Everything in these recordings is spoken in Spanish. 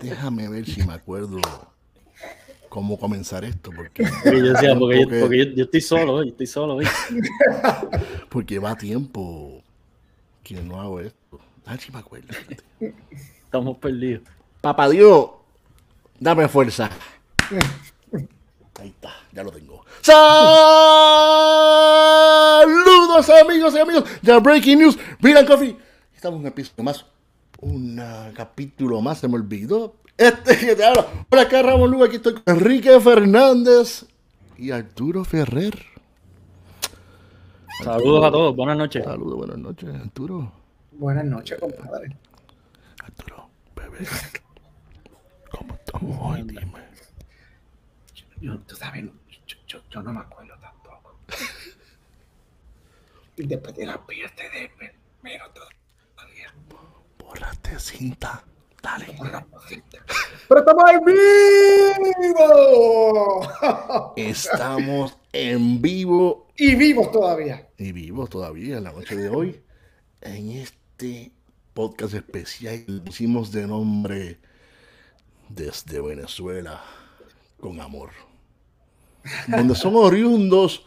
Déjame ver si me acuerdo cómo comenzar esto. Porque, yo, decía, porque, yo, estoy solo, yo estoy solo. porque va tiempo que no hago esto. Ah, me acuerdo. Estamos perdidos. Papá Dios, dame fuerza. Ahí está, ya lo tengo. Saludos amigos y amigos de Breaking News, Beer Coffee. Estamos en un episodio más, un capítulo más, se me olvidó. Este que te habla. Hola, acá Ramón Lugo, aquí estoy con Enrique Fernández y Arturo Ferrer. Saludos a todos, buenas noches. Saludos, buenas noches, Arturo. Buenas noches, compadre. Arturo, bebé. ¿Cómo estamos hoy? Dime. Yo, tú sabes, yo, yo, no me acuerdo tampoco. y después de la pierde de menos todavía. Borraste cinta. Dale. Pero estamos en vivo. Estamos en vivo. Y vivos todavía. Y vivos todavía en la noche de hoy. En este podcast especial pusimos de nombre Desde Venezuela con Amor donde son oriundos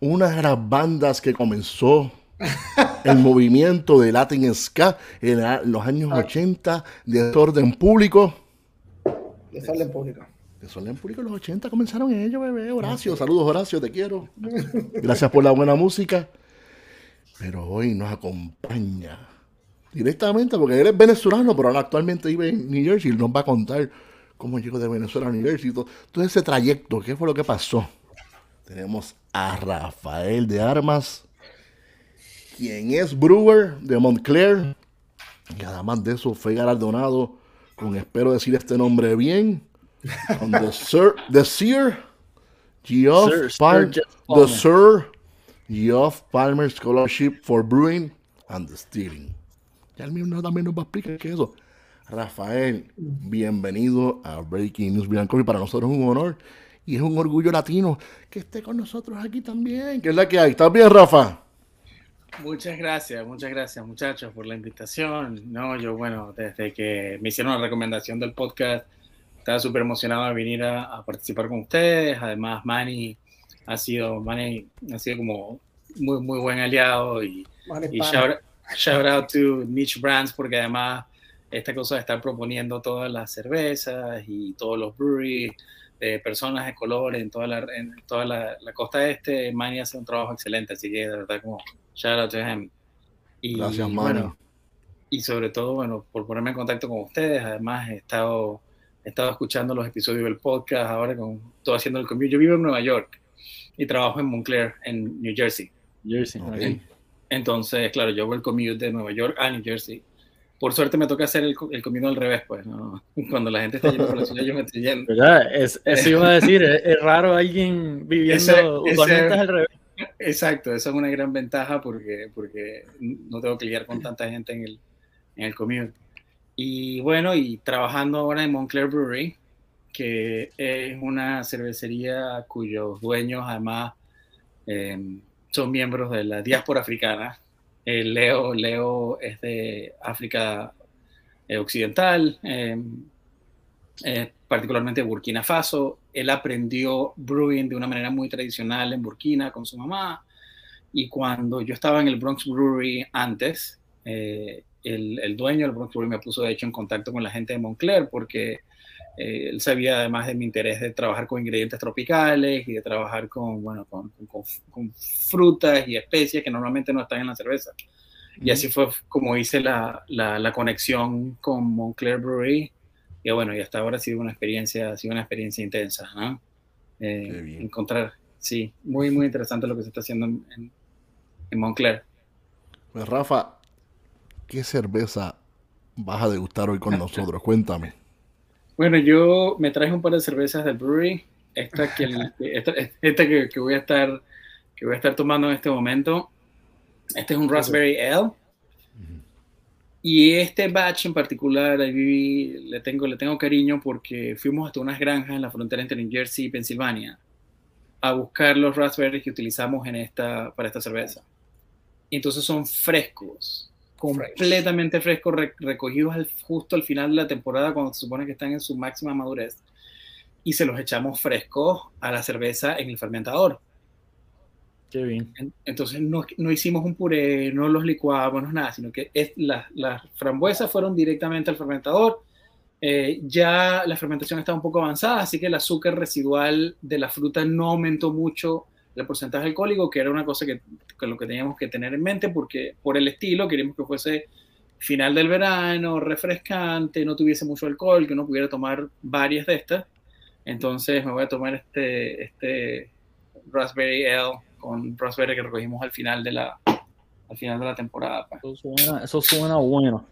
unas de las bandas que comenzó el movimiento de Latin Ska en los años 80 ah. de desorden público. Desorden público. Desorden público en los 80 comenzaron ellos, bebé. Horacio, saludos Horacio, te quiero. Gracias por la buena música. Pero hoy nos acompaña directamente, porque él es venezolano, pero actualmente vive en New Jersey y nos va a contar cómo llegó de Venezuela a University, todo ese trayecto, qué fue lo que pasó. Tenemos a Rafael de Armas, quien es brewer de Montclair, y además de eso fue galardonado con, espero decir este nombre bien, con The Sir, the Sir Geoff Palmer, the Sir Geoff Palmer Scholarship for Brewing and Distilling. Ya el mismo también nos va a explicar qué es eso. Rafael, bienvenido a Breaking News Blanco y para nosotros es un honor y es un orgullo latino que esté con nosotros aquí también, que es la que hay. ¿Estás bien, Rafa? Muchas gracias, muchas gracias muchachos por la invitación. No, yo bueno, desde que me hicieron la recomendación del podcast, estaba súper emocionado de venir a, participar con ustedes. Además, Manny ha sido, Manny ha sido como muy, muy buen aliado y, shout, shout, out to Niche Brands porque además esta cosa de estar proponiendo todas las cervezas y todos los breweries de personas de color en toda la, en toda la, costa este, Manny hace un trabajo excelente, así que de verdad como shout out to him. Y, Gracias, Manny. y sobre todo, bueno, por ponerme en contacto con ustedes, además he estado, he estado escuchando los episodios del podcast, ahora con todo haciendo el commute. Yo vivo en Nueva York y trabajo en Montclair, en New Jersey. Jersey, Entonces, claro, yo voy el commute de Nueva York a New Jersey por suerte me toca hacer el, el al revés, pues, ¿no? Cuando la gente está yendo por la ciudad, yo me estoy yendo. Es, eso iba a decir, es, raro alguien viviendo usualmente al revés. Exacto, eso es una gran ventaja porque, porque no tengo que lidiar con tanta gente en el, en el commute. Y bueno, y trabajando ahora en Montclair Brewery, que es una cervecería cuyos dueños además eh, son miembros de la diáspora africana, eh, Leo, Leo es de África eh, Occidental, em, particularmente Burkina Faso. Él aprendió brewing de una manera muy tradicional en Burkina con su mamá. Y cuando yo estaba en el Bronx Brewery antes, eh, el, el, dueño del Bronx Brewery me puso de hecho en contacto con la gente de Montclair porque eh, él sabía además de mi interés de trabajar con ingredientes tropicales y de trabajar con, bueno, con, con, frutas y especies que normalmente no están en la cerveza. Y así fue como hice la, la, conexión con Montclair Brewery. Y bueno, y hasta ahora ha sido una experiencia, ha sido una experiencia intensa, ¿no? Eh, encontrar, sí, muy, muy interesante lo que se está haciendo en, en, Montclair. Pues Rafa, ¿qué cerveza vas a degustar hoy con nosotros? Cuéntame. Bueno, yo me traje un par de cervezas del brewery. Esta que, esta, que, voy a estar que voy a estar tomando en este momento. Este es un Raspberry Ale. Y este batch en particular, le tengo, le tengo cariño porque fuimos hasta unas granjas en la frontera entre New Jersey y Pensilvania a buscar los raspberries que utilizamos en esta, para esta cerveza. Entonces son frescos, completamente frescos, recogidos justo al final de la temporada cuando se supone que están en su máxima madurez. Y se los echamos frescos a la cerveza en el fermentador. Qué bien. Entonces no, no hicimos un puré, no los licuamos, no nada, sino que es, las, las frambuesas fueron directamente al fermentador. Eh, ya la fermentación está un poco avanzada, así que el azúcar residual de la fruta no aumentó mucho el porcentaje alcohólico, que era una cosa que, con lo que teníamos que tener en mente, porque por el estilo queríamos que fuese final del verano, refrescante, no tuviese mucho alcohol, que uno pudiera tomar varias de estas. Entonces me voy a tomar este, este Raspberry Ale con Raspberry que recogimos al final de la, al final de la temporada. Pues. Eso suena, eso suena bueno.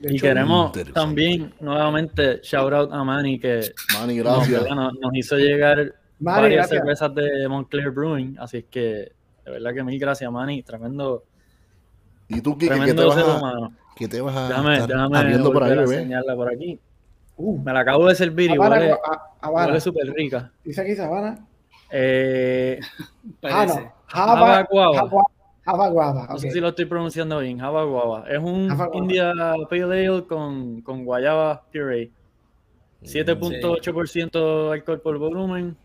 y queremos también nuevamente shout out a Manny que Manny, gracias. Nos, nos hizo llegar varias cervezas de Montclair Brewing, así es que de verdad que mil gracias, Manny, tremendo. ¿Y tú qué, ¿qué te vas a, ¿qué te vas a déjame, déjame por ahí, bebé? por aquí. Uh, me la acabo de servir y huele, huele súper rica. ¿Dice aquí Sabana? Eh, ah, no. Java, Guava. Java Guava. No sé si lo estoy pronunciando bien. Java Guava. Es un India Pale Ale con, con guayaba puree. 7.8% alcohol por volumen.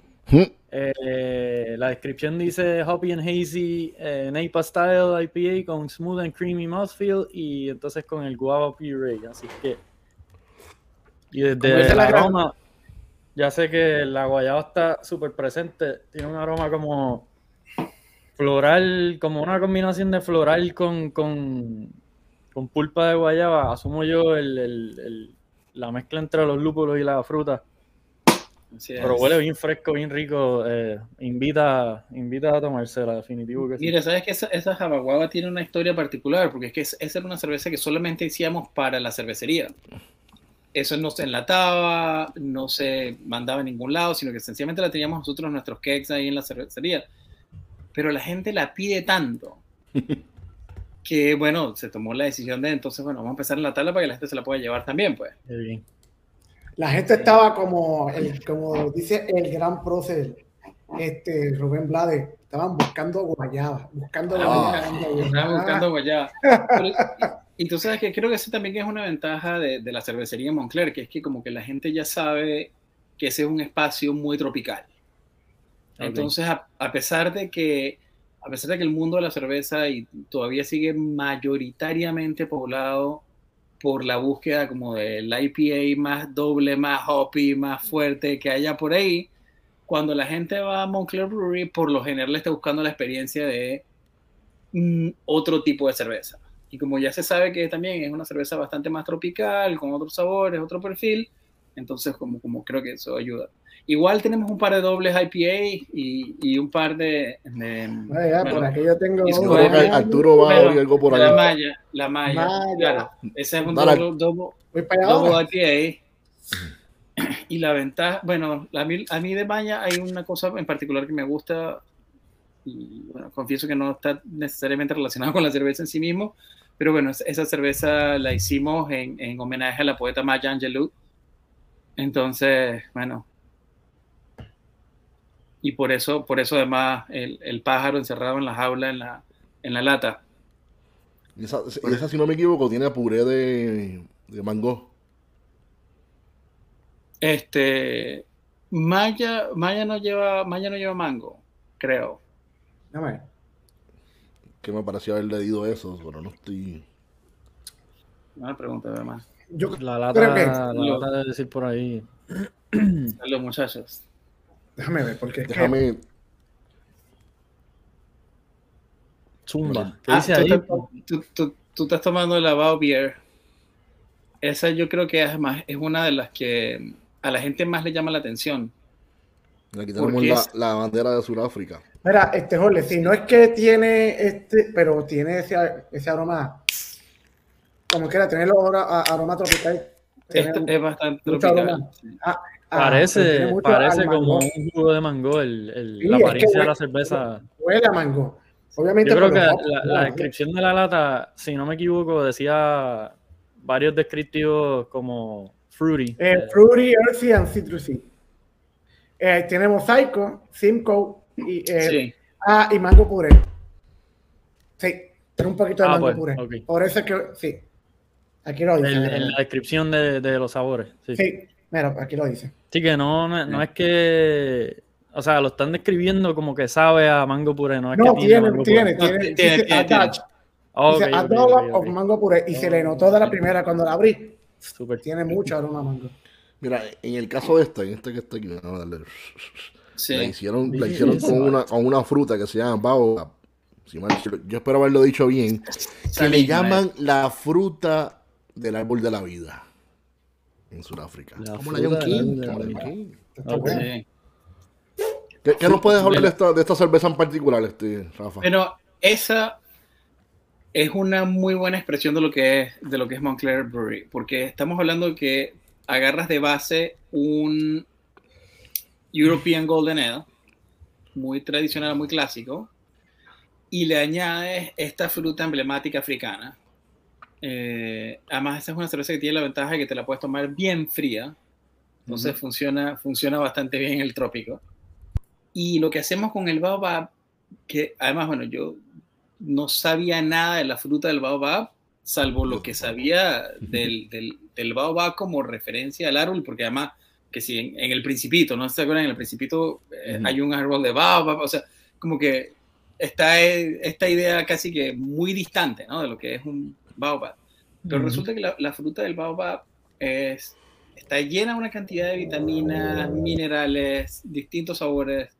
Eh, la descripción dice Hoppy and Hazy eh, Napa Style IPA con Smooth and Creamy Mouthfeel y entonces con el Guava Puree. Así que. Y desde el aroma, ya sé que la guayaba está súper presente. Tiene un aroma como floral, como una combinación de floral con, con, con pulpa de guayaba. Asumo yo el, el, la mezcla entre los lúpulos y la fruta. Pero huele bien fresco, bien rico. Eh, invita, invita a tomársela, definitivo que Mira, sabes que esa, esa tiene una historia particular, porque es que esa era una cerveza que solamente hacíamos para la cervecería. Eso no se enlataba, no se mandaba a ningún lado, sino que sencillamente la teníamos nosotros nuestros cakes ahí en la cervecería. Pero la gente la pide tanto que, bueno, se tomó la decisión de entonces, bueno, vamos a empezar en la tabla para que la gente se la pueda llevar también, pues. bien. La gente estaba como, el, como dice el gran prócer, este, Rubén Blade, estaban buscando guayaba, buscando ah, guayaba. Estaban buscando guayaba. y, tú sabes que creo que eso también es una ventaja de, de, la cervecería Moncler, que es que como que la gente ya sabe que ese es un espacio muy tropical. Entonces, a, pesar de que a pesar de que el mundo de la cerveza y todavía sigue mayoritariamente poblado por la búsqueda como del IPA más doble, más hoppy, más fuerte que haya por ahí, cuando la gente va a Montclair Brewery, por lo general está buscando la experiencia de mm, otro tipo de cerveza. Y como ya se sabe que también es una cerveza bastante más tropical, con otros sabores, otro perfil, entonces como, como creo que eso ayuda. Igual tenemos un par de dobles IPA y, y un par de. de por aquí yo tengo. Arturo va a algo por ahí. La malla, la malla. Claro, ese es un doble, doble, IPA. Y la ventaja, bueno, a mí, a mí de malla hay una cosa en particular que me gusta. Y bueno, confieso que no está necesariamente relacionado con la cerveza en sí mismo, pero bueno, esa cerveza la hicimos en, en homenaje a la poeta Maya Angelou. Entonces, bueno, y por eso, por eso además el, el, pájaro encerrado en la jaula, en la, en la lata. Y esa, esa, si no me equivoco, tiene puré de, de mango. Este, Maya, Maya no lleva, Maya no lleva mango, creo. Dame. Que me pareció haber leído eso, pero no estoy. Una pregunta además. Yo la lata, creo que... la lata de decir por ahí. Los muchachos. Déjame ver, porque Déjame. Zumba. ¿Qué ah, dice ahí? Tú, tú, tú, estás tomando el lavado beer. Esa yo creo que es, más, es una de las que a la gente más le llama la atención. Aquí tenemos la, la, bandera de Sudáfrica. Mira, este Jorge, si no es que tiene este, pero tiene ese, ese aroma, como quiera, tiene el aroma tropical. Este es bastante tropical. Ah, parece, parece como un jugo de mango el, el la apariencia de la cerveza. Huele a mango. Obviamente. Yo creo que la, descripción de la lata, si no me equivoco, decía varios descriptivos como fruity. Eh, eh, fruity, earthy and citrusy. Eh, tiene mosaico, Simcoe y, eh, sí. ah, y mango puré. Sí. Tiene un poquito de Ah, mango pues, puré. Por eso es que, sí. Aquí lo dice. En, en la descripción de, de los sabores. Sí. sí. Sí, mira, aquí lo dice. Que no, no, no es que. O sea, lo están describiendo como que sabe a mango puré, no es No, que tiene, mango tiene, puré. Tiene, tiene, dice tiene, tiene. attached. Ok, Dice ok, adobo ok, ok. of mango puré y se le notó de la primera cuando la abrí. Súper. Tiene mucho aroma a mango. Mira, en el caso de este, en este que está aquí, vamos a darle. La Sí. hicieron, la Sí, hicieron sí. con, una, con una fruta que se llama baobab. Si mal- yo espero haberlo dicho bien. Que le llaman la fruta del árbol de la vida. En Sudáfrica. La Como King. como bueno. Sí. ¿Qué, qué nos puedes hablar de esta, de esta cerveza en particular, este, Rafa? Pero esa es una muy buena expresión de lo que es, de lo que es Montclair Brewery, porque estamos hablando de que agarras de base un European Golden Ale, muy tradicional, muy clásico, y le añades esta fruta emblemática africana. Eh, además, esta es una cerveza que tiene la ventaja de que te la puedes tomar bien fría, entonces funciona, funciona bastante bien en el trópico. Y lo que hacemos con el baobab, que además, bueno, yo no sabía nada de la fruta del baobab, salvo lo que sabía del, del, del baobab como referencia al árbol, porque además, que si en, en el Principito, ¿no se acuerdan? En el Principito eh, Ujú. hay un árbol de baobab, o sea, como que está eh, esta idea casi que muy distante, ¿no? De lo que es un baobab. Pero resulta que la, la fruta del baobab es, está llena de una cantidad de vitaminas, minerales, distintos sabores.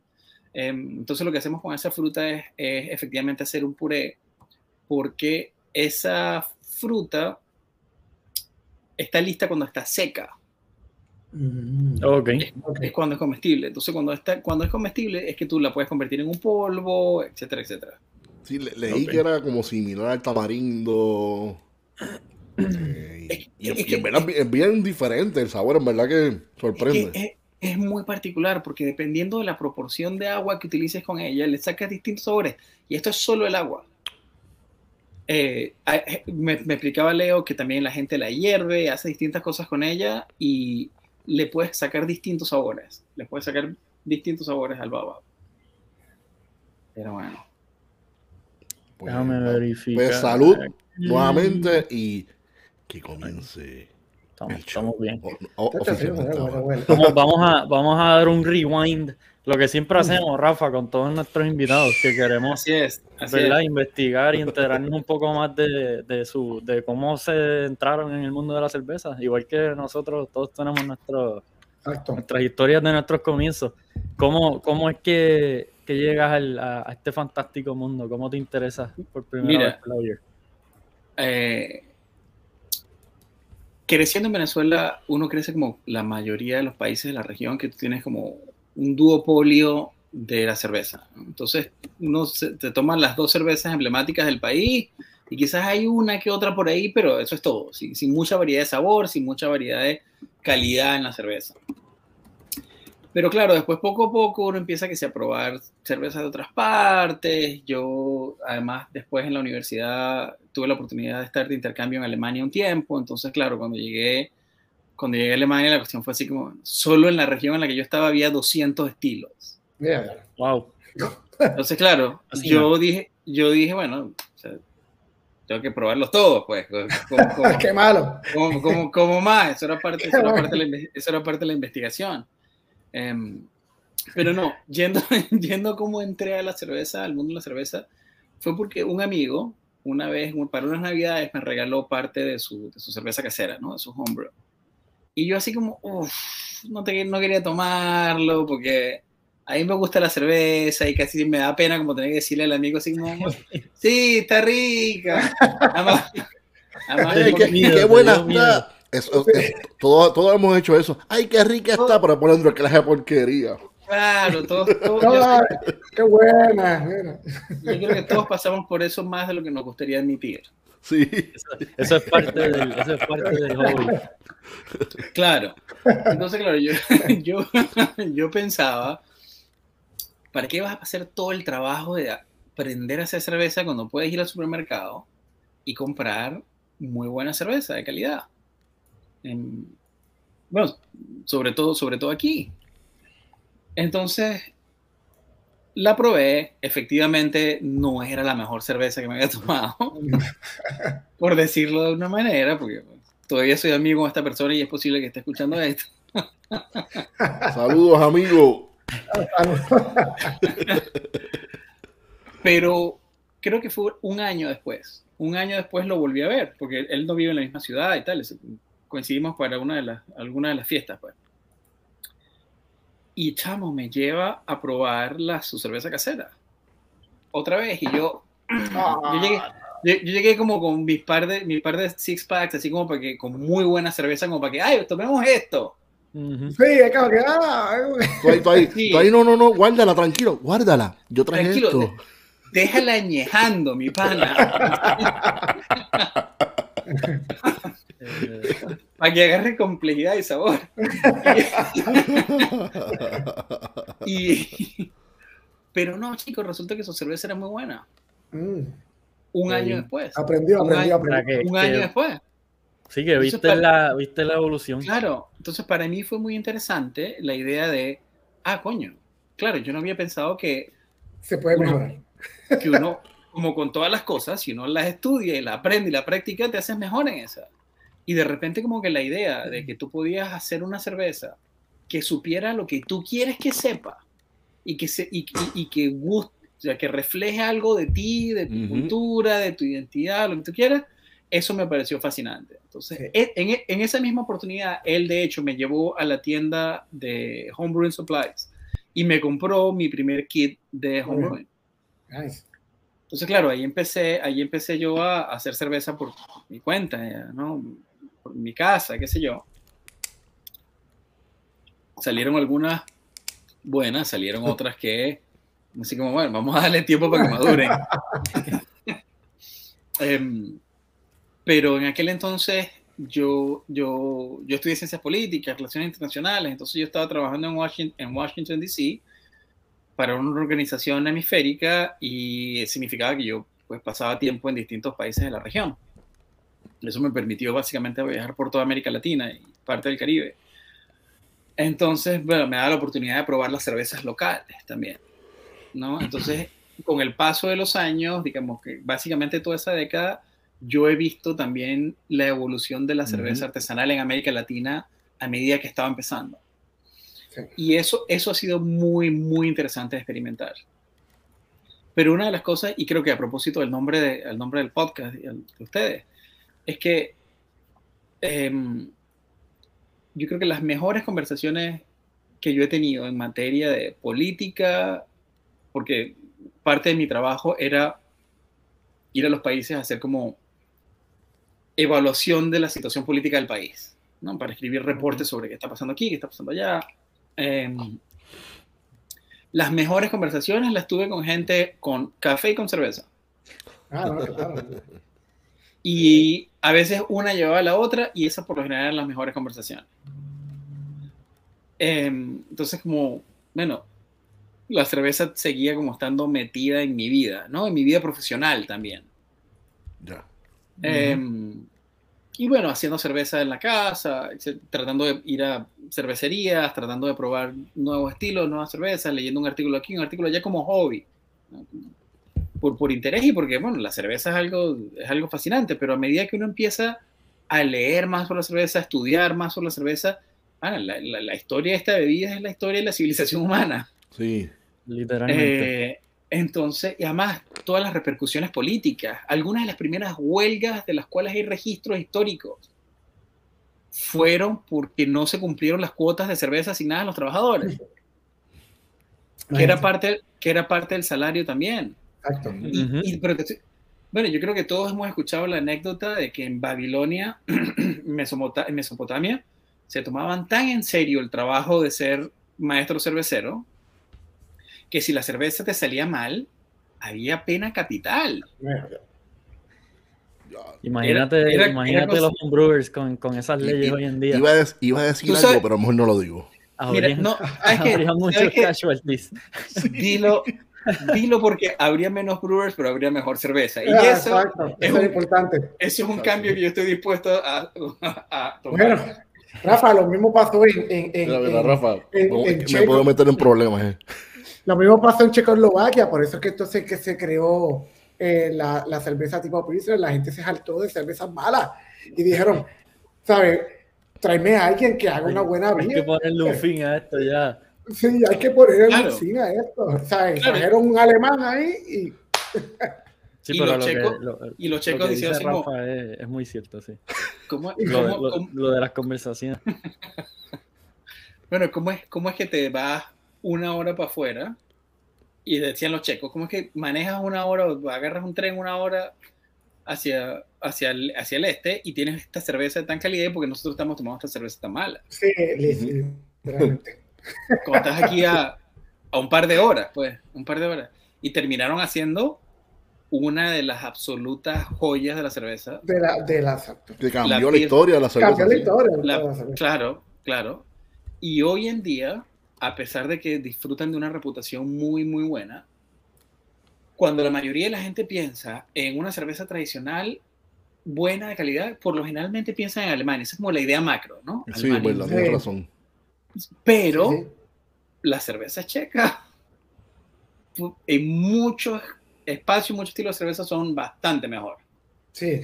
Em, entonces lo que hacemos con esa fruta es, es efectivamente hacer un puré porque esa fruta está lista cuando está seca, Mm. Ok. Ok. es cuando es comestible. Entonces cuando, está, cuando es comestible es que tú la puedes convertir en un polvo, etcétera, etcétera. Sí, le- leí que era como similar al tamarindo. Eh, Es- y, y- es y que- en verdad es bien diferente el sabor, en verdad que sorprende. es, es muy particular porque dependiendo de la proporción de agua que utilices con ella, le sacas distintos sabores. Y esto es solo el agua. Eh, a- eh, me, me explicaba Leo que también la gente la hierve, hace distintas cosas con ella y le puedes sacar distintos sabores. Le puedes sacar distintos sabores al baba. Pero bueno. Pues, Déjame no. verificar. Pues, salud nuevamente y que comience Estamos, bien. O-. Vamos, vamos, a, vamos a dar un rewind. Lo que siempre hacemos, Rafa, con todos nuestros invitados, que queremos Así es. Así ¿verdad? es. investigar y enterarnos un poco más de, de, su, de cómo se entraron en el mundo de la cerveza. Igual que nosotros, todos tenemos nuestro, Exacto. nuestras historias de nuestros comienzos. ¿Cómo, cómo es que, que llegas al- a, a este fantástico mundo? ¿Cómo te interesa por primera Mira. vez por la beer? eh, creciendo en Venezuela, uno crece como la mayoría de los países de la región, que tú tienes como un duopolio de la cerveza. Entonces, uno se, te toma las dos cervezas emblemáticas del país y quizás hay una que otra por ahí, pero eso es todo, sin, sin mucha variedad de sabor, sin mucha variedad de calidad en la cerveza. Pero claro, después poco a poco uno empieza que se a probar cervezas de otras partes. Yo, además, después en la universidad tuve la oportunidad de estar de intercambio en Alemania un tiempo. Entonces, claro, cuando llegué, cuando llegué a Alemania, la cuestión fue así como, solo en la región en la que yo estaba había 200 estilos. Mira, Wow. Entonces, claro, Así yo dije, yo dije, bueno, o sea, tengo que probarlos todos, pues. Como, como- qué malo. como, como, como más, eso era, parte, eso, era parte de la, inve- eso era parte de la investigación. Em, pero no, yendo, yendo como entré a la cerveza, al mundo de la cerveza, fue porque un amigo, una vez, para unas navidades, me regaló parte de su, de su cerveza casera, ¿no? De su homebrew. Y yo así como, uff, no, te- no quería tomarlo porque a mí me gusta la cerveza y casi me da pena como tener que decirle al amigo así como, sí, está rica. Además, además Ay, qué, qué buena está. Eso- es- todos, todos hemos hecho eso. Ay, qué rica está, pero por dentro que la de porquería. Claro, todos, todos- yo, qué buena. Yo creo que todos pasamos por eso más de lo que nos gustaría admitir. Sí. Eso es parte del, eso es parte del hobby. Claro. Entonces, claro, yo, yo, yo pensaba, ¿para qué vas a hacer todo el trabajo de aprender a hacer cerveza cuando puedes ir al supermercado y comprar muy buena cerveza de calidad? En- bueno, sobre todo, sobre todo aquí. Entonces, La probé, efectivamente no era la mejor cerveza que me había tomado, por decirlo de una manera, porque todavía soy amigo con esta persona y es posible que esté escuchando esto. Saludos, amigo. Pero creo que fue un año después. Un año después lo volví a ver, porque él no vive en la misma ciudad y tal. Coincidimos para una de las, alguna de las fiestas. Pues. Y chamo, me lleva a probar la, su cerveza casera. Otra vez. Y yo, yo, llegué, yo, llegué como con mis par de, mi par de six packs, así como para que, con muy buena cerveza, como para que, ay, tomemos esto. Sí, que, ah, tú ahí, tú ahí, tú ahí, no, no, no, guárdala, tranquilo, guárdala. Yo traje tranquilo, esto. Déjala añejando, mi pana. para que agarre complejidad y sabor. y, pero no, chicos, resulta que su cerveza era muy buena. Mm. Un año después. Aprendió, aprendió, aprendió. Un año después. Sí, que viste, la, viste la evolución. Claro, entonces para mí fue muy interesante la idea de, ah, coño, claro, yo no había pensado que... Se puede mejorar. Que uno, como con todas las cosas, si uno las estudia y las aprende y la practica, te haces mejor en esa. Y de repente como que la idea de que tú podías hacer una cerveza que supiera lo que tú quieres que sepa y que, se, y, y, que guste, o sea, que refleje algo de ti, de tu cultura, de tu identidad, lo que tú quieras, eso me pareció fascinante. Entonces, e, en, en, esa misma oportunidad, él de hecho me llevó a la tienda de Homebrewing Supplies y me compró mi primer kit de homebrewing. Entonces, claro, ahí empecé, ahí empecé yo a, hacer cerveza por mi cuenta, ¿no? Por mi casa, qué sé yo. Salieron algunas buenas, salieron otras que, así como, bueno, vamos a darle tiempo para que maduren. um, pero en aquel entonces yo, yo, yo estudié ciencias políticas, relaciones internacionales, entonces yo estaba trabajando en Washington, en Washington D.C. para una organización hemisférica y significaba que yo pues, pasaba tiempo en distintos países de la región. Eso me permitió básicamente viajar por toda América Latina y parte del Caribe. Entonces, bueno, me da la oportunidad de probar las cervezas locales también, ¿no? Entonces, con el paso de los años, digamos que básicamente toda esa década, yo he visto también la evolución de la cerveza artesanal en América Latina a medida que estaba empezando. Y eso, eso ha sido muy, muy interesante de experimentar. Pero una de las cosas, y creo que a propósito del nombre, de, nombre del podcast de ustedes, es que em, yo creo que las mejores conversaciones que yo he tenido en materia de política, porque parte de mi trabajo era ir a los países a hacer como evaluación de la situación política del país, ¿no? para escribir reportes sobre qué está pasando aquí, qué está pasando allá. Em, las mejores conversaciones las tuve con gente con café y con cerveza. Ah, y a veces una llevaba a la otra y esas por lo general eran las mejores conversaciones. Em, entonces, como, bueno, la cerveza seguía como estando metida en mi vida, ¿no? En mi vida profesional también. Ya. Em, y bueno, haciendo cerveza en la casa, tratando de ir a cervecerías, tratando de probar nuevos estilos, nuevas cervezas, leyendo un artículo aquí, un artículo allá como hobby. Por, por interés y porque, bueno, la cerveza es algo, es algo fascinante, pero a medida que uno empieza a leer más sobre la cerveza, a estudiar más sobre la cerveza, la, la, la, historia de esta bebida es la historia de la civilización humana. Sí, literalmente. Eh, entonces, y además, todas las repercusiones políticas, algunas de las primeras huelgas de las cuales hay registros históricos, fueron porque no se cumplieron las cuotas de cerveza asignadas a los trabajadores. Que era, parte, que era parte del salario también. Exacto. bueno, yo creo que todos hemos escuchado la anécdota de que en Babilonia, en Mesopotamia, se tomaban tan en serio el trabajo de ser maestro cervecero que si la cerveza te salía mal, había pena capital. Imagínate, imagínate los brewers con, con, esas leyes hoy en día. Iba a, iba a decir algo, pero a lo mejor no lo digo. Mira, no, es que, muchos casualties. Dilo, dilo porque habría menos brewers, pero habría mejor cerveza. Y ah, eso, es, un, importante. Eso es un cambio que yo estoy dispuesto a, a tomar. Bueno, Rafa, lo mismo pasó en. en, en, Rafa, me puedo meter en problemas. Eh. Lo mismo pasó en Checoslovaquia, por eso es que entonces que se creó eh, la, la, cerveza tipo Pilsner, la gente se saltó de cervezas malas y dijeron, ¿sabes? Tráeme a alguien que haga una buena vida. Hay que ponerle un fin a esto ya. Sí, hay que ponerle claro. un fin a esto. ¿Sabes? Claro. Trajeron un alemán ahí y... Sí, y, pero los lo que, lo, y los checos lo que dicen dice así como, Rafa es, es muy cierto, sí. ¿cómo, Lo, cómo- lo- cómo- lo de las conversaciones. bueno, ¿cómo es, ¿cómo es que te vas una hora para afuera? Y decían los checos, ¿cómo es que manejas una hora, o agarras un tren una hora hacia, hacia, el, hacia el este y tienes esta cerveza de tan calidad porque nosotros estamos tomando esta cerveza tan mala? Sí, literalmente. Cuando estás aquí a, a un par de horas, pues, un par de horas. Y terminaron haciendo una de las absolutas joyas de la cerveza. De la, de la, Que cambió La la, historia de la cerveza. cambió la historia. La- de la cerveza. claro, claro. Y hoy en día, a pesar de que disfrutan de una reputación muy, muy buena, cuando la mayoría de la gente piensa en una cerveza tradicional buena de calidad, por lo generalmente piensa en Alemania. Esa es como la idea macro, ¿no? Sí, Alemania. verdad, Sí. tienes razón. Pero Sí, la cerveza checa, en muchos espacios, muchos estilos de cerveza son bastante mejor. Sí,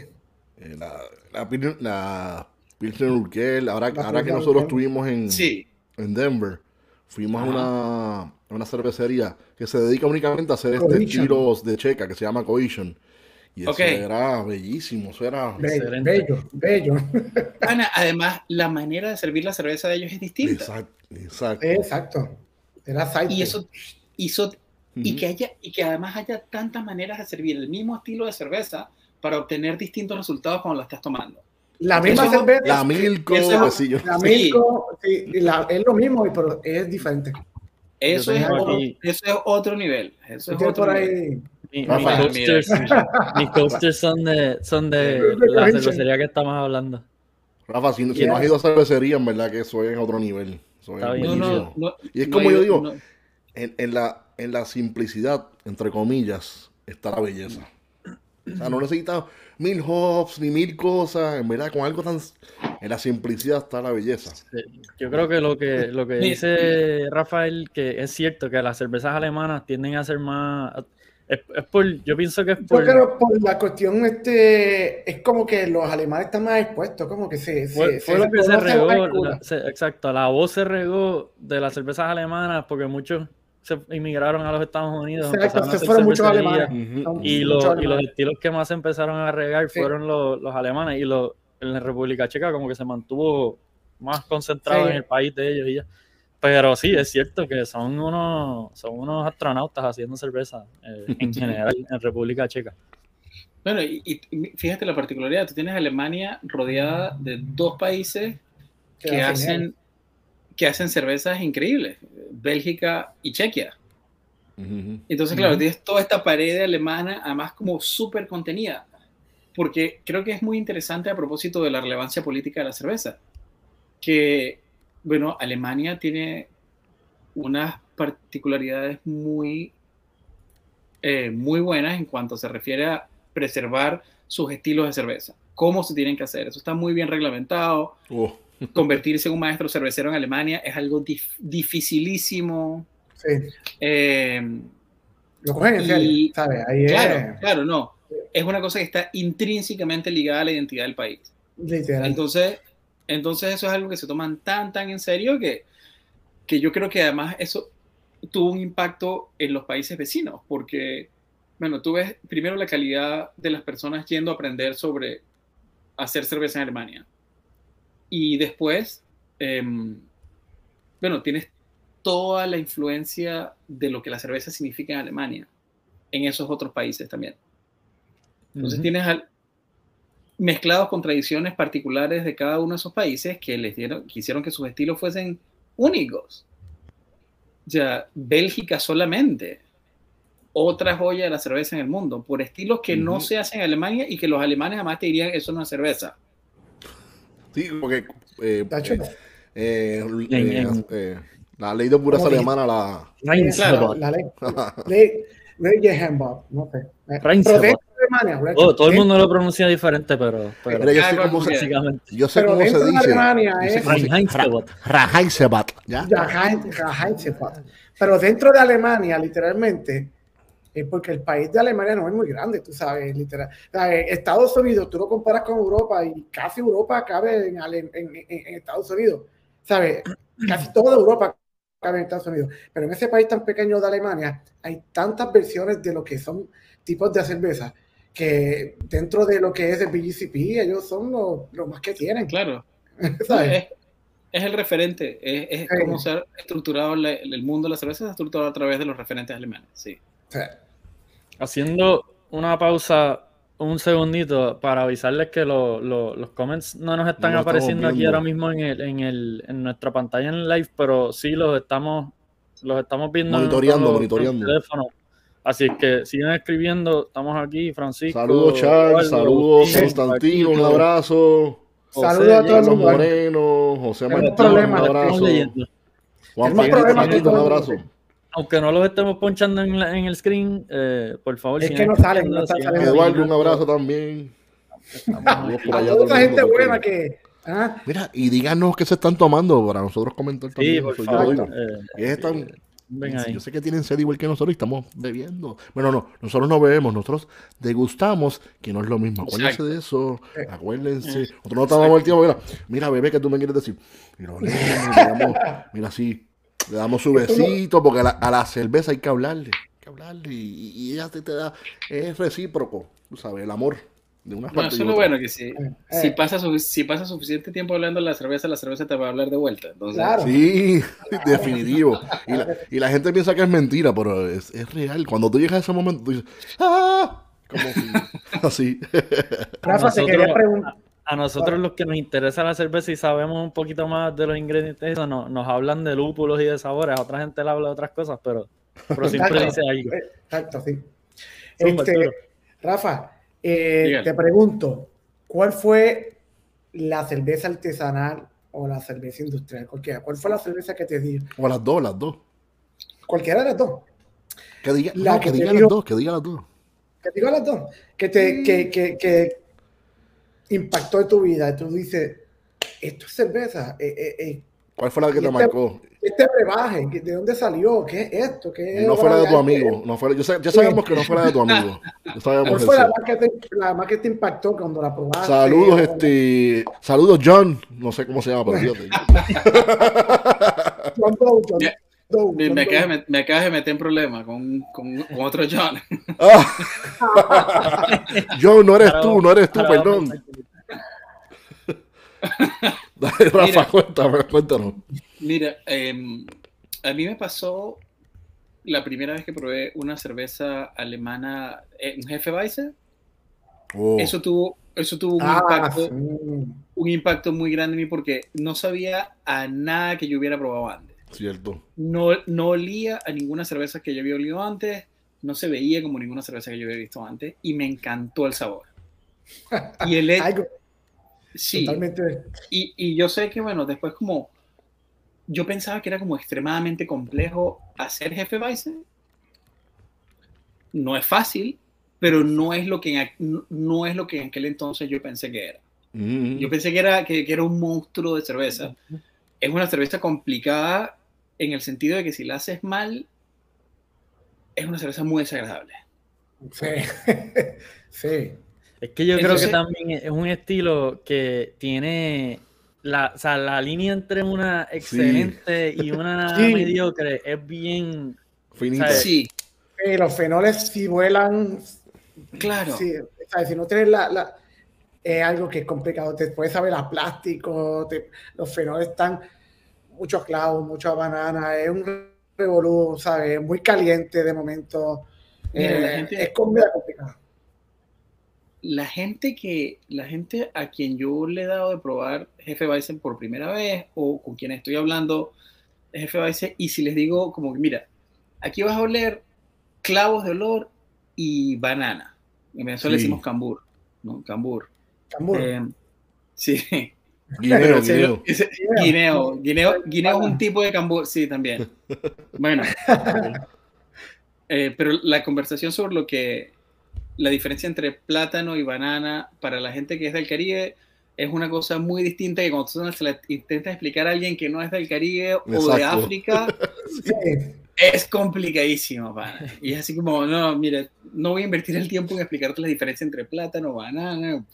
Eh, la, la, la Pilsner Urquell, ahora, La ahora que nosotros estuvimos en, Sí, en Denver, fuimos a Ajá. una, a una cervecería que se dedica únicamente a hacer este estilos de checa que se llama Cohesion. Y eso era bellísimo, eso era bello, bello, bello. Ana, además, la manera de servir la cerveza de ellos es distinta. exacto, exacto. Exacto. Era. Y eso hizo y que haya y que además haya tantas maneras de servir el mismo estilo de cerveza para obtener distintos resultados cuando la estás tomando. La misma Eso- cerveza. La Milko, sé yo. La Sí. Milko, sí, la- es lo mismo, pero es diferente. Eso es, otro, eso es otro nivel. Eso es otro por nivel. ahí. Mi- mis, Rafa. coasters, mis coasters son de, son de la cervecería que estamos hablando. Rafa, si, no has ido a cervecería, en verdad que eso es otro nivel. Eso es Está bien. No, buenísimo. no, no, Y es no como yo digo, no- en, en la, en la simplicidad, entre comillas, está la belleza. O sea, no necesitas mil hops ni mil cosas. En verdad, con algo tan. En la simplicidad está la belleza. Yo creo que lo que, lo que dice Rafael, que es cierto que las cervezas alemanas tienden a ser más... Es, es por, yo pienso que es Yo por... creo por la cuestión, este, es como que los alemanes están más expuestos, como que se. Fue, se- fue lo que se regó, la- se- exacto, la voz se regó de las cervezas alemanas porque muchos se inmigraron a los Estados Unidos. Exacto, se fueron muchos alemanes. Son Y, muchos los, y alemanes. los estilos que más se empezaron a regar Sí. fueron los, los alemanes y los, en la República Checa como que se mantuvo más concentrado Sí. en el país de ellos y ya. Pero sí, es cierto que son unos, son unos astronautas haciendo cerveza eh, en general en República Checa. Bueno, y, y fíjate la particularidad, tú tienes Alemania rodeada de dos países Que hacen, que hacen cervezas increíbles, Bélgica y Chequia. Entonces, claro, Ujú. tienes toda esta pared alemana, además como súper contenida, porque creo que es muy interesante a propósito de la relevancia política de la cerveza, que, bueno, Alemania tiene unas particularidades muy, eh, muy buenas en cuanto se refiere a preservar sus estilos de cerveza, cómo se tienen que hacer, eso está muy bien reglamentado, Oh, convertirse en un maestro cervecero en Alemania es algo dif- dificilísimo. Sí, eh, lo cogen en serio, ¿sabes? Ahí Claro, es claro, no. Es una cosa que está intrínsecamente ligada a la identidad del país. literal. Entonces, entonces eso es algo que se toman tan, tan en serio que, que yo creo que además eso tuvo un impacto en los países vecinos, porque, bueno, tú ves primero la calidad de las personas yendo a aprender sobre hacer cerveza en Alemania. Y después, em, bueno, tienes toda la influencia de lo que la cerveza significa en Alemania, en esos otros países también. Entonces tienes al- mezclados con tradiciones particulares de cada uno de esos países que les dieron, que hicieron que sus estilos fuesen únicos. Sea, Bélgica solamente, otra joya de la cerveza en el mundo, por estilos que no se hacen en Alemania y que los alemanes jamás te dirían eso no es cerveza. Sí, porque. eh, eh, eh, eh, eh, la ley de pureza ¿Cómo alemana, la. La ley, ley, ley de Hembach, no sé. Eh, Alemania, Black Todo, el mundo lo pronuncia diferente, pero, pero Mira, yo sé cómo se, yo sé Pero cómo se dentro de dice. Alemania. Pero dentro de Alemania, literalmente, es porque el país de Alemania no es muy grande, tú sabes, literal. Eh, Estados Unidos, tú lo comparas con Europa y casi Europa cabe en, Ale- en- en- en Estados Unidos, ¿sabes? Casi toda Europa cabe en Estados Unidos. Pero en ese país tan pequeño de Alemania hay tantas versiones de lo que son tipos de cerveza que dentro de lo que es el BGCP, ellos son lo, lo más que tienen, Claro. ¿sabes? Es, es el referente, es, es Sí. como se ha estructurado la- el mundo de la cerveza, se ha estructurado a través de los referentes alemanes, sí. Sea, Haciendo una pausa un segundito para avisarles que lo- lo- los comments no nos están No apareciendo aquí ahora mismo en, el, en, el, en nuestra pantalla en live, pero sí los estamos, los estamos viendo en Monitoreando, nuestro- monitoreando. teléfono. Así es que siguen escribiendo, estamos aquí, Francisco. Saludos, Charles. Saludos, Constantino. Un abrazo. Saludos a todo el Carlos mundo. Moreno. José Martín. Un los abrazo. Juan Paquito, un abrazo. Aunque no los estemos ponchando en, la- en el screen, eh, por favor. Es sigan que no salen, no están sigan saliendo. Eduardo, un abrazo también. Estamos A toda esa gente buena que. ah, Mira, y díganos qué se están tomando para nosotros comentar también. Sí, por yo favor. digo. eh, están- ven ahí. Yo sé que tienen sed igual que nosotros y estamos bebiendo. Bueno, no, nosotros no bebemos, nosotros degustamos, que no es lo mismo. Acuérdense Exacto. de eso, Eh. acuérdense. Nosotros no tomamos el tiempo, mira, mira, bebé, que tú me quieres decir. Damos, mira, así, le damos su besito, porque a la, a la cerveza hay que hablarle, hay que hablarle. Y, y ella te, te da, es recíproco, tú sabes, el amor de una No, eso es lo bueno, que si, Eh. si, pasa, su- si pasa suficiente tiempo hablando de la cerveza, la cerveza te va a hablar de vuelta. Entonces, Claro. Sí, definitivo. Y la, y la gente piensa que es mentira, pero es, es real. Cuando tú llegas a ese momento, tú dices, ¡ah! Como si- así. Rafa, nosotros- quería preguntar. A nosotros los que nos interesa la cerveza y sabemos un poquito más de los ingredientes, eso, no- nos hablan de lúpulos y de sabores. A otra gente le habla de otras cosas, pero, pero siempre Exacto. dice algo. Exacto, sí. Este. Rafa, eh, te pregunto, ¿cuál fue la cerveza artesanal o la cerveza industrial? Cualquiera. ¿Cuál fue la cerveza que te dio? O las dos, las dos. Cualquiera de las dos. Que diga, La no, que que te diga digo- las dos, que diga las dos. Que te digo las dos. Que te que, que, que impactó en tu vida. Tú dices, esto es cerveza. eh, eh, eh, ¿Cuál fue la que Y te este- marcó? este brebaje, ¿de dónde salió? ¿Qué es esto? ¿Qué Y no fue la de tu amigo. No fue, yo sé- ya sabemos que no fue la de tu amigo. Ya ¿Cuál fue la más, que te, la más que te impactó cuando la probaste? Saludos, este. Saludos, John. No sé cómo se llama, pero fíjate. John Doe, John. Doe, me, John me Doe. acabas de me acabas de meter en problemas con, con, con otro John. Ah. John, no eres tú, no eres tú, perdón. Dale, Rafa, Mira. cuéntame, cuéntanos. Mira, em, a mí me pasó la primera vez que probé una cerveza alemana, eh, un Jefe Weiser. Oh, Eso tuvo, eso tuvo un, Ah, impacto, sí. un impacto muy grande en mí porque no sabía a nada que yo hubiera probado antes. cierto. No, no olía a ninguna cerveza que yo había olido antes, no se veía como ninguna cerveza que yo había visto antes y me encantó el sabor. Y el he- Algo sí, totalmente. y, y yo sé que, bueno, después como yo pensaba que era como extremadamente complejo hacer jefe Bison. No es fácil, pero no es lo que en, no es lo que en aquel entonces yo pensé que era. Mm. Yo pensé que era, que, que era un monstruo de cerveza. Es una cerveza complicada en el sentido de que si la haces mal, es una cerveza muy desagradable. Sí. sí. Es que yo Entonces- creo que también es un estilo que tiene la, o sea, la línea entre una excelente y una Sí. mediocre es bien Finita. Sí, Sí, los fenoles si vuelan, claro. sí, ¿sabes? si no tienes la, la- es algo que es complicado, te puedes saber a plástico, te- los fenoles están muchos clavos, mucha banana, es un revolú, ¿sabes? Muy caliente de momento. Mira, Eh, gente- Es comida complicada. La gente que, la gente a quien yo le he dado de probar Jefe Bison por primera vez o con quien estoy hablando de Jefe Bison y si les digo como que mira, aquí vas a oler clavos de olor y banana. En Venezuela Sí. decimos cambur, ¿no? Cambur. Cambur. Eh, sí. Guineo, guineo. Guineo, guineo es un tipo de cambur, sí, también. Bueno. Eh, pero la conversación sobre lo que la diferencia entre plátano y banana para la gente que es del Caribe es una cosa muy distinta que cuando tú se la intentas explicar a alguien que no es del Caribe o de Exacto. África, Sí. es complicadísimo, pana. Y es así como, no, mire, no voy a invertir el tiempo en explicarte la diferencia entre plátano, banana,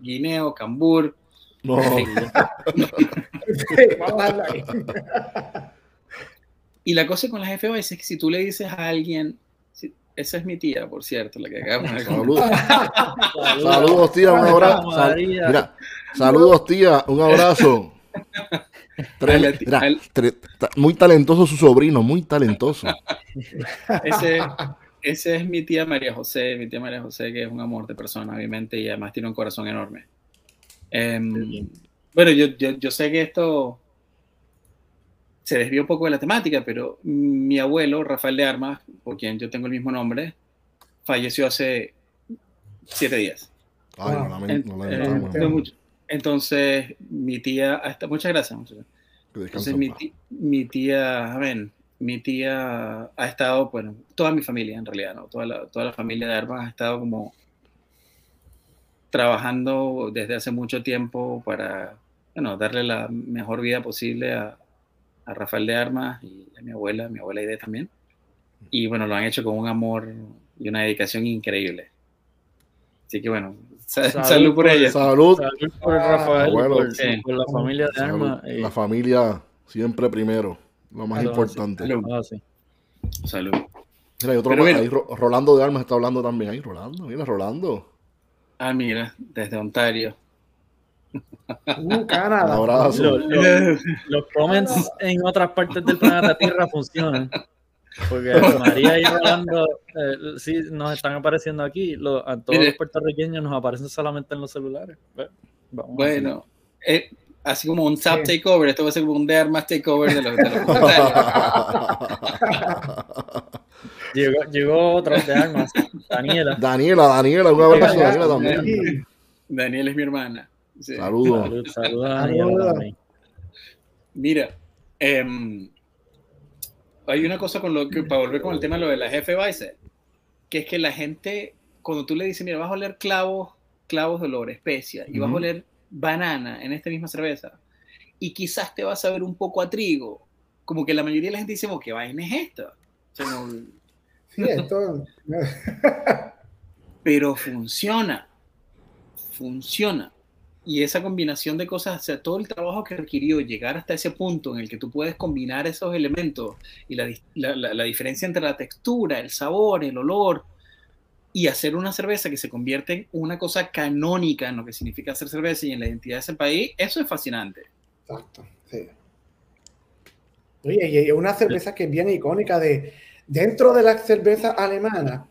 guineo, cambur. No, ahí. Y la cosa con las FOS es que si tú le dices a alguien, esa es mi tía, por cierto, la que acabamos de saludos. Saludos, tía, un abrazo. Sal- María. mira, saludos, tía, un abrazo. Mira, muy talentoso su sobrino, muy talentoso. Ese, ese es mi tía María José, mi tía María José, que es un amor de persona, obviamente, y además tiene un corazón enorme. Em, bueno, yo, yo, yo sé que esto se desvió un poco de la temática, pero mi abuelo, Rafael de Armas, por quien yo tengo el mismo nombre, falleció hace siete días. Ay, Wow. no, En- no eh, no mucho. Entonces, mi tía, hasta, muchas gracias. muchas gracias. descanse Entonces, en mi, ti- mi tía, amén, mi tía ha estado, bueno, toda mi familia en realidad, ¿no? Toda la, toda la familia de Armas ha estado como trabajando desde hace mucho tiempo para, bueno, darle la mejor vida posible a, a Rafael de Armas y a mi abuela, mi abuela Ide también. Y bueno, lo han hecho con un amor y una dedicación increíble. Así que bueno, sa- Salud salud, por ella. Salud. Salud por Rafael, Abuelo. por, Sí. por la familia de Salud. Arma. eh, La familia siempre primero, lo más Salud. importante. Salud. ah, sí. Salud. Mira, hay otro Pero más, mira. ahí Ro- Rolando de Armas está hablando también. Ahí, Rolando, mira, Rolando. Ah, mira, desde Ontario. Uh, Un Canadá. abrazo. Lo- lo- los comments en otras partes del planeta Tierra funcionan. Porque María y Rolando eh, sí nos están apareciendo aquí. Lo- a todos Mire. los puertorriqueños nos aparecen solamente en los celulares. Vamos. Bueno, eh, así como un tap Sí. takeover, esto va a ser como un de armas takeover de los, de los. Llegó, llegó otro de armas, Daniela. Daniela, Daniela, un abrazo, Daniela también. Sí. Daniel es mi hermana. Sí. Saludos. Salud, a. Mira, em, hay una cosa con lo que, para volver con el tema de lo de la jefe Vice, que es que la gente, cuando tú le dices, mira, vas a oler clavos, clavos de olor, especia, y vas a oler banana en esta misma cerveza, y quizás te vas a ver un poco a trigo, como que la mayoría de la gente dice, "Oh, ¿qué vaina es esta? O sea, no- Sí, esto. pero funciona, funciona. Y esa combinación de cosas, o todo el trabajo que requirió llegar hasta ese punto en el que tú puedes combinar esos elementos y la, la- diferencia entre la textura, el sabor, el olor, y hacer una cerveza que se convierte en una cosa canónica en lo que significa hacer cerveza y en la identidad de ese país, eso es fascinante. Exacto. Oye, y una cerveza que es bien icónica de dentro de la cerveza alemana,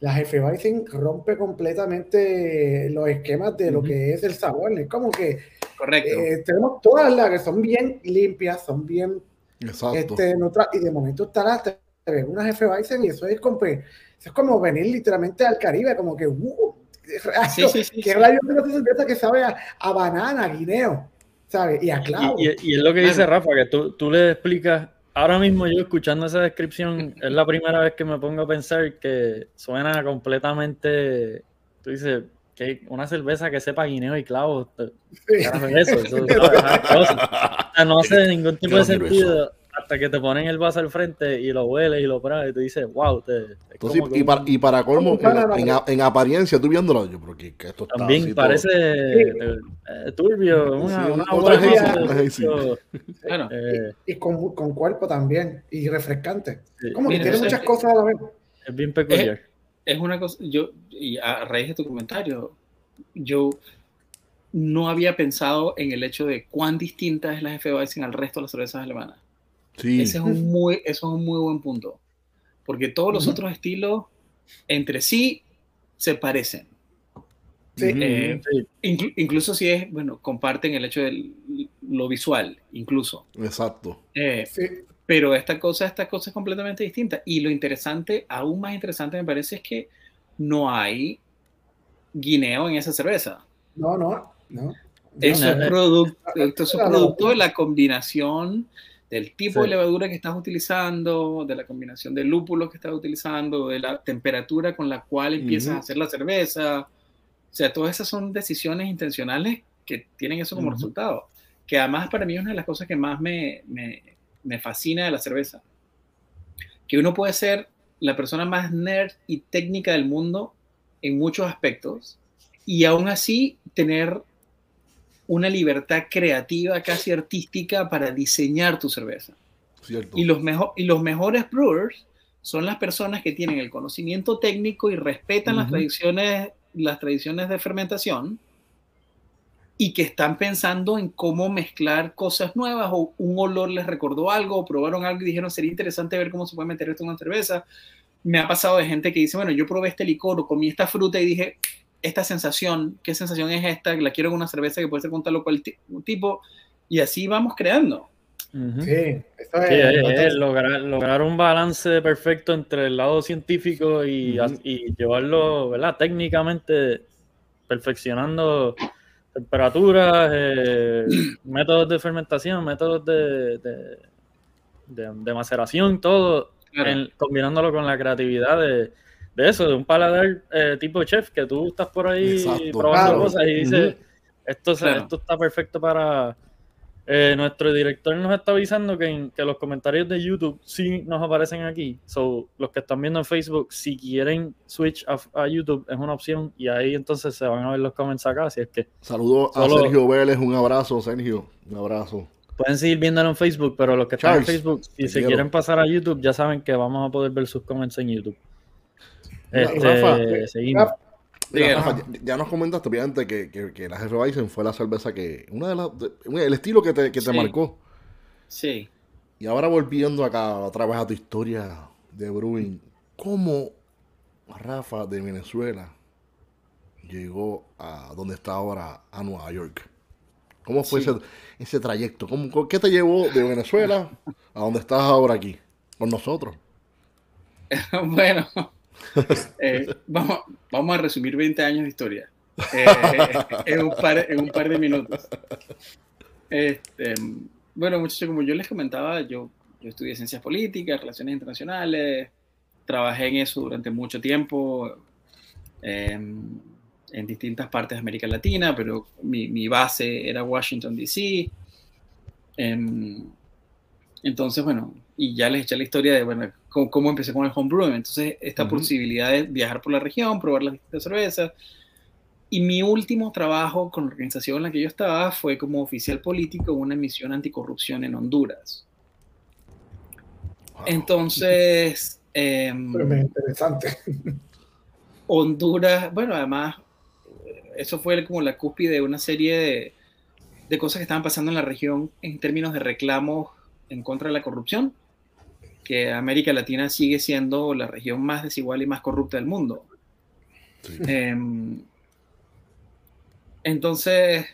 la Hefeweizen rompe completamente los esquemas de lo Ujú. que es el sabor. Es como que Correcto. eh, tenemos todas las que son bien limpias, son bien Exacto. este, y de momento está la una Hefeweizen y eso es como, eso es como venir literalmente al Caribe, como que, uh, Sí, sí, sí, ¿qué sí. rayos de que sabe a, a banana, a guineo? ¿Sabes? Y a clavo. Y, y- y es lo que dice. Rafa, que tú, tú le explicas. Ahora mismo yo escuchando esa descripción, es la primera vez que me pongo a pensar que suena completamente. Tú dices que una cerveza que sepa guineo y clavo. Sí. eso, eso, ¿sabes? Es asqueroso. O sea, no hace ningún tipo de sentido hasta que te ponen el vaso al frente y lo hueles y lo pruebas y tú dices, wow, te, es Entonces, y, para, y para colmo, en, en- en apariencia, tú viéndolo, yo, pero que, que esto está también así parece eh, turbio, una, Sí, una otra eh, y con, con cuerpo también, y refrescante. sí, Como que tiene muchas es- cosas a la vez. es bien peculiar. es una cosa, yo, y a raíz de tu comentario, yo no había pensado en el hecho de cuán distinta es la Hefeweizen al resto de las cervezas alemanas. Sí, Ese es un muy, eso es un muy buen punto. Porque todos los otros estilos entre sí se parecen. Sí. Eh, Sí, incluso si es, bueno, comparten el hecho de lo visual, incluso. exacto. Eh, Sí, pero esta cosa, esta cosa es completamente distinta. Y lo interesante, aún más interesante me parece, es que no hay guineo en esa cerveza. no, no, no. Eso No, es, no. producto, esto es producto de la combinación del tipo Sí. de levadura que estás utilizando, de la combinación de lúpulos que estás utilizando, de la temperatura con la cual empiezas a hacer la cerveza. O sea, todas esas son decisiones intencionales que tienen eso como resultado. Que además para mí es una de las cosas que más me, me, me fascina de la cerveza. Que uno puede ser la persona más nerd y técnica del mundo en muchos aspectos y aún así tener una libertad creativa, casi artística, para diseñar tu cerveza. Cierto. Y los, mejo- y los mejores brewers son las personas que tienen el conocimiento técnico y respetan las, tradiciones, las tradiciones de fermentación y que están pensando en cómo mezclar cosas nuevas o un olor les recordó algo o probaron algo y dijeron sería interesante ver cómo se puede meter esto en una cerveza. Me ha pasado de gente que dice, bueno, yo probé este licor o comí esta fruta y dije, esta sensación, ¿qué sensación es esta? La quiero en una cerveza que puede ser con tal o cual ti- tipo. Y así vamos creando. Sí, eso es. Sí, es- lograr, lograr un balance perfecto entre el lado científico y, y llevarlo, ¿verdad? Técnicamente perfeccionando temperaturas, eh, métodos de fermentación, métodos de, de, de- de maceración, todo, Claro. en- combinándolo con la creatividad de, de eso, de un paladar eh, tipo chef, que tú estás por ahí Exacto. probando Claro. cosas y dices, esto, se- Claro. esto está perfecto para... Eh, nuestro director nos está avisando que, en- que los comentarios de YouTube sí nos aparecen aquí. So, los que están viendo en Facebook, si quieren switch a, a YouTube, es una opción y ahí entonces se van a ver los comments acá. Así es que Saludos a Sergio Vélez, un abrazo, Sergio, un abrazo. pueden seguir viéndolo en Facebook, pero los que están en Facebook, si se quiero. quieren pasar a YouTube, ya saben que vamos a poder ver sus comments en YouTube. Este, Rafa, seguimos. Rafa, Mira, Diga. Rafa, ya, ya nos comentaste obviamente que, que, que la Jefe Bison fue la cerveza que, una de las, de- el estilo que te, que te Sí. marcó. Sí. Y ahora volviendo acá otra vez a tu historia de Brewing, ¿cómo Rafa de Venezuela llegó a donde está ahora, a Nueva York? ¿Cómo fue Sí. ese, ese trayecto? ¿Cómo, ¿Qué te llevó de Venezuela a donde estás ahora aquí, con nosotros? bueno, eh, vamos, vamos a resumir 20 años de historia eh, en, un par, en un par de minutos. Este, bueno, muchachos, como yo les comentaba, yo, yo estudié ciencias políticas, relaciones internacionales, trabajé en eso durante mucho tiempo eh, en distintas partes de América Latina, pero mi, mi base era Washington, D.C. Em, entonces, bueno, y ya les eché la historia de, bueno, cómo, cómo empecé con el homebrewing. Entonces, esta posibilidad de viajar por la región, probar las distintas cervezas. Y mi último trabajo con la organización en la que yo estaba fue como oficial político en una misión anticorrupción en Honduras. Wow. Entonces, pero me interesante. Honduras, bueno, además, eh, eso fue como la cúspide de una serie de, de cosas que estaban pasando en la región en términos de reclamos en contra de la corrupción, que América Latina sigue siendo la región más desigual y más corrupta del mundo. Sí. Em, entonces,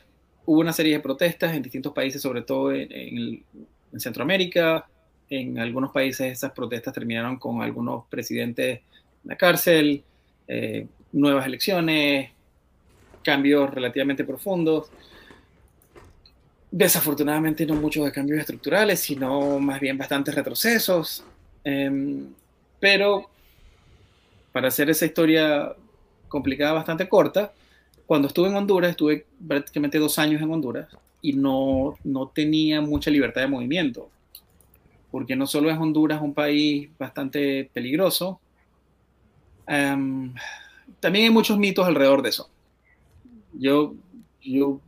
hubo una serie de protestas en distintos países, sobre todo en, en el- en Centroamérica. En algunos países esas protestas terminaron con algunos presidentes en la cárcel, eh, nuevas elecciones, cambios relativamente profundos. Desafortunadamente no muchos cambios estructurales, sino más bien bastantes retrocesos. Em, pero para hacer esa historia complicada, bastante corta, cuando estuve en Honduras, estuve prácticamente dos años en Honduras y no, no tenía mucha libertad de movimiento, porque no solo es Honduras un país bastante peligroso, em, también hay muchos mitos alrededor de eso. Yo, yo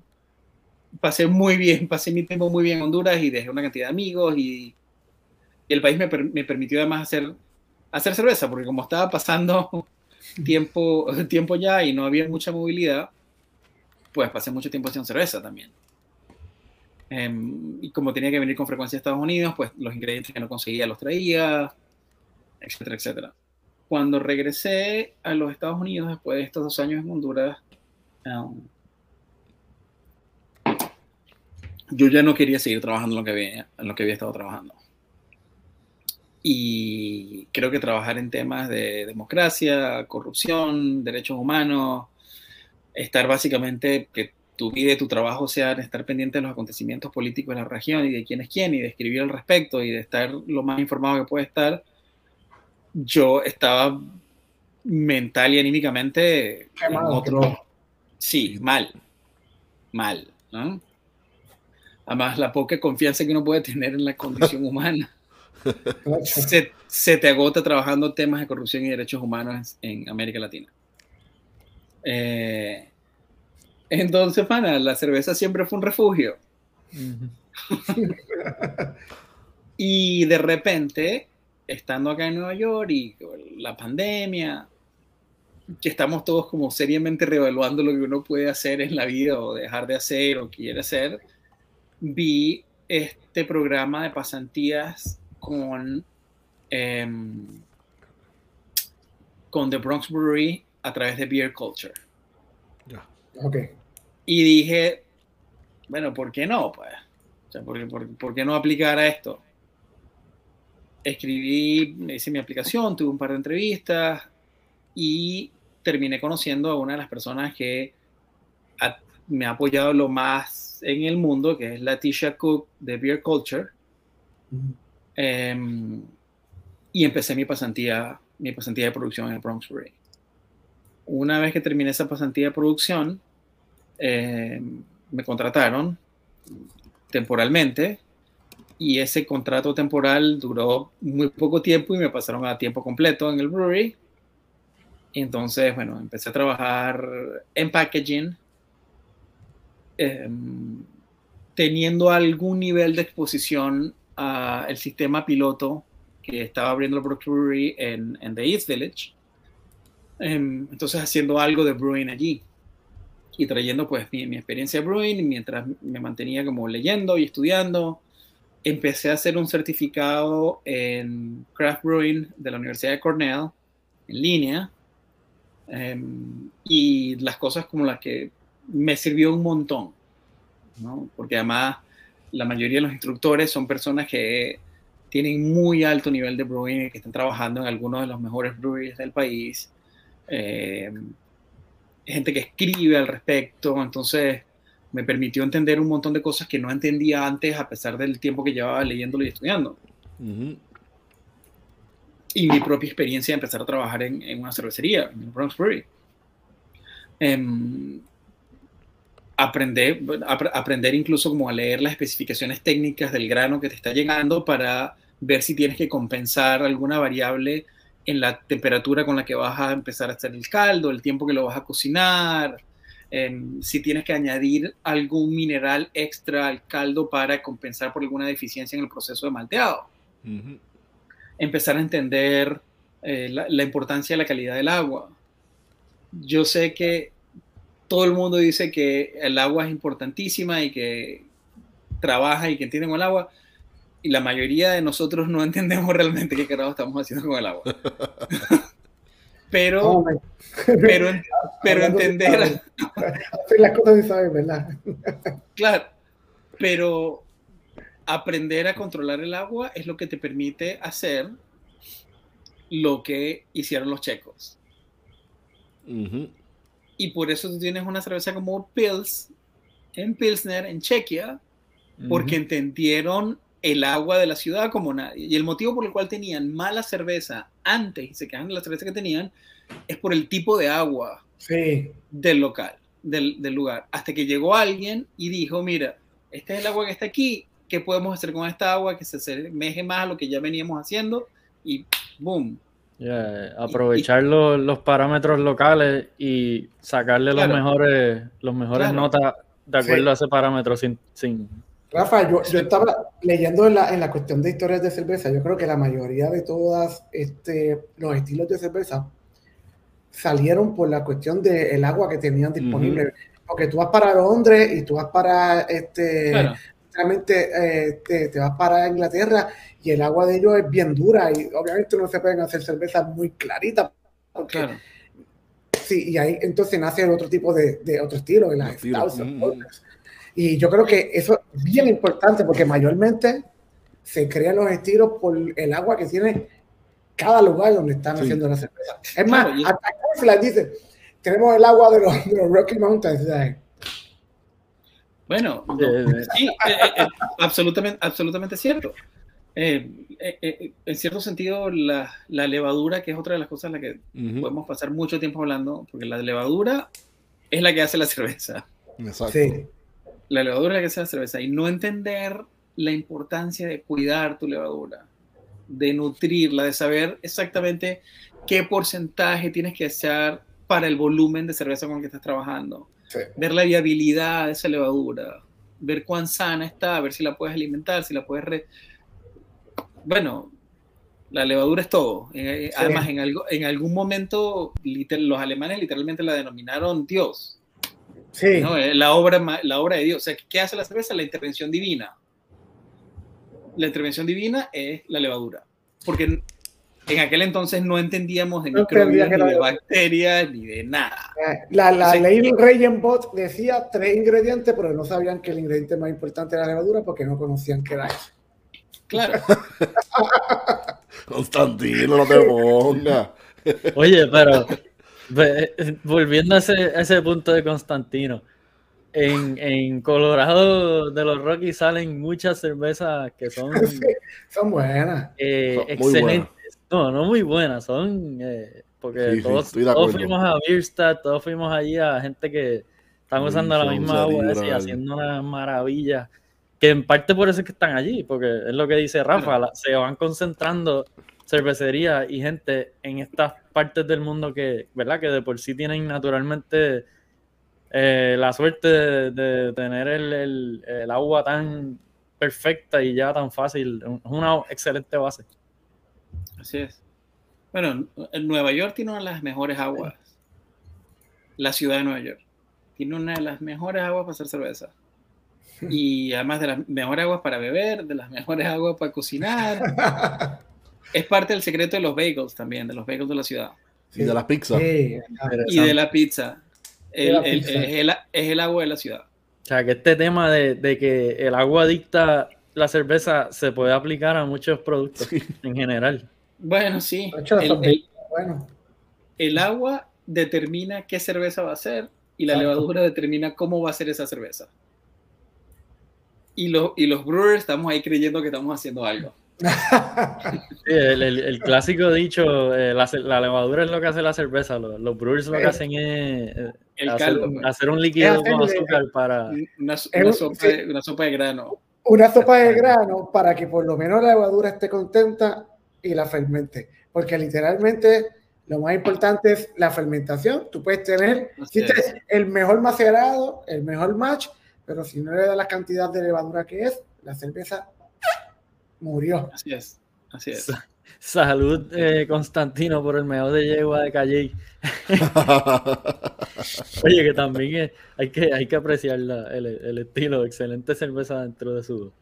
pasé muy bien, pasé mi tiempo muy bien en Honduras y dejé una cantidad de amigos y, y el país me, per- me permitió además hacer, hacer cerveza, porque como estaba pasando tiempo, tiempo ya y no había mucha movilidad, pues pasé mucho tiempo haciendo cerveza también. Em, y como tenía que venir con frecuencia a Estados Unidos, pues los ingredientes que no conseguía los traía, etcétera, etcétera. Cuando regresé a los Estados Unidos después de estos dos años en Honduras, um, yo ya no quería seguir trabajando en lo que había, en lo que había estado trabajando. Y creo que trabajar en temas de democracia, corrupción, derechos humanos, estar básicamente que tu vida y tu trabajo sean estar pendiente de los acontecimientos políticos de la región y de quién es quién y de escribir al respecto y de estar lo más informado que puede estar, yo estaba mental y anímicamente en otro... Sí, mal, mal, ¿no? Además, la poca confianza que uno puede tener en la condición humana. se, se, te agota trabajando temas de corrupción y derechos humanos en América Latina. Eh, entonces, pana, la cerveza siempre fue un refugio. y de repente, estando acá en Nueva York y la pandemia, que estamos todos como seriamente reevaluando lo que uno puede hacer en la vida o dejar de hacer o quiere hacer, vi este programa de pasantías con, em, con The Bronx Brewery a través de Beer Culture. Ya. Ok. Y dije, bueno, ¿por qué no? Pues? O sea, ¿por, por, por qué no aplicar a esto? Escribí, hice mi aplicación, tuve un par de entrevistas y terminé conociendo a una de las personas que me ha apoyado lo más en el mundo, que es la Tisha Cook de Beer Culture. Em, y empecé mi pasantía, mi pasantía de producción en Bronx Brewery. Una vez que terminé esa pasantía de producción, em, me contrataron temporalmente y ese contrato temporal duró muy poco tiempo y me pasaron a tiempo completo en el brewery entonces, bueno, empecé a trabajar en packaging, em, teniendo algún nivel de exposición al sistema piloto que estaba abriendo el Brewery en, en, The East Village. Em, entonces, haciendo algo de brewing allí y trayendo pues mi, mi experiencia de brewing mientras me mantenía como leyendo y estudiando. Empecé a hacer un certificado en craft brewing de la Universidad de Cornell en línea Em, y las cosas como las que me sirvió un montón, ¿no? porque además la mayoría de los instructores son personas que tienen muy alto nivel de brewing y que están trabajando en algunos de los mejores breweries del país. Eh, gente que escribe al respecto, entonces me permitió entender un montón de cosas que no entendía antes a pesar del tiempo que llevaba leyéndolo y estudiando y mi propia experiencia de empezar a trabajar en, en una cervecería, en Bronx Brewery. Eh, aprender, aprender incluso como a leer las especificaciones técnicas del grano que te está llegando para ver si tienes que compensar alguna variable en la temperatura con la que vas a empezar a hacer el caldo, el tiempo que lo vas a cocinar, eh, si tienes que añadir algún mineral extra al caldo para compensar por alguna deficiencia en el proceso de malteado. Uh empezar a entender eh, la, importancia de la calidad del agua. Yo sé que todo el mundo dice que el agua es importantísima y que trabaja y que entiende con el agua, y la mayoría de nosotros no entendemos realmente qué carajo estamos haciendo con el agua. pero, pero, pero entender... las cosas ¿verdad? claro, pero aprender a controlar el agua es lo que te permite hacer lo que hicieron los checos. Y por eso tú tienes una cerveza como Pils, en Pilsner, en Chequia, porque entendieron el agua de la ciudad como nadie. Y el motivo por el cual tenían mala cerveza antes y se quedan de la cerveza que tenían es por el tipo de agua del local, del, del lugar. Hasta que llegó alguien y dijo, mira, este es el agua que está aquí, qué podemos hacer con esta agua que se asemeje más a lo que ya veníamos haciendo y boom. Aprovechar los, parámetros locales y sacarle los mejores, los mejores notas de acuerdo a ese parámetro sin... sin... Rafa, yo, yo, estaba leyendo en la, en la cuestión de historias de cerveza, yo creo que la mayoría de todas este, los estilos de cerveza salieron por la cuestión del agua que tenían disponible. Porque tú vas para Londres y tú vas para este, eh, te, vas para Inglaterra y el agua de ellos es bien dura y obviamente no se pueden hacer cervezas muy claritas. Claro. Sí, y ahí entonces nace el otro tipo de, de otro estilo, las Y yo creo que eso es bien importante porque mayormente se crean los estilos por el agua que tiene cada lugar donde están haciendo la cerveza. Es más, hasta dice, tenemos el agua de los, Rocky Mountains. Bueno, no, eh. sí, eh, eh, eh, absolutamente, absolutamente cierto. Eh, eh, eh, en cierto sentido, la, la levadura, que es otra de las cosas en las que podemos pasar mucho tiempo hablando, porque la levadura es la que hace la cerveza. Exacto. Sí. La levadura es la que hace la cerveza. Y no entender la importancia de cuidar tu levadura, de nutrirla, de saber exactamente qué porcentaje tienes que echar para el volumen de cerveza con el que estás trabajando. Sí. Ver la viabilidad de esa levadura, ver cuán sana está, ver si la puedes alimentar, si la puedes... Bueno, la levadura es todo. Eh, Sí. Además, en, algo, en algún momento liter- los alemanes literalmente la denominaron Dios. Sí. ¿no? Eh, La, obra, la obra de Dios. O sea, ¿qué hace la cerveza? La intervención divina. La intervención divina es la levadura. Porque en, aquel entonces no entendíamos de No microbios, ni de bacterias, ni de nada. Eh, La, la Sí. ley Regenbot decía tres ingredientes, pero no sabían que el ingrediente más importante era la levadura porque no conocían qué era eso. Claro. Constantino, no te pongas. Oye, pero volviendo a ese, a ese punto de Constantino, en, en Colorado de los Rockies salen muchas cervezas que son Sí, son buenas. eh, Son excelentes. No, no muy buenas, son eh, porque Sí, todos, fuimos a Bierstadt, todos fuimos allí a gente que están usando la misma agua y haciendo una maravilla. Que en parte por eso es que están allí, porque es lo que dice Rafa, la- se van concentrando cervecerías y gente en estas partes del mundo que, ¿verdad? Que de por sí tienen naturalmente eh, la suerte de, de tener el, el- el agua tan perfecta y ya tan fácil. Es una excelente base. Así es. Bueno, en Nueva York tiene una de las mejores aguas. La ciudad de Nueva York. Tiene una de las mejores aguas para hacer cerveza. Y además de las mejores aguas para beber, de las mejores aguas para cocinar. Es parte del secreto de los bagels también, de los bagels de la ciudad. Y de las pizzas. Sí, Y de la pizza. El- la el- pizza. es, el, es el agua de la ciudad. O sea, que este tema de, de que el agua dicta la cerveza se puede aplicar a muchos productos Sí. en general. Bueno, sí. El, el- bueno. el agua determina qué cerveza va a ser y la Exacto. levadura determina cómo va a ser esa cerveza. Y, los y los brewers estamos ahí creyendo que estamos haciendo algo. Sí, el, el- el clásico dicho, eh, la, la levadura es lo que hace la cerveza, los, los brewers lo que Eh, hacen es eh, El hacer, pues. hacer un líquido con azúcar para... una, una un- sopa, una sopa de grano. Una sopa de grano para que por lo menos la levadura esté contenta y la fermente. Porque literalmente lo más importante es la fermentación. Tú puedes tener el mejor macerado, el mejor match, pero si no le da la cantidad de levadura que es, la cerveza murió. Así es. Así es. Salud, eh, Constantino, por el mejor de yegua de Calle. Oye, que también es- hay, que, hay que apreciar la- el, el estilo, excelente cerveza dentro de su...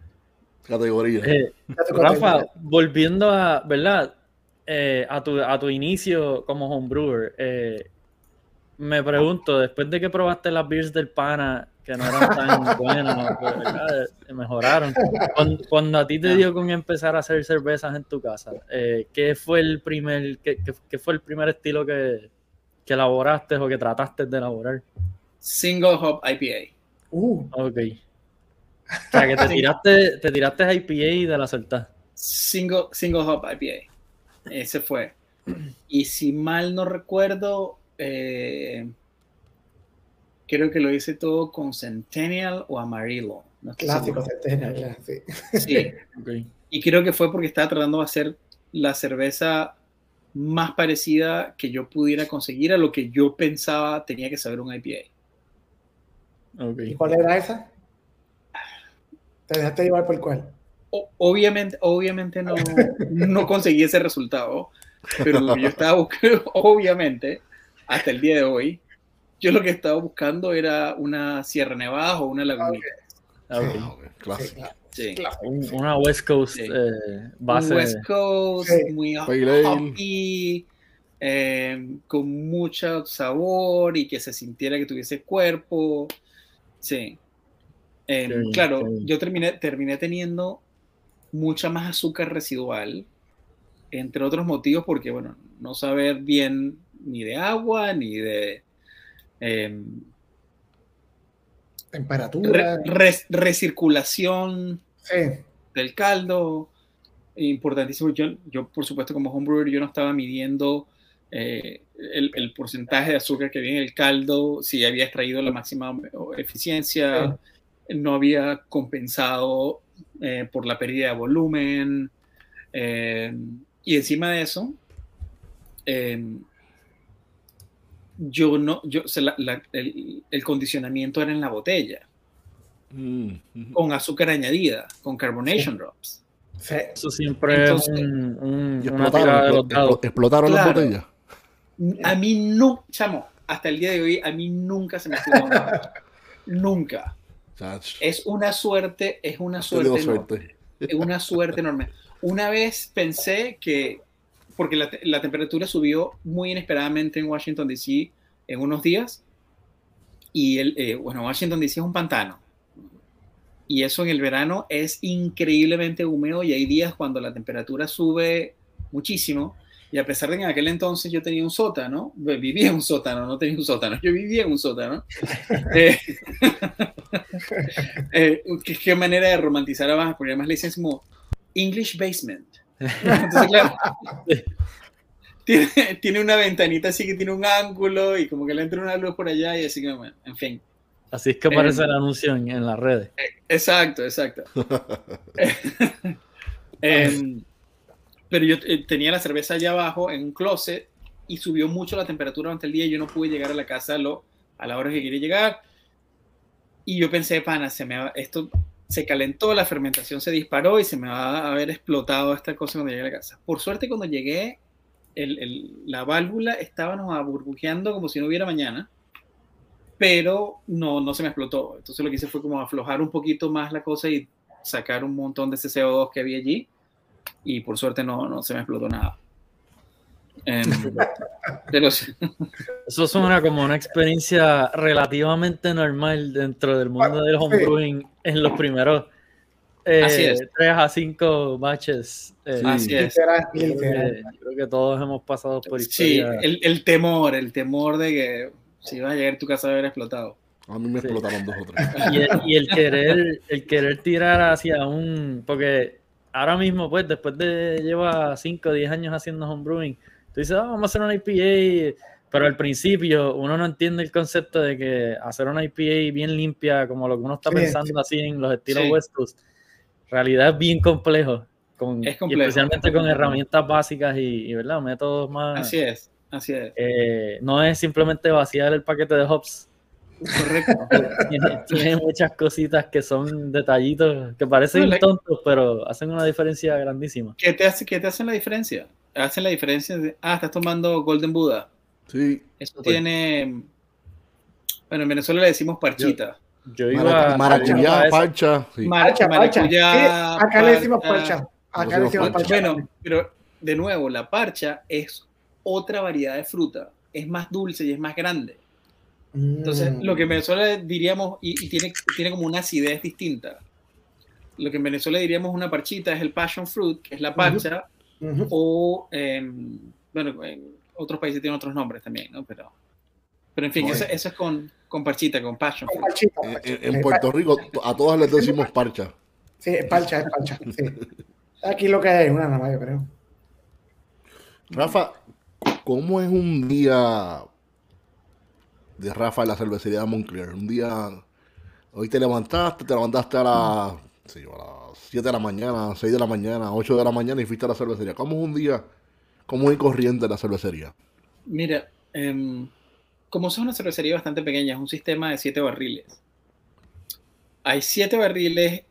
Categoría. Eh, Rafa, volviendo a, ¿verdad? Eh, a, tu, a tu inicio como homebrewer, eh, me pregunto, después de que probaste las beers del pana, que no eran tan buenas, ¿verdad? Mejoraron, cuando, cuando a ti te dio con empezar a hacer cervezas en tu casa, eh, ¿qué fue el primer, qué, qué- qué fue el primer estilo que, que elaboraste o que trataste de elaborar? Single hop IPA. Uh, Ok. O sea, que te tiraste, te tiraste IPA y de la soltaste. Single, single hop IPA. Ese fue. Y si mal no recuerdo, eh, creo que lo hice todo con Centennial o Amarillo. No clásico. seguro. centennial, sí. Sí. Ok. Y creo que fue porque estaba tratando de hacer la cerveza más parecida que yo pudiera conseguir a lo que yo pensaba tenía que saber un IPA. ¿Y cuál era esa? Te dejaste llevar por cuál. O- obviamente, obviamente no, no conseguí ese resultado, pero lo que yo estaba buscando, obviamente, hasta el día de hoy, yo lo que estaba buscando era una Sierra Nevada o una lagunita. Ok. Ok, Clásico. Sí. Un- Una West Coast Sí. eh, base. Un West Coast, Sí. muy hoppy, eh, con mucho sabor y que se sintiera que tuviese cuerpo. Sí. Eh, bien, claro, yo terminé, terminé teniendo mucha más azúcar residual, entre otros motivos, porque, bueno, no saber bien ni de agua, ni de... eh, temperatura. Re- res- recirculación Sí. del caldo, importantísimo. Yo, yo, por supuesto, como homebrewer, yo no estaba midiendo eh, el, el porcentaje de azúcar que había en el caldo, si había extraído la máxima eficiencia, no había compensado eh, por la pérdida de volumen. eh, y encima de eso, eh, yo no, yo, o sea, la- la- el, el condicionamiento era en la botella, Mm, mm. con azúcar añadida, con carbonation drops. Sí. Eso siempre Entonces, es un, un- Y una tirada de explotaron, los explotaron las Claro. botellas. A mí no, chamo, hasta el día de hoy, a mí nunca se me explotó nada. Nunca. Es una suerte, es una suerte, enorme, suerte. es una suerte enorme. Una vez pensé que, porque la, la temperatura subió muy inesperadamente en Washington, D.C. en unos días, y el, eh, bueno, Washington, D.C. es un pantano. Y eso en el verano es increíblemente húmedo y hay días cuando la temperatura sube muchísimo. Y a pesar de que en aquel entonces yo tenía un sótano, vivía en un sótano, no tenía un sótano, yo vivía en un sótano. Eh, eh, ¿qué, qué manera de romantizar abajo, porque además le dicen como English basement. Entonces, claro, tiene, tiene una ventanita así que tiene un ángulo y como que le entra una luz por allá y así que, bueno, en fin. Así es que aparece Eh, el anuncio en, en las redes. Exacto, exacto. Em, pero yo eh, tenía la cerveza allá abajo en un closet y subió mucho la temperatura durante el día y yo no pude llegar a la casa a, lo, a la hora que quería llegar. Y yo pensé, pana, se me va- esto se calentó, la fermentación se disparó y se me va a haber explotado esta cosa cuando llegué a la casa. Por suerte, cuando llegué, la válvula estábamos burbujeando como si no hubiera mañana, pero no, no se me explotó. Entonces lo que hice fue como aflojar un poquito más la cosa y sacar un montón de ese CO2 que había allí y por suerte no, no se me explotó nada. Em, pero sí. Eso suena como una experiencia relativamente normal dentro del mundo del homebrewing en los primeros eh, Así es. 3 a 5 batches. eh, Sí. Así es. Literal, creo literal. que- creo que todos hemos pasado por Sí, historia. el, el temor, el temor de que si vas a llegar a tu casa a haber explotado. A mí me Sí. explotaron dos o tres. y el, y el querer el querer tirar hacia un porque ahora mismo pues después de lleva 5 o 10 años haciendo homebrewing tú dices "Ah, vamos a hacer una IPA pero al principio uno no entiende el concepto de que hacer una IPA bien limpia como lo que uno está Sí. pensando así en los estilos Sí. West Coast realidad es bien complejo con, Es y complejo. especialmente con herramientas básicas y, y, verdad métodos más Así es, así es. eh, no es simplemente vaciar el paquete de hops Correcto. tiene, tiene muchas cositas que son detallitos que parecen No, tontos, pero hacen una diferencia grandísima. ¿Qué te, hace, ¿Qué te hacen la diferencia? Hacen la diferencia de, ah, estás tomando Golden Buddha. Sí, Eso tiene, bueno, en Venezuela le decimos parchita. Yo iba maracuyá, a parcha. Sí. Maracuyá, Sí, acá le decimos parcha. Acá le decimos parcha. Bueno, pero de nuevo, la parcha es otra variedad de fruta. Es más dulce y es más grande. Entonces, Mm. lo que en Venezuela diríamos, y, y tiene, tiene como una acidez distinta. Lo que en Venezuela diríamos una parchita es el passion fruit, que es la parcha, Ujú. o, em, bueno, en otros países tienen otros nombres también, ¿no? Pero, pero en fin, eso, eh. eso es con, con parchita, con passion Con parchita, En, parcha. en- en Eh, Puerto Rico a todas les decimos parcha. Sí, es parcha, es parcha. Sí. Aquí lo que hay es una nada más, yo creo. Rafa, ¿cómo es un día de Rafa en la cervecería de Moncler? Un día, hoy te levantaste, te levantaste a las, sí, a las 7 de la mañana, 6 de la mañana, 8 de la mañana y fuiste a la cervecería. ¿Cómo es un día, cómo es corriente en la cervecería? Mira, em, como es una cervecería bastante pequeña, es un sistema de siete barriles. Hay siete barriles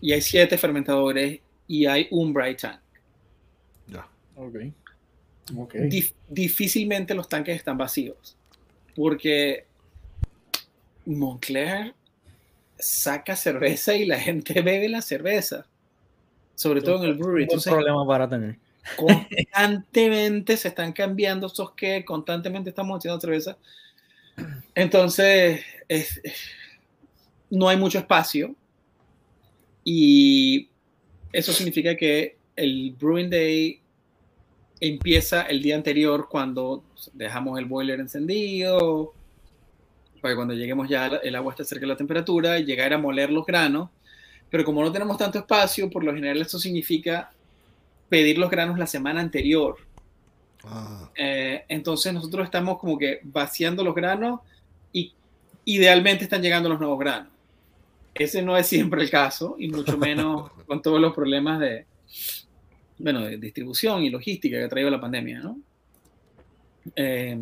y hay siete fermentadores y hay un bright tank. Ya. Ok. Dif- difícilmente los tanques están vacíos porque Moncler saca cerveza y la gente bebe la cerveza, sobre todo en el brewery. Entonces, problema para tener. constantemente se están cambiando estos que constantemente estamos haciendo cerveza. Entonces, es- no hay mucho espacio y eso significa que el Brewing Day empieza el día anterior cuando dejamos el boiler encendido, para que cuando lleguemos ya el agua esté cerca de la temperatura, llegar a moler los granos. Pero como no tenemos tanto espacio, por lo general esto significa pedir los granos la semana anterior. Ah, Eh, entonces nosotros estamos como que vaciando los granos y idealmente están llegando los nuevos granos. Ese no es siempre el caso y mucho menos con todos los problemas de, bueno, de distribución y logística que ha traído la pandemia, ¿no? Eh,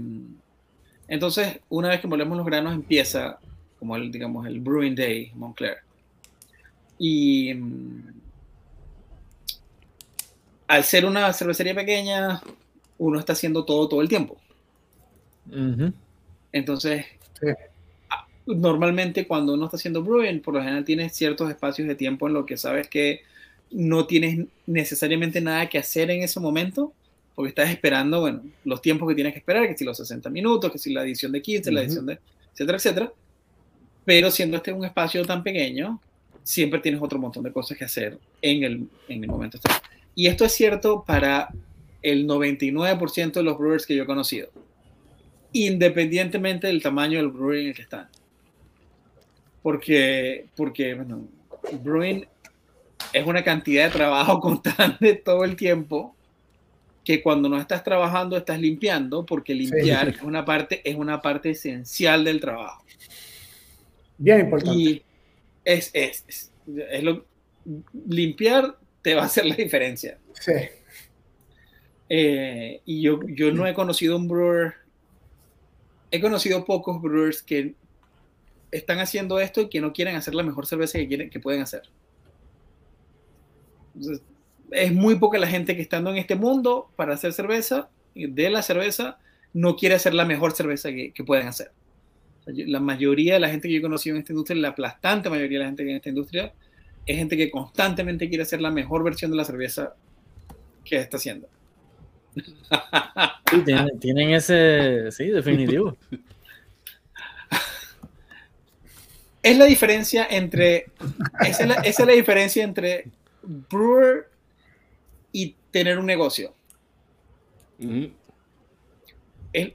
entonces, una vez que molemos los granos empieza como el, digamos, el Brewing Day Montclair. Y mm, al ser una cervecería pequeña, uno está haciendo todo todo el tiempo. Entonces, Sí. normalmente cuando uno está haciendo brewing, por lo general tienes ciertos espacios de tiempo en lo que sabes que no tienes necesariamente nada que hacer en ese momento, porque estás esperando, bueno, los tiempos que tienes que esperar, que si los 60 minutos, que si la edición de 15, la Ujú. edición de, etcétera, etcétera. Pero siendo este un espacio tan pequeño, siempre tienes otro montón de cosas que hacer en el, en el momento. Y esto es cierto para el 99% de los brewers que yo he conocido, independientemente del tamaño del brewery en el que están. Porque, porque bueno, brewing es una cantidad de trabajo constante todo el tiempo que cuando no estás trabajando estás limpiando porque limpiar es una parte es una parte esencial del trabajo Bien importante. y es, es, es, es lo, limpiar te va a hacer la diferencia Sí. Eh, y yo, yo no he conocido un brewer, he conocido pocos brewers que están haciendo esto y que no quieren hacer la mejor cerveza que, quieren, que pueden hacer. Entonces, es muy poca la gente que estando en este mundo para hacer cerveza, de la cerveza, no quiere hacer la mejor cerveza que, que pueden hacer. La mayoría de la gente que yo he conocido en esta industria, la aplastante mayoría de la gente que en esta industria, es gente que constantemente quiere hacer la mejor versión de la cerveza que está haciendo. Sí, tienen, tienen ese, sí, definitivo. es la diferencia entre esa es la, esa es la diferencia entre brewer tener un negocio es,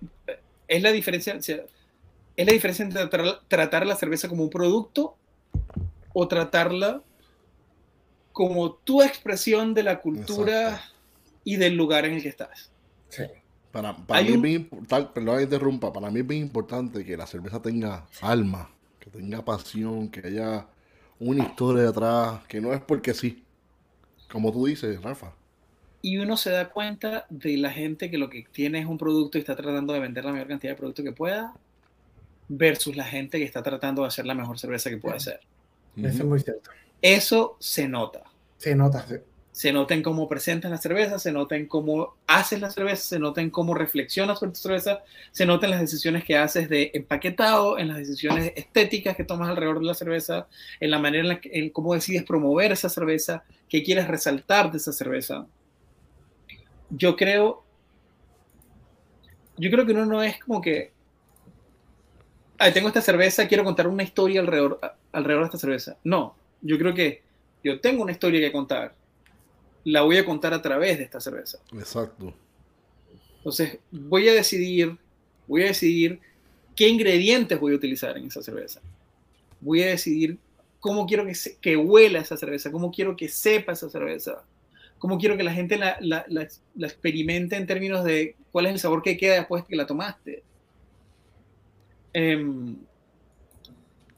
es la diferencia o sea, es la diferencia entre tratar, tratar la cerveza como un producto o tratarla como tu expresión de la cultura Exacto. y del lugar en el que estás Sí. Para, para mí un- es bien importante, perdón interrumpa, para mí es bien importante que la cerveza tenga alma, que tenga pasión, que haya una historia detrás, que no es porque sí. Como tú dices, Rafa. Y uno se da cuenta de la gente que lo que tiene es un producto y está tratando de vender la mayor cantidad de producto que pueda versus la gente que está tratando de hacer la mejor cerveza que puede hacer. Eso es muy cierto. Eso se nota. Se nota. sí. Se nota en cómo presentas la cerveza, se nota en cómo haces la cerveza, se nota en cómo reflexionas sobre tu cerveza, se nota en las decisiones que haces de empaquetado, en las decisiones estéticas que tomas alrededor de la cerveza, en la manera en, la que, en cómo decides promover esa cerveza, qué quieres resaltar de esa cerveza. Yo creo, yo creo que uno no es como que, "Ay, tengo esta cerveza, quiero contar una historia alrededor, alrededor de esta cerveza. No, yo creo que yo tengo una historia que contar, la voy a contar a través de esta cerveza. Exacto. Entonces, voy a decidir, voy a decidir qué ingredientes voy a utilizar en esa cerveza. Voy a decidir cómo quiero que, se- que huela esa cerveza, cómo quiero que sepa esa cerveza, cómo quiero que la gente la, la- la- la experimente en términos de cuál es el sabor que queda después que la tomaste. Em,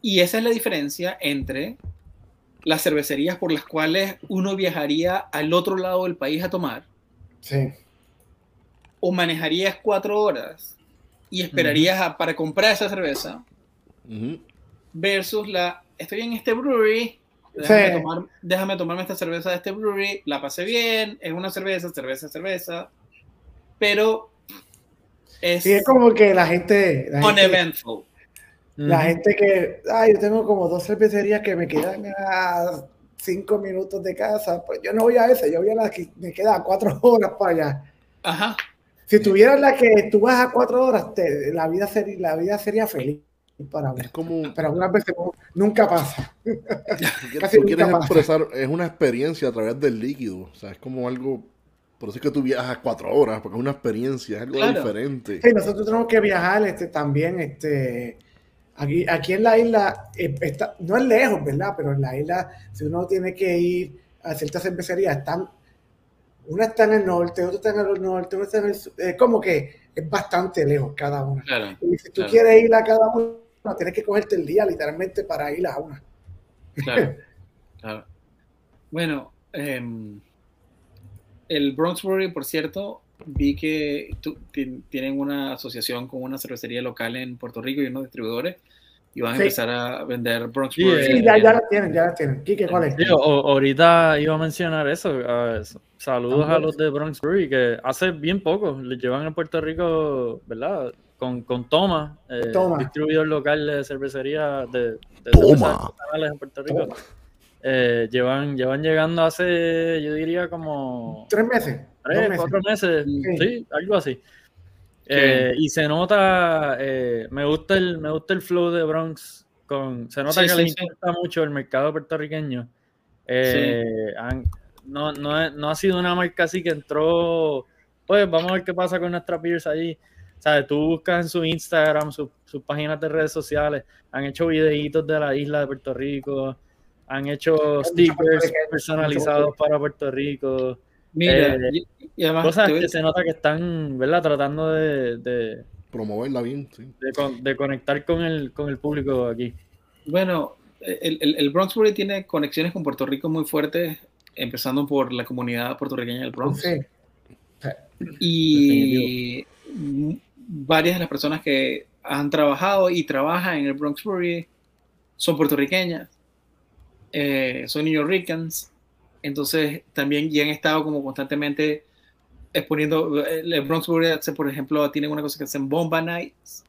y esa es la diferencia entre las cervecerías por las cuales uno viajaría al otro lado del país a tomar Sí. o manejarías cuatro horas y esperarías a- para comprar esa cerveza Ujú. versus la estoy en este brewery déjame, Sí. tomar- déjame tomarme esta cerveza de este brewery la pasé bien es una cerveza cerveza cerveza pero es Sí, es como que la gente. La gente, uneventful la Ujú. gente que. Ay, yo tengo como dos cervecerías que me quedan a cinco minutos de casa. Pues yo no voy a esa, yo voy a la que me queda cuatro horas para allá. ajá Si tuvieras la que tú vas a cuatro horas, te- la, vida sería, la vida sería feliz para mí. Es como, Pero algunas veces nunca pasa. tú quieres, Casi tú quieres nunca pasa. expresar, es una experiencia a través del líquido. O sea, es como algo, por eso es que tú viajas cuatro horas, porque es una experiencia, es algo Claro. diferente. Sí, nosotros tenemos que viajar este, también este, Aquí, aquí en la isla, eh, está, no es lejos, ¿verdad? Pero en la isla, si uno tiene que ir a ciertas cervecerías, están, una está en el norte, otra está en el norte, otra está en el sur, es como que es bastante lejos cada una. Claro, Y si tú claro. quieres ir a cada una, tienes que cogerte el día literalmente para ir a una. claro, claro. Bueno, em, el Bronx Brewery, por cierto, vi que tienen una asociación con una cervecería local en Puerto Rico y unos distribuidores y van a Sí. empezar a vender Bronx Sí, Brewery. Sí, ya, ya la tienen, ya la tienen. Quique, ¿cuál es? Ahorita iba a mencionar eso. saludos a los de Bronx Brewery, que hace bien poco le llevan a Puerto Rico, ¿verdad? Con, con Toma, eh, Toma. distribuidor local de cervecería de, de Toma. en Puerto Rico. Toma. Eh, llevan, llevan llegando hace, yo diría, como Tres meses. tres, meses. cuatro meses, Sí. sí, algo así. Eh, y se nota, eh, me gusta el, me gusta el flow de Bronx. Con, se nota Sí, que sí, le sí. importa mucho el mercado puertorriqueño. Eh, han- no, no, no ha sido una marca así que entró, pues vamos a ver qué pasa con nuestra peers allí. ¿Sabes? Tú buscas en su Instagram, su- sus páginas de redes sociales, han hecho videitos de la isla de Puerto Rico, han hecho stickers personalizados para Puerto Rico. Mira, Eh, y, y además, Cosas que se nota que están, ¿verdad? Tratando de, de, Promoverla bien, sí. de con- de conectar con el, con el público aquí. Bueno, el, el, el Bronx Brewery tiene conexiones con Puerto Rico muy fuertes, empezando por la comunidad puertorriqueña del Bronx. Sí. Y varias de las personas que han trabajado y trabajan en el Bronx Brewery son puertorriqueñas, eh, son New Yorkers, entonces también ya han estado como constantemente exponiendo, el el Bronx Brewery, hace, por ejemplo, tienen una cosa que hacen Bomba Nights,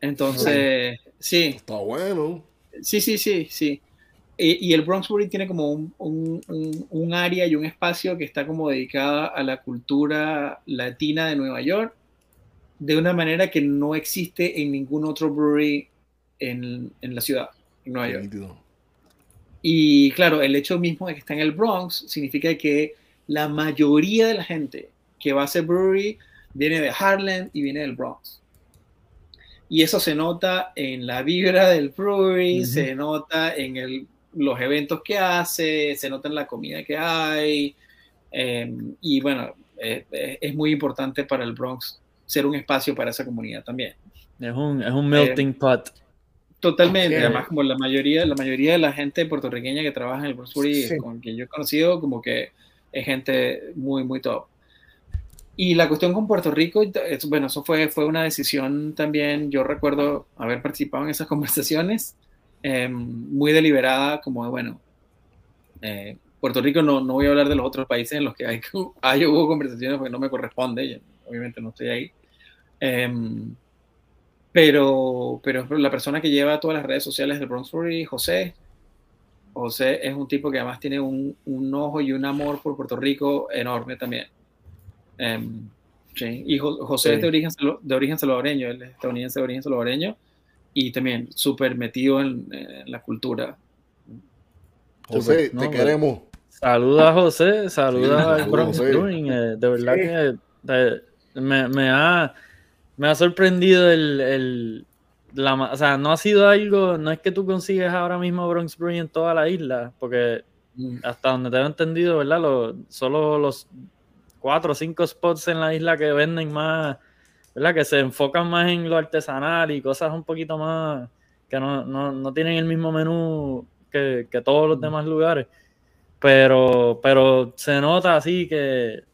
entonces, sí, Está bueno. Sí, sí, sí, sí. Y, y el Bronx Brewery tiene como un, un- un- un área y un espacio que está como dedicada a la cultura latina de Nueva York de una manera que no existe en ningún otro brewery en, en la ciudad, en Nueva York. Y claro, el hecho mismo de que está en el Bronx significa que la mayoría de la gente que va a hacer brewery viene de Harlem y viene del Bronx. Y eso se nota en la vibra del brewery, se nota en el- los eventos que hace, se nota en la comida que hay. eh, y bueno, eh, eh, es muy importante para el Bronx ser un espacio para esa comunidad también. Es un, es un melting pot. Totalmente, Sí. además como la mayoría, la mayoría de la gente puertorriqueña que trabaja en el Brewery Sí. con quien yo he conocido, como que es gente muy, muy top. Y la cuestión con Puerto Rico, es- bueno, eso fue, fue una decisión también, yo recuerdo haber participado en esas conversaciones, eh, muy deliberada, como de, bueno, eh, Puerto Rico no, no voy a hablar de los otros países en los que hay, hay hubo conversaciones porque no me corresponde, yo obviamente no estoy ahí. Em, pero, pero la persona que lleva todas las redes sociales del Bronx Brewery, José, José es un tipo que además tiene un, un ojo y un amor por Puerto Rico enorme también. Em, sí, y Jo- José Sí. es de origen, de origen salvadoreño, él es estadounidense de origen salvadoreño y también súper metido en, en la cultura. José, te no, queremos. Saluda a José, saluda Sí, Bronx José. Brewing. eh, de verdad Sí. que eh, me, me ha, me ha sorprendido el, el- la, o sea, no ha sido algo, no es que tú consigues ahora mismo Bronx Brewing en toda la isla, porque Mm, hasta donde tengo entendido, ¿verdad? Lo- solo los cuatro o cinco spots en la isla que venden más, ¿verdad? Que se enfocan más en lo artesanal y cosas un poquito más que no, no, no tienen el mismo menú que, que todos los demás lugares. Pero, pero se nota así que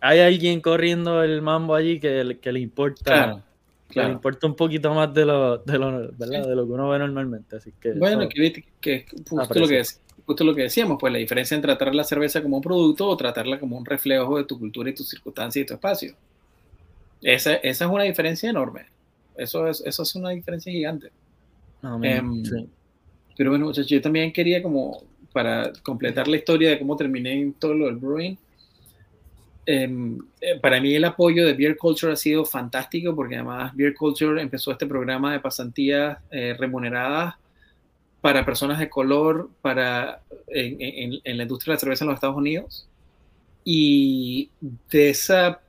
hay alguien corriendo el mambo allí que, le- que le importa. Claro, le importa un poquito más de lo, de lo, ¿verdad? Sí. de lo que uno ve normalmente. Así que Bueno, que, que es justo lo que, dec- justo lo que decíamos, pues la diferencia entre tratar la cerveza como un producto o tratarla como un reflejo de tu cultura y tus circunstancias y tu espacio. Esa, esa es una diferencia enorme. Eso es, eso es una diferencia gigante. no, em, sí. Pero bueno, muchachos, yo también quería como, para completar la historia de cómo terminé en todo lo del brewing, eh, para mí el apoyo de Beer Culture ha sido fantástico porque además Beer Culture empezó este programa de pasantías eh, remuneradas para personas de color para, en, en- en la industria de la cerveza en los Estados Unidos. Y de esa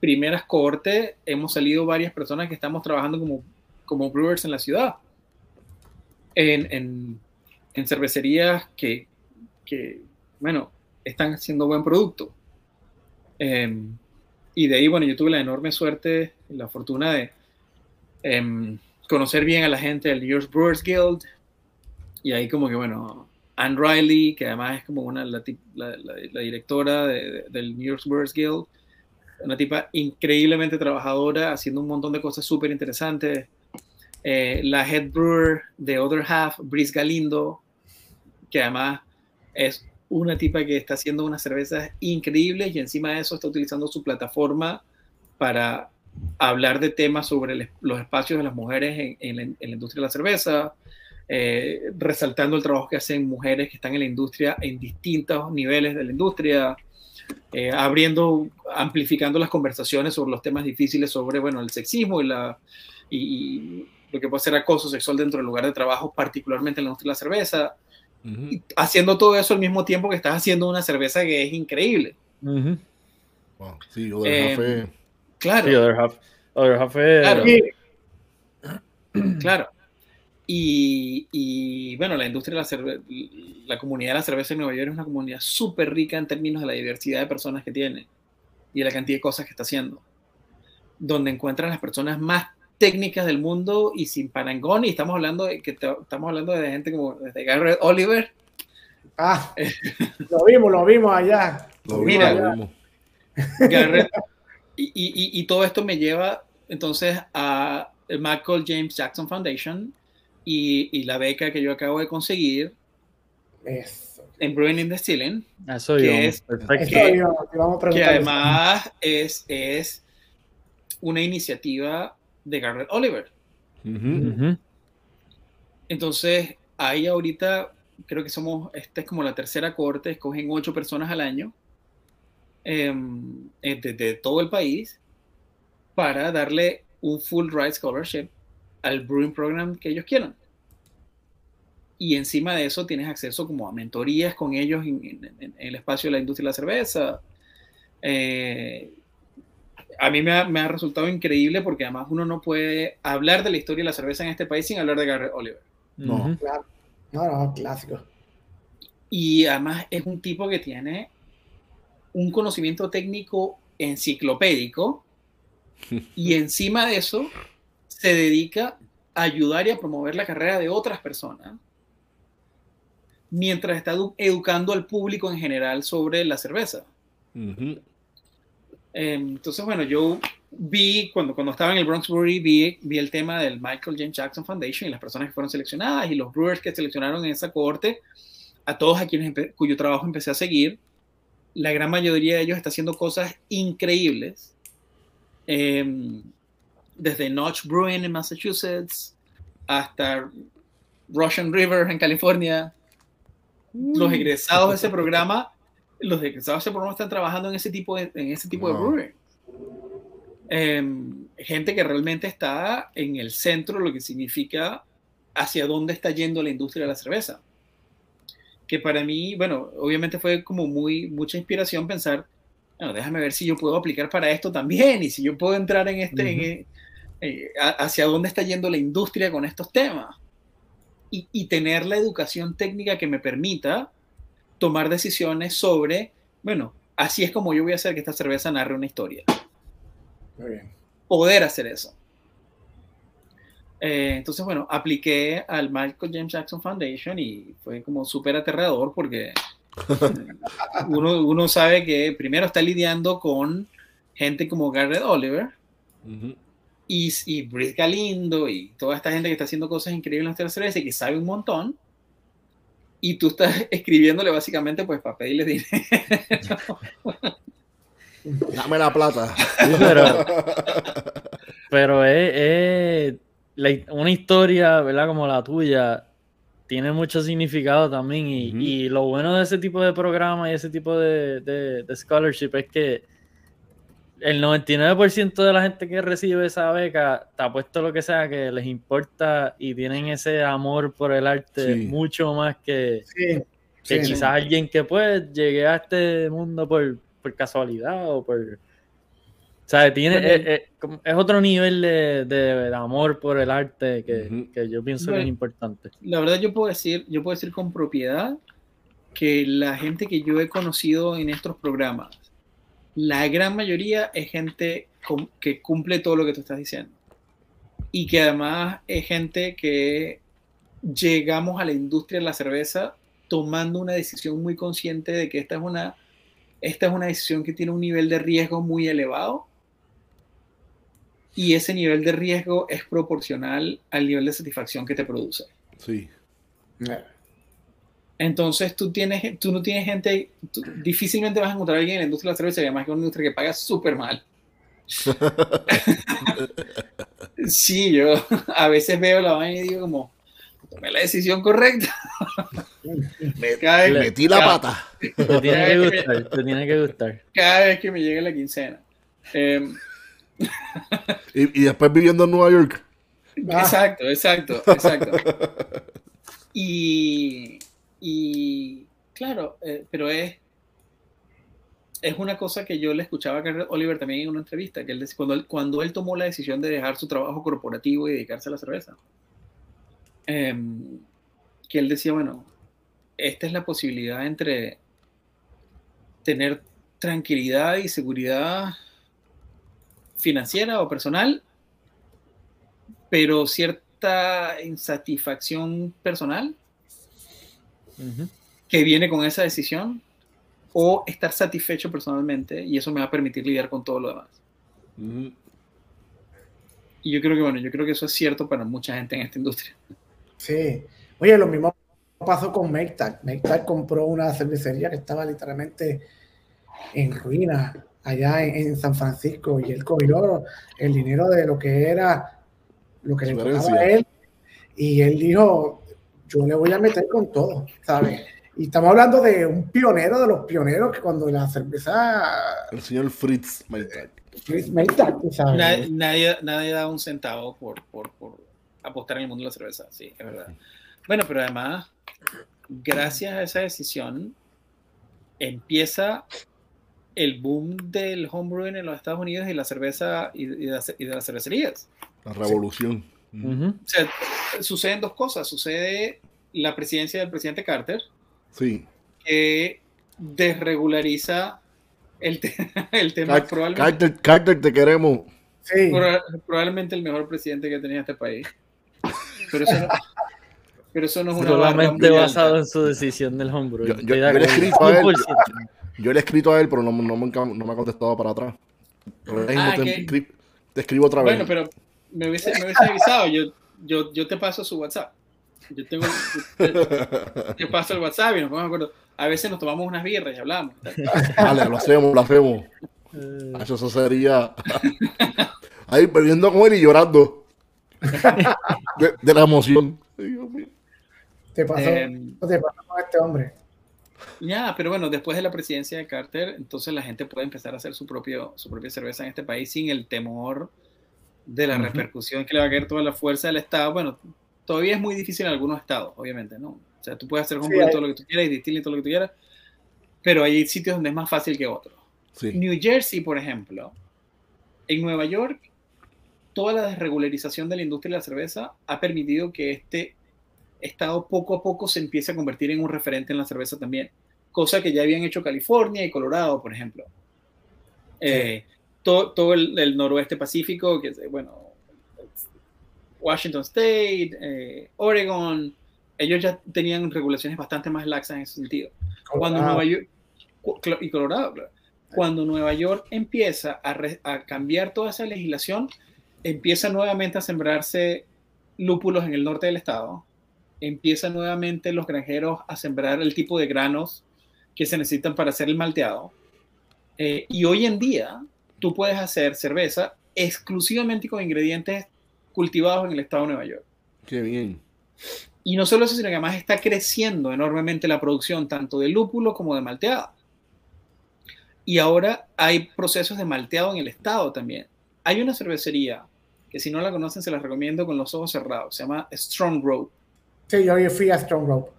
primeras cohorte hemos salido varias personas que estamos trabajando como, como brewers en la ciudad. en, en, en cervecerías que, que, bueno, están haciendo buen producto. Em, y de ahí, bueno, yo tuve la enorme suerte la fortuna de em, conocer bien a la gente del New York Brewers Guild. Y ahí como que, bueno, Anne Riley, que además es como una, la, la, la directora de, del New York Brewers Guild, una tipa increíblemente trabajadora, haciendo un montón de cosas súper interesantes. Eh, la head brewer de Other Half, Brice Galindo, que además es una tipa que está haciendo unas cervezas increíbles y encima de eso está utilizando su plataforma para hablar de temas sobre los espacios de las mujeres en, la, industria de la cerveza, eh, resaltando el trabajo que hacen mujeres que están en la industria en distintos niveles de la industria, eh, abriendo, amplificando las conversaciones sobre los temas difíciles sobre, bueno, el sexismo y, y, lo que puede ser acoso sexual dentro del lugar de trabajo, particularmente en la industria de la cerveza, haciendo todo eso al mismo tiempo que estás haciendo una cerveza que es increíble. sí, other half Claro. Sí, other half, Claro. claro. Y, y, bueno, la industria de la cerveza, la comunidad de la cerveza en Nueva York es una comunidad súper rica en términos de la diversidad de personas que tiene y de la cantidad de cosas que está haciendo. Donde encuentran las personas más técnicas del mundo y sin parangón. Y estamos hablando de que estamos hablando de gente como desde Garrett Oliver. Ah, lo vimos, lo vimos allá. Lo Mira, lo vimos. Garrett, y, y, y, todo esto me lleva entonces a Michael James Jackson Foundation y, y la beca que yo acabo de conseguir en Brewing and Distilling. Eso que, es, que, que además es, es una iniciativa de Garrett Oliver. Entonces, ahí ahorita creo que somos, esta es como la tercera corte, escogen ocho personas al año em, eh, de, todo el país para darle un full ride scholarship al brewing program que ellos quieran. Y encima de eso tienes acceso como a mentorías con ellos en, el espacio de la industria de la cerveza. Eh, a mí me ha, resultado increíble porque además uno no puede hablar de la historia de la cerveza en este país sin hablar de Garrett Oliver. No, claro. No, no, clásico. Y además es un tipo que tiene un conocimiento técnico enciclopédico y encima de eso se dedica a ayudar y a promover la carrera de otras personas mientras está educando al público en general sobre la cerveza. Em, entonces, bueno, yo vi, cuando, cuando estaba en el Bronx Brewery, vi, vi el tema del Michael James Jackson Foundation y las personas que fueron seleccionadas y los brewers que seleccionaron en esa cohorte, a todos a quienes cuyo trabajo empecé a seguir. La gran mayoría de ellos está haciendo cosas increíbles. Em, desde Notch Brewing en Massachusetts hasta Russian River en California. Los egresados de ese programa los de ese programa están trabajando en ese tipo de, en ese tipo de brewing. Em, gente que realmente está en el centro, lo que significa hacia dónde está yendo la industria de la cerveza. Que para mí, bueno, obviamente fue como muy, mucha inspiración pensar, bueno, déjame ver si yo puedo aplicar para esto también y si yo puedo entrar en este, eh, hacia dónde está yendo la industria con estos temas. Y, y, tener la educación técnica que me permita tomar decisiones sobre, bueno, así es como yo voy a hacer que esta cerveza narre una historia. Muy bien. Poder hacer eso. Eh, entonces, bueno, apliqué al Michael James Jackson Foundation y fue como súper aterrador porque uno, uno, sabe que primero está lidiando con gente como Garrett Oliver y, y Britt Galindo y toda esta gente que está haciendo cosas increíbles en la cerveza y que sabe un montón y tú estás escribiéndole básicamente pues para pedirle dinero. Dame la plata. Pero, es, una historia, ¿verdad? Como la tuya, tiene mucho significado también. Y, lo bueno de ese tipo de programa y ese tipo de, de scholarship es que el 99% de la gente que recibe esa beca, te apuesto lo que sea, que les importa y tienen ese amor por el arte mucho más que, quizás alguien que pues llegue a este mundo por, casualidad o por... sea, tiene, es, es- como- es otro nivel de, de amor por el arte que, que yo pienso que es importante. La verdad yo puedo decir, yo puedo decir con propiedad que la gente que yo he conocido en estos programas, la gran mayoría es gente que cumple todo lo que tú estás diciendo. Y que además es gente que llegamos a la industria de la cerveza tomando una decisión muy consciente de que esta es una, esta es una decisión que tiene un nivel de riesgo muy elevado. Y ese nivel de riesgo es proporcional al nivel de satisfacción que te produce. Sí. Entonces tú tienes, tú no tienes gente, tú- difícilmente vas a encontrar a alguien en la industria de la cerveza, y además que es una industria que paga súper mal. sí, yo a veces veo la vaina y digo como, tomé la decisión correcta. cada, vez, Metí la cada- pata. Te tiene que gustar, te tiene que gustar. cada vez que me llega la quincena. Em, Y, y después viviendo en Nueva York. Ah. Exacto, exacto, exacto. Y, y claro, eh, pero es, es una cosa que yo le escuchaba a Oliver también en una entrevista, que él cuando, él, cuando él tomó la decisión de dejar su trabajo corporativo y dedicarse a la cerveza, em, que él decía, bueno, esta es la posibilidad entre tener tranquilidad y seguridad financiera o personal pero cierta insatisfacción personal Que viene con esa decisión o estar satisfecho personalmente y eso me va a permitir lidiar con todo lo demás. Ujú. Y yo creo que, bueno, yo creo que eso es cierto para mucha gente en esta industria. Sí. Oye, lo mismo pasó con Maytag. Maytag compró una cervecería que estaba literalmente en ruina allá en, en San Francisco y él cogió el dinero de lo que era lo que le tocaba a él y él dijo, yo le voy a meter con todo, ¿sabes? Y estamos hablando de un pionero de los pioneros que cuando la cerveza El señor Fritz Maytag. Chris Maytag, ¿sabes? Nadie, nadie, nadie da un centavo por, por, por apostar en el mundo de la cerveza, sí, es verdad. Bueno, pero además, gracias a esa decisión, empieza el boom del homebrewing en los Estados Unidos y la cerveza y, y de, las- y de las cervecerías. La revolución. Ujú. O sea, suceden dos cosas. Sucede la presidencia del presidente Carter, Sí. que desregulariza el, te- el tema. Car- probablemente, Carter, Carter, te queremos. Sí. probablemente el mejor presidente que tenía este país. Pero eso no, pero eso no es una Solamente basado alta. en su decisión del homebrew. Yo- le he escrito a él. 100%. Yo le he escrito a él, pero no, no, me, no me ha contestado para atrás. Pero ahora mismo Ah, te, te escribo otra vez. Bueno, pero me hubiese, me hubiese avisado. Yo, yo, yo te paso su WhatsApp. Yo tengo, te, te paso el WhatsApp y nos ponemos de acuerdo. A veces nos tomamos unas birras y hablamos. Dale, lo hacemos, lo hacemos. Eh, Eso, sería. Ahí bebiendo con él y llorando. De, de la emoción. Te pasó, Em, te pasó con este hombre. Ya, pero bueno, después de la presidencia de Carter, entonces la gente puede empezar a hacer su, propio, su propia cerveza en este país sin el temor de la Ujú. repercusión que le va a caer toda la fuerza del Estado. Bueno, todavía es muy difícil en algunos estados, obviamente, ¿no? O sea, tú puedes hacer homebrew hay- todo lo que tú quieras y distilling todo lo que tú quieras, pero hay sitios donde es más fácil que otros. Sí. New Jersey, por ejemplo, en Nueva York, toda la desregularización de la industria de la cerveza ha permitido que este estado poco a poco se empiece a convertir en un referente en la cerveza también, cosa que ya habían hecho California y Colorado, por ejemplo. Eh, todo, todo el, el noroeste pacífico, que es, bueno, Washington State, eh, Oregon, ellos ya tenían regulaciones bastante más laxas en ese sentido cuando Nueva York y Colorado, claro. cuando Nueva York empieza a, re- a cambiar toda esa legislación, empieza nuevamente a sembrarse lúpulos en el norte del estado, empiezan nuevamente los granjeros a sembrar el tipo de granos que se necesitan para hacer el malteado. Eh, y hoy en día tú puedes hacer cerveza exclusivamente con ingredientes cultivados en el estado de Nueva York. Qué bien. Y no solo eso, sino que además está creciendo enormemente la producción tanto de lúpulo como de malteado. Y ahora hay procesos de malteado en el estado también. Hay una cervecería que si no la conocen se la recomiendo con los ojos cerrados. Se llama Strong Road. Sí, yo fui a Strong Rope.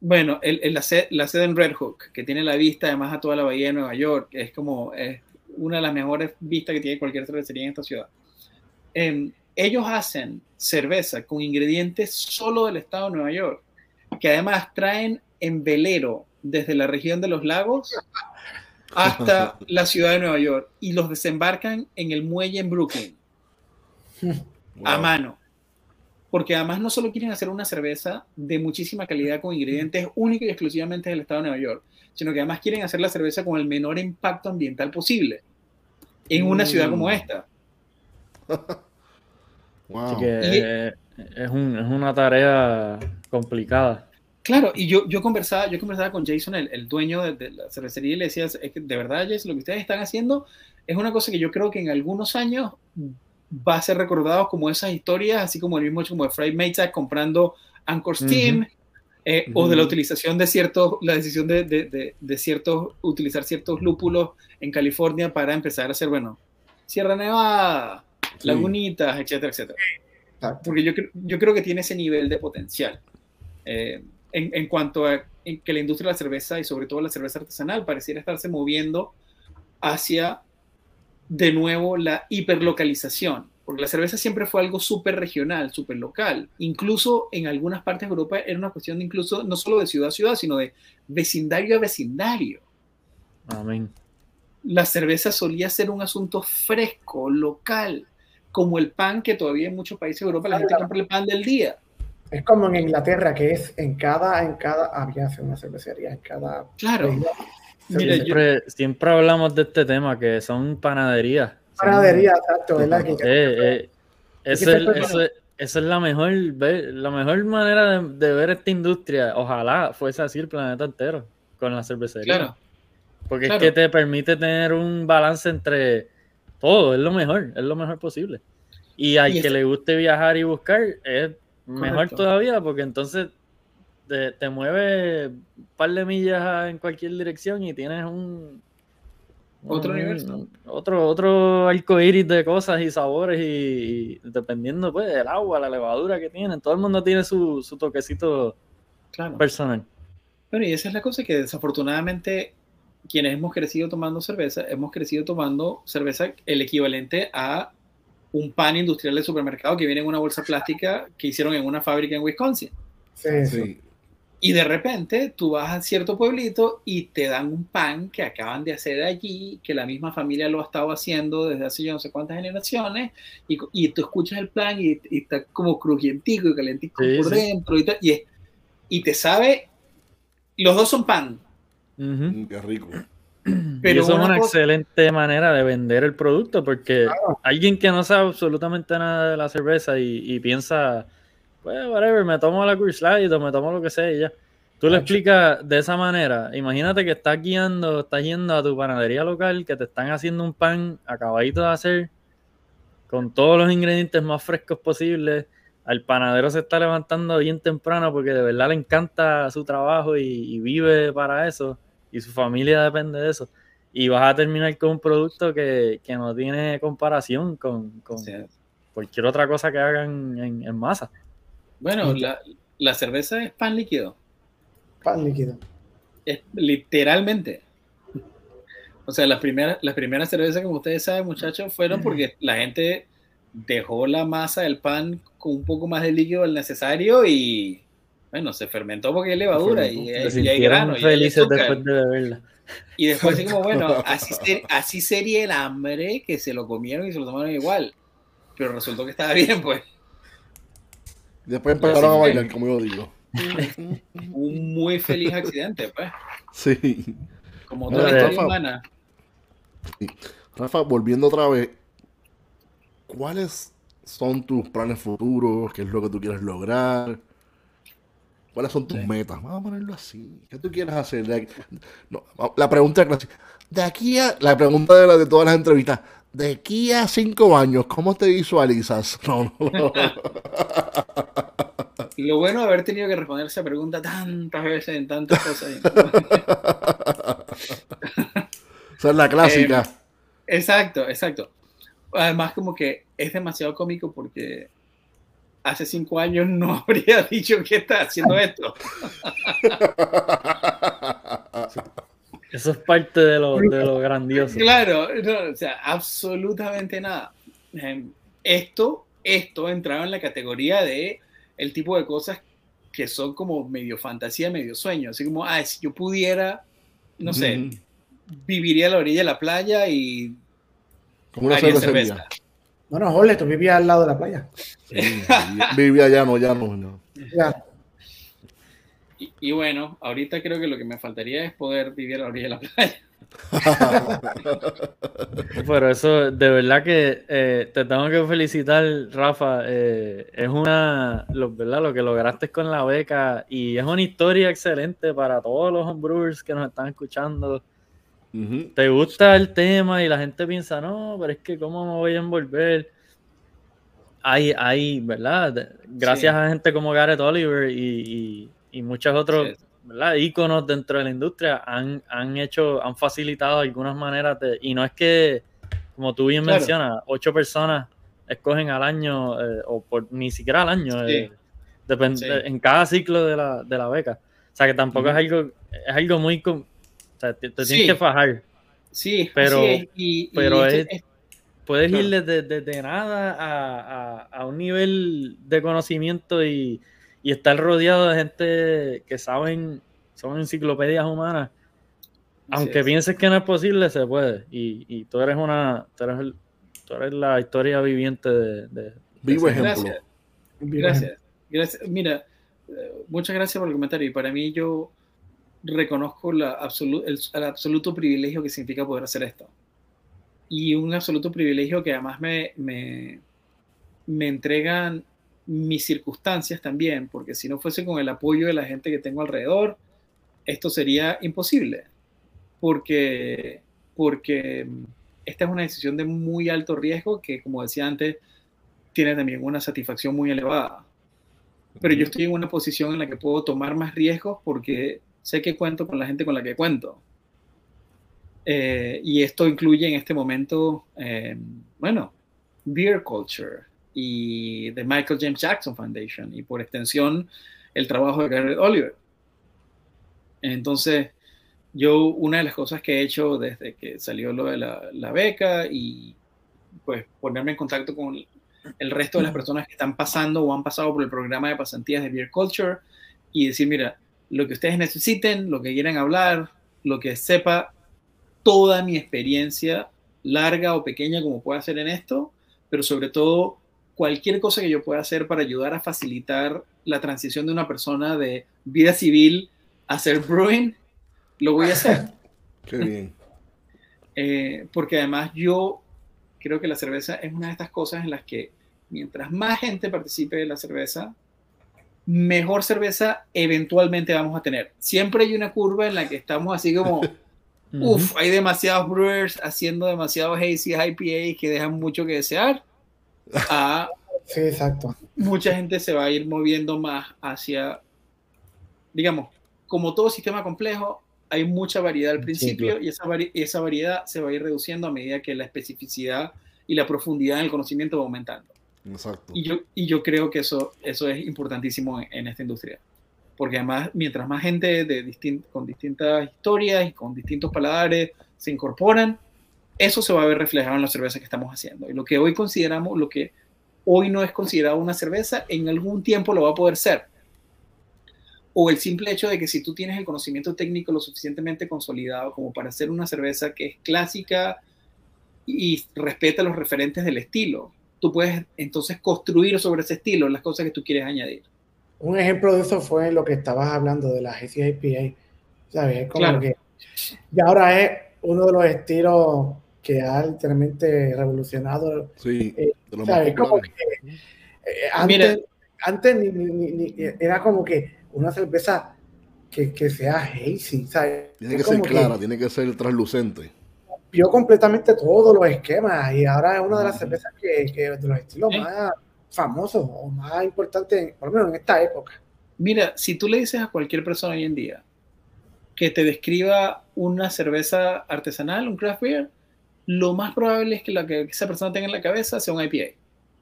Bueno, el, el- la, sede, la sede en Red Hook, que tiene la vista además a toda la bahía de Nueva York, que es como es una de las mejores vistas que tiene cualquier cervecería en esta ciudad. Em, ellos hacen cerveza con ingredientes solo del estado de Nueva York, que además traen en velero desde la región de los lagos hasta la ciudad de Nueva York y los desembarcan en el muelle en Brooklyn a mano. Porque además no solo quieren hacer una cerveza de muchísima calidad con ingredientes únicos y exclusivamente del estado de Nueva York, sino que además quieren hacer la cerveza con el menor impacto ambiental posible en una ciudad como Mm. esta. Wow. Así que Y- eh, es, un- es una tarea complicada. Claro, y yo, yo, conversaba, yo conversaba con Jason, el, el dueño de, de la cervecería, y le decía, es que de verdad, Jason, lo que ustedes están haciendo es una cosa que yo creo que en algunos años va a ser recordado como esas historias, así como el mismo hecho como de Fred Maytag comprando Anchor Steam, eh, o de la utilización de ciertos, la decisión de, de, de, de ciertos, utilizar ciertos lúpulos en California para empezar a hacer, bueno, Sierra Nevada, Sí. Lagunitas, etcétera, etcétera. Porque yo, yo creo que tiene ese nivel de potencial. Eh, en, en cuanto a en que la industria de la cerveza y sobre todo la cerveza artesanal pareciera estarse moviendo hacia de nuevo la hiperlocalización, porque la cerveza siempre fue algo súper regional, súper local. Incluso en algunas partes de Europa era una cuestión de incluso no solo de ciudad a ciudad, sino de vecindario a vecindario. Amén. La cerveza solía ser un asunto fresco, local, como el pan que todavía en muchos países de Europa la gente compra el pan del día. Es como en Inglaterra, que es en cada, en cada, había una cervecería, en cada Claro. Yo- Siempre, siempre hablamos de este tema, que son panaderías. Son- Panadería, exacto, ¿verdad? Eh, eh, es, esa es- esa es la mejor, la mejor manera de, de ver esta industria. Ojalá fuese así el planeta entero con la cervecería. Claro. Porque claro. es que te permite tener un balance entre todo, es lo mejor, es lo mejor posible. Y al Y que es- le guste viajar y buscar, es mejor Correcto. todavía, porque entonces te, te mueve un par de millas en cualquier dirección y tienes un Otro un- universo. Otro, otro arco iris de cosas y sabores, y, y dependiendo pues del agua, la levadura que tienen. Todo el mundo tiene su, su toquecito Claro. personal. Bueno, y esa es la cosa que desafortunadamente quienes hemos crecido tomando cerveza, hemos crecido tomando cerveza el equivalente a un pan industrial de supermercado que viene en una bolsa plástica que hicieron en una fábrica en Wisconsin. Sí, sí. Y de repente tú vas a cierto pueblito y te dan un pan que acaban de hacer allí, que la misma familia lo ha estado haciendo desde hace yo no sé cuántas generaciones, y, y tú escuchas el pan y, y está como crujientico y calentico Sí, por sí. dentro y, tal, y, es- y te sabe, los dos son pan, Ujú. Mm, Qué rico. y pero eso es una una cosa- excelente manera de vender el producto, porque Claro. alguien que no sabe absolutamente nada de la cerveza y, y piensa, pues, whatever, me tomo la Coors Light o me tomo lo que sea y ya. Tú le explicas de esa manera. Imagínate que estás guiando, estás yendo a tu panadería local, que te están haciendo un pan acabadito de hacer, con todos los ingredientes más frescos posibles. Al panadero se está levantando bien temprano porque de verdad le encanta su trabajo y, y vive para eso. Y su familia depende de eso. Y vas a terminar con un producto que, que no tiene comparación con, cualquier otra cosa que hagan en, en masa. Bueno, la, la cerveza es pan líquido, Pan líquido. es literalmente. O sea, las primeras, las primeras cervezas, como ustedes saben, muchachos, fueron porque la gente dejó la masa del pan con un poco más de líquido del necesario y, bueno, se fermentó porque hay levadura y, y hay grano. y hay después de beberla. Y después así como, bueno, así, ser- así sería el hambre que se lo comieron y se lo tomaron igual. Pero resultó que estaba bien, pues. Después empezaron a bailar, como yo digo. Un muy feliz accidente, pues. Sí. Como toda la historia Rafa. humana. Rafa, volviendo otra vez, ¿cuáles son tus planes futuros? ¿Qué es lo que tú quieres lograr? ¿Cuáles son tus Sí. metas? Vamos a ponerlo así. ¿Qué tú quieres hacer? De aquí- no, la pregunta. De aquí a. La pregunta de, la- de todas las entrevistas. De aquí a cinco años, ¿cómo te visualizas? No, no. Lo bueno de haber tenido que responder esa pregunta tantas veces en tantas cosas. Esa es la clásica. Exacto, exacto. Además, como que es demasiado cómico porque hace cinco años no habría dicho que está haciendo esto. Eso es parte de lo, de lo grandioso. Claro, no, o sea, absolutamente nada. Em, Esto, esto entraba en la categoría de el tipo de cosas que son como medio fantasía, medio sueño. Así como, ah, si yo pudiera, no sé, viviría a la orilla de la playa y Como una cerveza. Bueno, Jorge, tú vivías al lado de la playa. Sí, vivía- vivía allá, no, ya no. no. Ya. Y, y bueno, ahorita creo que lo que me faltaría es poder vivir a la orilla de la playa. Pero eso, de verdad que eh, te tengo que felicitar, Rafa. eh, es una, lo, ¿verdad? Lo que lograste con la beca y es una historia excelente para todos los homebrewers que nos están escuchando. Te gusta el tema y la gente piensa, no, pero es que cómo me voy a envolver. Hay, hay, ¿verdad? Gracias Sí. a gente como Gareth Oliver y, y, y muchos otros Sí. ¿verdad? íconos dentro de la industria han, han hecho, han facilitado algunas maneras de, y no es que, como tú bien Claro. mencionas, ocho personas escogen al año, eh, o por, ni siquiera al año, Sí. eh, depende- Sí. en cada ciclo de la, de la beca. O sea que tampoco es algo, es algo muy, o sea, te, te tienes que fajar. Sí, Pero- es. Y, y pero esto- es- Puedes Claro. ir desde, desde nada a, a- a un nivel de conocimiento y, y estar rodeado de gente que saben, son enciclopedias humanas. Aunque es. pienses que no es posible, se puede. Y, y tú eres una, tú eres, el- tú eres la historia viviente de, de- Vivo de ejemplo. Gracias. Gracias. gracias. Mira, eh, muchas gracias por el comentario. Y para mí yo reconozco la absolu- el, el absoluto privilegio que significa poder hacer esto. Y un absoluto privilegio que además me, me, me entregan mis circunstancias también, porque si no fuese con el apoyo de la gente que tengo alrededor, esto sería imposible. Porque, porque esta es una decisión de muy alto riesgo que, como decía antes, tiene también una satisfacción muy elevada. Pero yo estoy en una posición en la que puedo tomar más riesgos porque sé que cuento con la gente con la que cuento. Eh, y esto incluye en este momento, eh, bueno, Beer Culture y The Michael James Jackson Foundation y por extensión el trabajo de Garrett Oliver. Entonces, yo una de las cosas que he hecho desde que salió lo de la, la beca y pues ponerme en contacto con el resto de las personas que están pasando o han pasado por el programa de pasantías de Beer Culture y decir, mira, lo que ustedes necesiten, lo que quieran hablar, lo que sepa, toda mi experiencia, larga o pequeña como pueda ser en esto, pero sobre todo cualquier cosa que yo pueda hacer para ayudar a facilitar la transición de una persona de vida civil a ser brewing, lo voy a hacer. Qué bien. Eh, porque además yo creo que la cerveza es una de estas cosas en las que mientras más gente participe de la cerveza, mejor cerveza eventualmente vamos a tener. Siempre hay una curva en la que estamos así como, uff, hay demasiados brewers haciendo demasiados hazy IPA que dejan mucho que desear. A Sí, exacto. mucha gente se va a ir moviendo más hacia, digamos, como todo sistema complejo, hay mucha variedad al principio claro. y esa, vari- esa variedad se va a ir reduciendo a medida que la especificidad y la profundidad en el conocimiento va aumentando. Exacto. Y yo, y yo creo que eso, eso es importantísimo en, en esta industria. Porque además, mientras más gente de distin- con distintas historias y con distintos paladares se incorporan, eso se va a ver reflejado en la cerveza que estamos haciendo. Y lo que hoy consideramos, lo que hoy no es considerado una cerveza, en algún tiempo lo va a poder ser. O el simple hecho de que si tú tienes el conocimiento técnico lo suficientemente consolidado como para hacer una cerveza que es clásica y respeta los referentes del estilo, tú puedes entonces construir sobre ese estilo las cosas que tú quieres añadir. Un ejemplo de eso fue lo que estabas hablando de la GCIPA. ¿Sabes? Es como Claro. que y ahora es uno de los estilos que ha literalmente revolucionado. Sí, Eh, de los más ¿Sabes? Como que eh, antes, Mira. antes ni- ni- ni- ni- era como que una cerveza que, que sea hazy, ¿sabes? Tiene Es que ser clara, tiene que ser translucente. vio completamente todos los esquemas y ahora es una de las cervezas que, que de los estilos Sí. más famosos o más importantes, por lo menos en esta época. Mira, si tú le dices a cualquier persona hoy en día que te describa una cerveza artesanal, un craft beer, lo más probable es que la que esa persona tenga en la cabeza sea un IPA.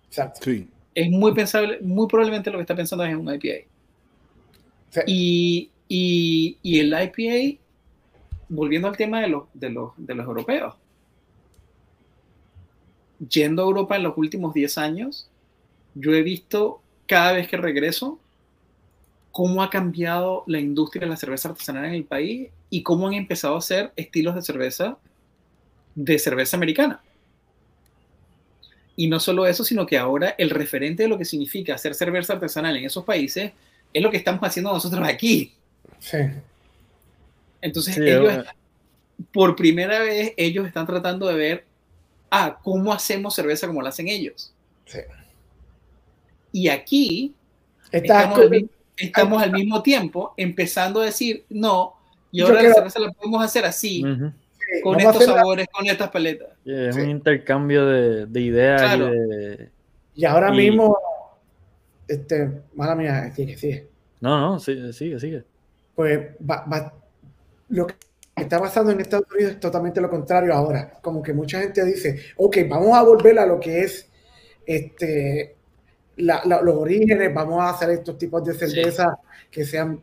Exacto. Sí. Es muy pensable, muy probablemente lo que está pensando es un IPA. Sí. Y, y, y el IPA volviendo al tema de los, de los, de los europeos, yendo a Europa en los últimos 10 años, yo he visto cada vez que regreso cómo ha cambiado la industria de la cerveza artesanal en el país y cómo han empezado a hacer estilos de cerveza de cerveza americana. Y no solo eso, sino que ahora el referente de lo que significa hacer cerveza artesanal en esos países es lo que estamos haciendo nosotros aquí. Sí. Entonces, Sí, ellos, por primera vez, ellos están tratando de ver, ah, ¿cómo hacemos cerveza como la hacen ellos? Sí. Y aquí Estás estamos, al, con- estamos al mismo tiempo empezando a decir, no, y Yo la cerveza la podemos hacer así, con vamos estos sabores, con estas paletas. Es Sí. un intercambio de, de ideas Claro. y de... Y ahora y- mismo, este, mala mía, sigue, sigue. No, no, sí, sigue, sigue. Pues va- va- lo que está pasando en Estados Unidos es totalmente lo contrario ahora. Como que mucha gente dice, ok, vamos a volver a lo que es este, la- la- los orígenes, vamos a hacer estos tipos de cerveza que sean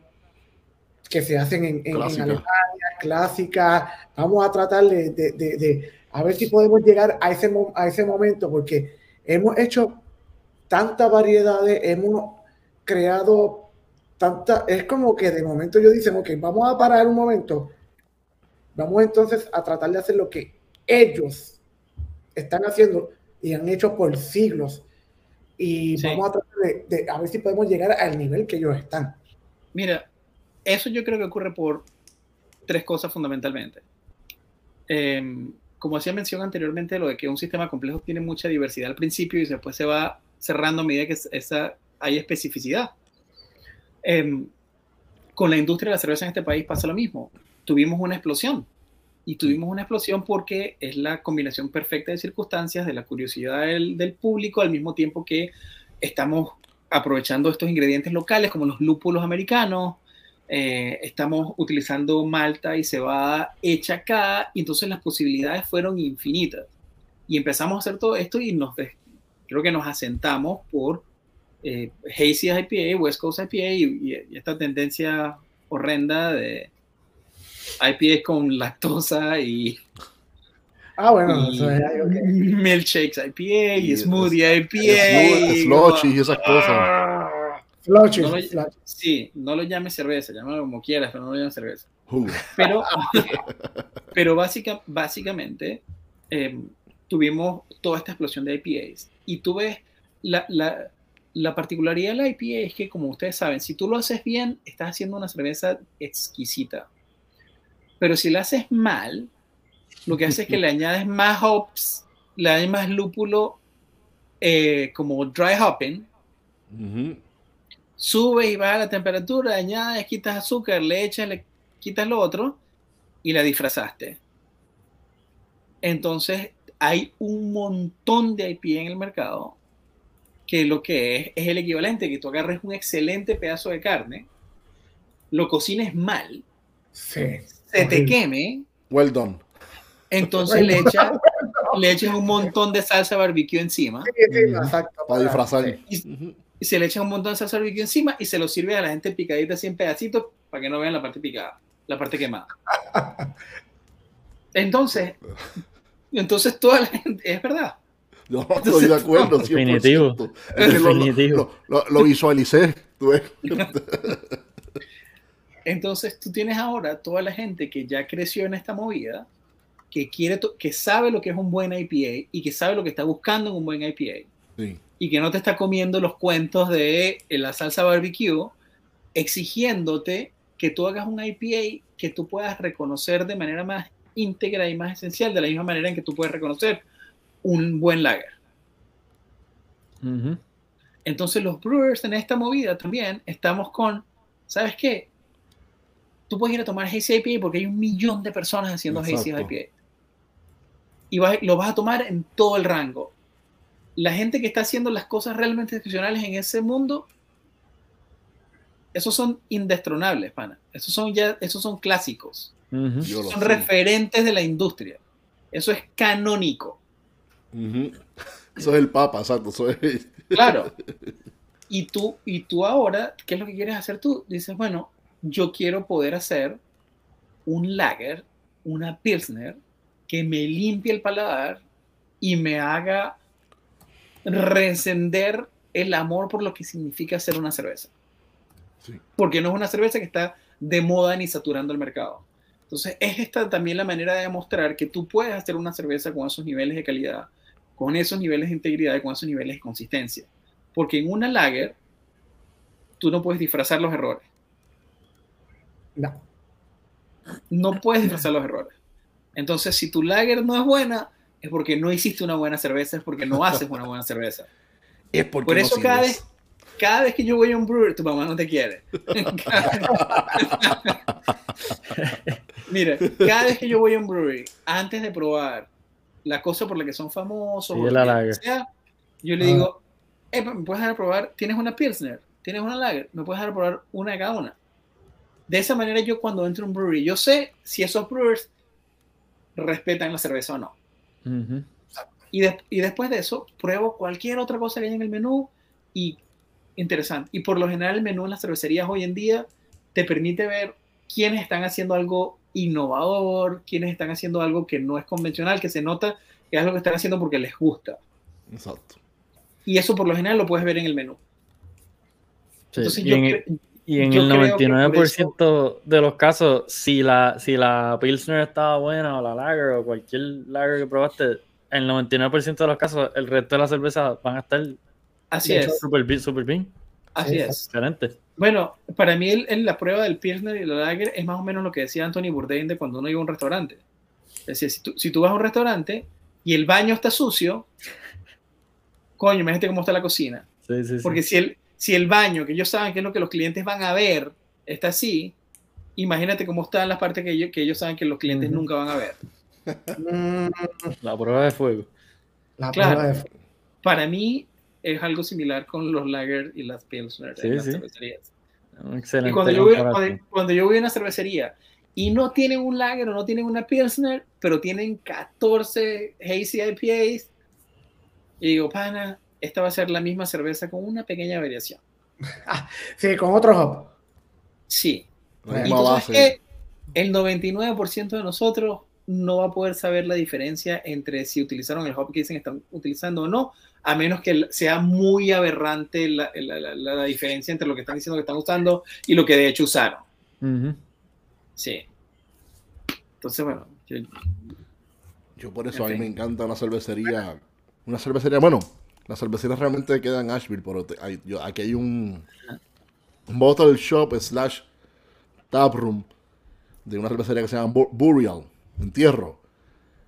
que se hacen en, en- en Clásica. Alemania, clásicas. Vamos a tratar de, de- de- de- a ver si podemos llegar a ese, a ese momento, porque hemos hecho tantas variedades, hemos creado tanta, es como que de momento yo dicen, ok, vamos a parar un momento, vamos entonces a tratar de hacer lo que ellos están haciendo y han hecho por siglos. Y Sí. vamos a tratar de, de- a ver si podemos llegar al nivel que ellos están. Mira, eso yo creo que ocurre por tres cosas fundamentalmente. Eh, como hacía mención anteriormente, lo de que un sistema complejo tiene mucha diversidad al principio y después se va cerrando a medida que esa, hay especificidad. Eh, con la industria de la cerveza en este país pasa lo mismo. Tuvimos una explosión. Y tuvimos una explosión porque es la combinación perfecta de circunstancias, de la curiosidad del, del público, al mismo tiempo que estamos aprovechando estos ingredientes locales como los lúpulos americanos, eh, estamos utilizando malta y cebada hecha acá, y entonces las posibilidades fueron infinitas. Y empezamos a hacer todo esto y nos creo que nos asentamos por eh, Hazy IPA, West Coast IPA y, y- y esta tendencia horrenda de IPA con lactosa y, Ah, bueno, y eso es algo que- milkshakes IPA y Y smoothie IPA. Y- esas cosas. Ah. Flushes, No lo- flushes. Sí, no lo llames cerveza, llámalo como quieras, pero no lo llames cerveza. Pero, pero básica, básicamente eh, tuvimos toda esta explosión de IPAs. Y tú ves, la, la, la particularidad de la IPA es que, como ustedes saben, si tú lo haces bien, estás haciendo una cerveza exquisita. Pero si la haces mal, lo que hace es que le añades más hops, le añades más lúpulo, eh, como dry hopping, Ujú. Subes y bajas la temperatura, añades, quitas azúcar, le echas, le quitas lo otro y la disfrazaste. Entonces, hay un montón de IPA en el mercado que lo que es es el equivalente que tú agarres un excelente pedazo de carne, lo cocines mal, Sí. se te queme, Well done. entonces le echas, le echas un montón de salsa barbecue encima Sí, sí, Ujú. exacto. Para disfrazar. y. y se le echa un montón de salsa barbecue encima y se lo sirve a la gente picadita así en pedacitos para que no vean la parte picada, la parte quemada. Entonces, entonces toda la gente, es verdad. No estoy de acuerdo. 100%. Definitivo. Es que lo- lo-. Lo, lo- lo visualicé. tú ves. Entonces tú tienes ahora toda la gente que ya creció en esta movida, que quiere, que sabe lo que es un buen IPA y que sabe lo que está buscando en un buen IPA Sí. Y que no te está comiendo los cuentos de eh, la salsa barbecue, exigiéndote que tú hagas un IPA que tú puedas reconocer de manera más íntegra y más esencial, de la misma manera en que tú puedes reconocer un buen lager. Entonces los brewers en esta movida también estamos con, ¿sabes qué? Tú puedes ir a tomar Hazy IPA porque hay un millón de personas haciendo Hazy. IPA. Y vas- lo vas a tomar en todo el rango. La gente que está haciendo las cosas realmente excepcionales en ese mundo, esos son indestronables, pana. Esos son ya, esos son clásicos. Son sé. referentes de la industria. Eso es canónico. Eso es el papa, exacto. Eso es... Claro. Y tú, y tú ahora, ¿qué es lo que quieres hacer tú? Dices, bueno, yo quiero poder hacer un lager una Pilsner que me limpie el paladar y me haga rescender el amor por lo que significa hacer una cerveza. Sí. Porque no es una cerveza que está de moda ni saturando el mercado. Entonces, es esta también la manera de demostrar que tú puedes hacer una cerveza con esos niveles de calidad, con esos niveles de integridad y con esos niveles de consistencia. Porque en una lager, tú no puedes disfrazar los errores. No. No puedes disfrazar los errores. Entonces, si tu lager no es buena, es porque no hiciste una buena cerveza, es porque no haces una buena cerveza. Es porque Por no eso cada vez, cada vez que yo voy a un brewer, tu mamá no te quiere. Mira, cada vez que yo voy a un brewery, antes de probar la cosa por la que son famosos, Sí, o lo la sea, yo le Ah. digo, "Epa, ¿me puedes dar a probar? ¿Tienes una Pilsner? ¿Tienes una lager? ¿Me puedes dar a probar una de cada una? De esa manera yo cuando entro a un brewery, yo sé si esos brewers respetan la cerveza o no. Y, de- y después de eso, pruebo cualquier otra cosa que haya en el menú y interesante. Y por lo general el menú en las cervecerías hoy en día te permite ver quiénes están haciendo algo innovador, quiénes están haciendo algo que no es convencional, que se nota que es algo que están haciendo porque les gusta. Exacto. Y eso por lo general lo puedes ver en el menú. Sí, Entonces yo, en, y en yo el creo que por 99% de los casos, si la, si la Pilsner estaba buena o la Lager o cualquier Lager que probaste, en el 99% de los casos, el resto de las cervezas van a estar así es, súper bien, súper bien. así Sí, es. Excelente. Bueno, para mí el- el- la prueba del Pilsner y la Lager es más o menos lo que decía Anthony Bourdain de cuando uno iba a un restaurante. Es decir, si tú, si tú vas a un restaurante y el baño está sucio, coño, imagínate cómo está la cocina. Sí, sí, sí. Porque si el, si el baño, que ellos saben que es lo que los clientes van a ver, está así, imagínate cómo están las partes que ellos, que ellos saben que los clientes nunca van a ver. La prueba de fuego. la Claro. prueba de- Para mí es algo similar con los Lager y las Pilsner Sí, en las sí. cervecerías. Y excelente. cuando yo, voy, comparación. cuando, cuando yo voy a una cervecería y no tienen un lager o no tienen una pilsner, pero tienen 14 hazy IPAs, y digo, pana, esta va a ser la misma cerveza con una pequeña variación. Sí, con otro hop. Sí. El 99% de nosotros no va a poder saber la diferencia entre si utilizaron el hop que dicen que están utilizando o no, a menos que sea muy aberrante la, la- la- la diferencia entre lo que están diciendo que están usando y lo que de hecho usaron. Sí. Entonces, bueno, yo- Yo por eso En a mí fin. me encanta una cervecería. Una cervecería, bueno, la cervecería realmente queda en Asheville, pero te- hay- yo- aquí hay un, un bottle shop slash tap room de una cervecería que se llama Bu- Burial, Entierro.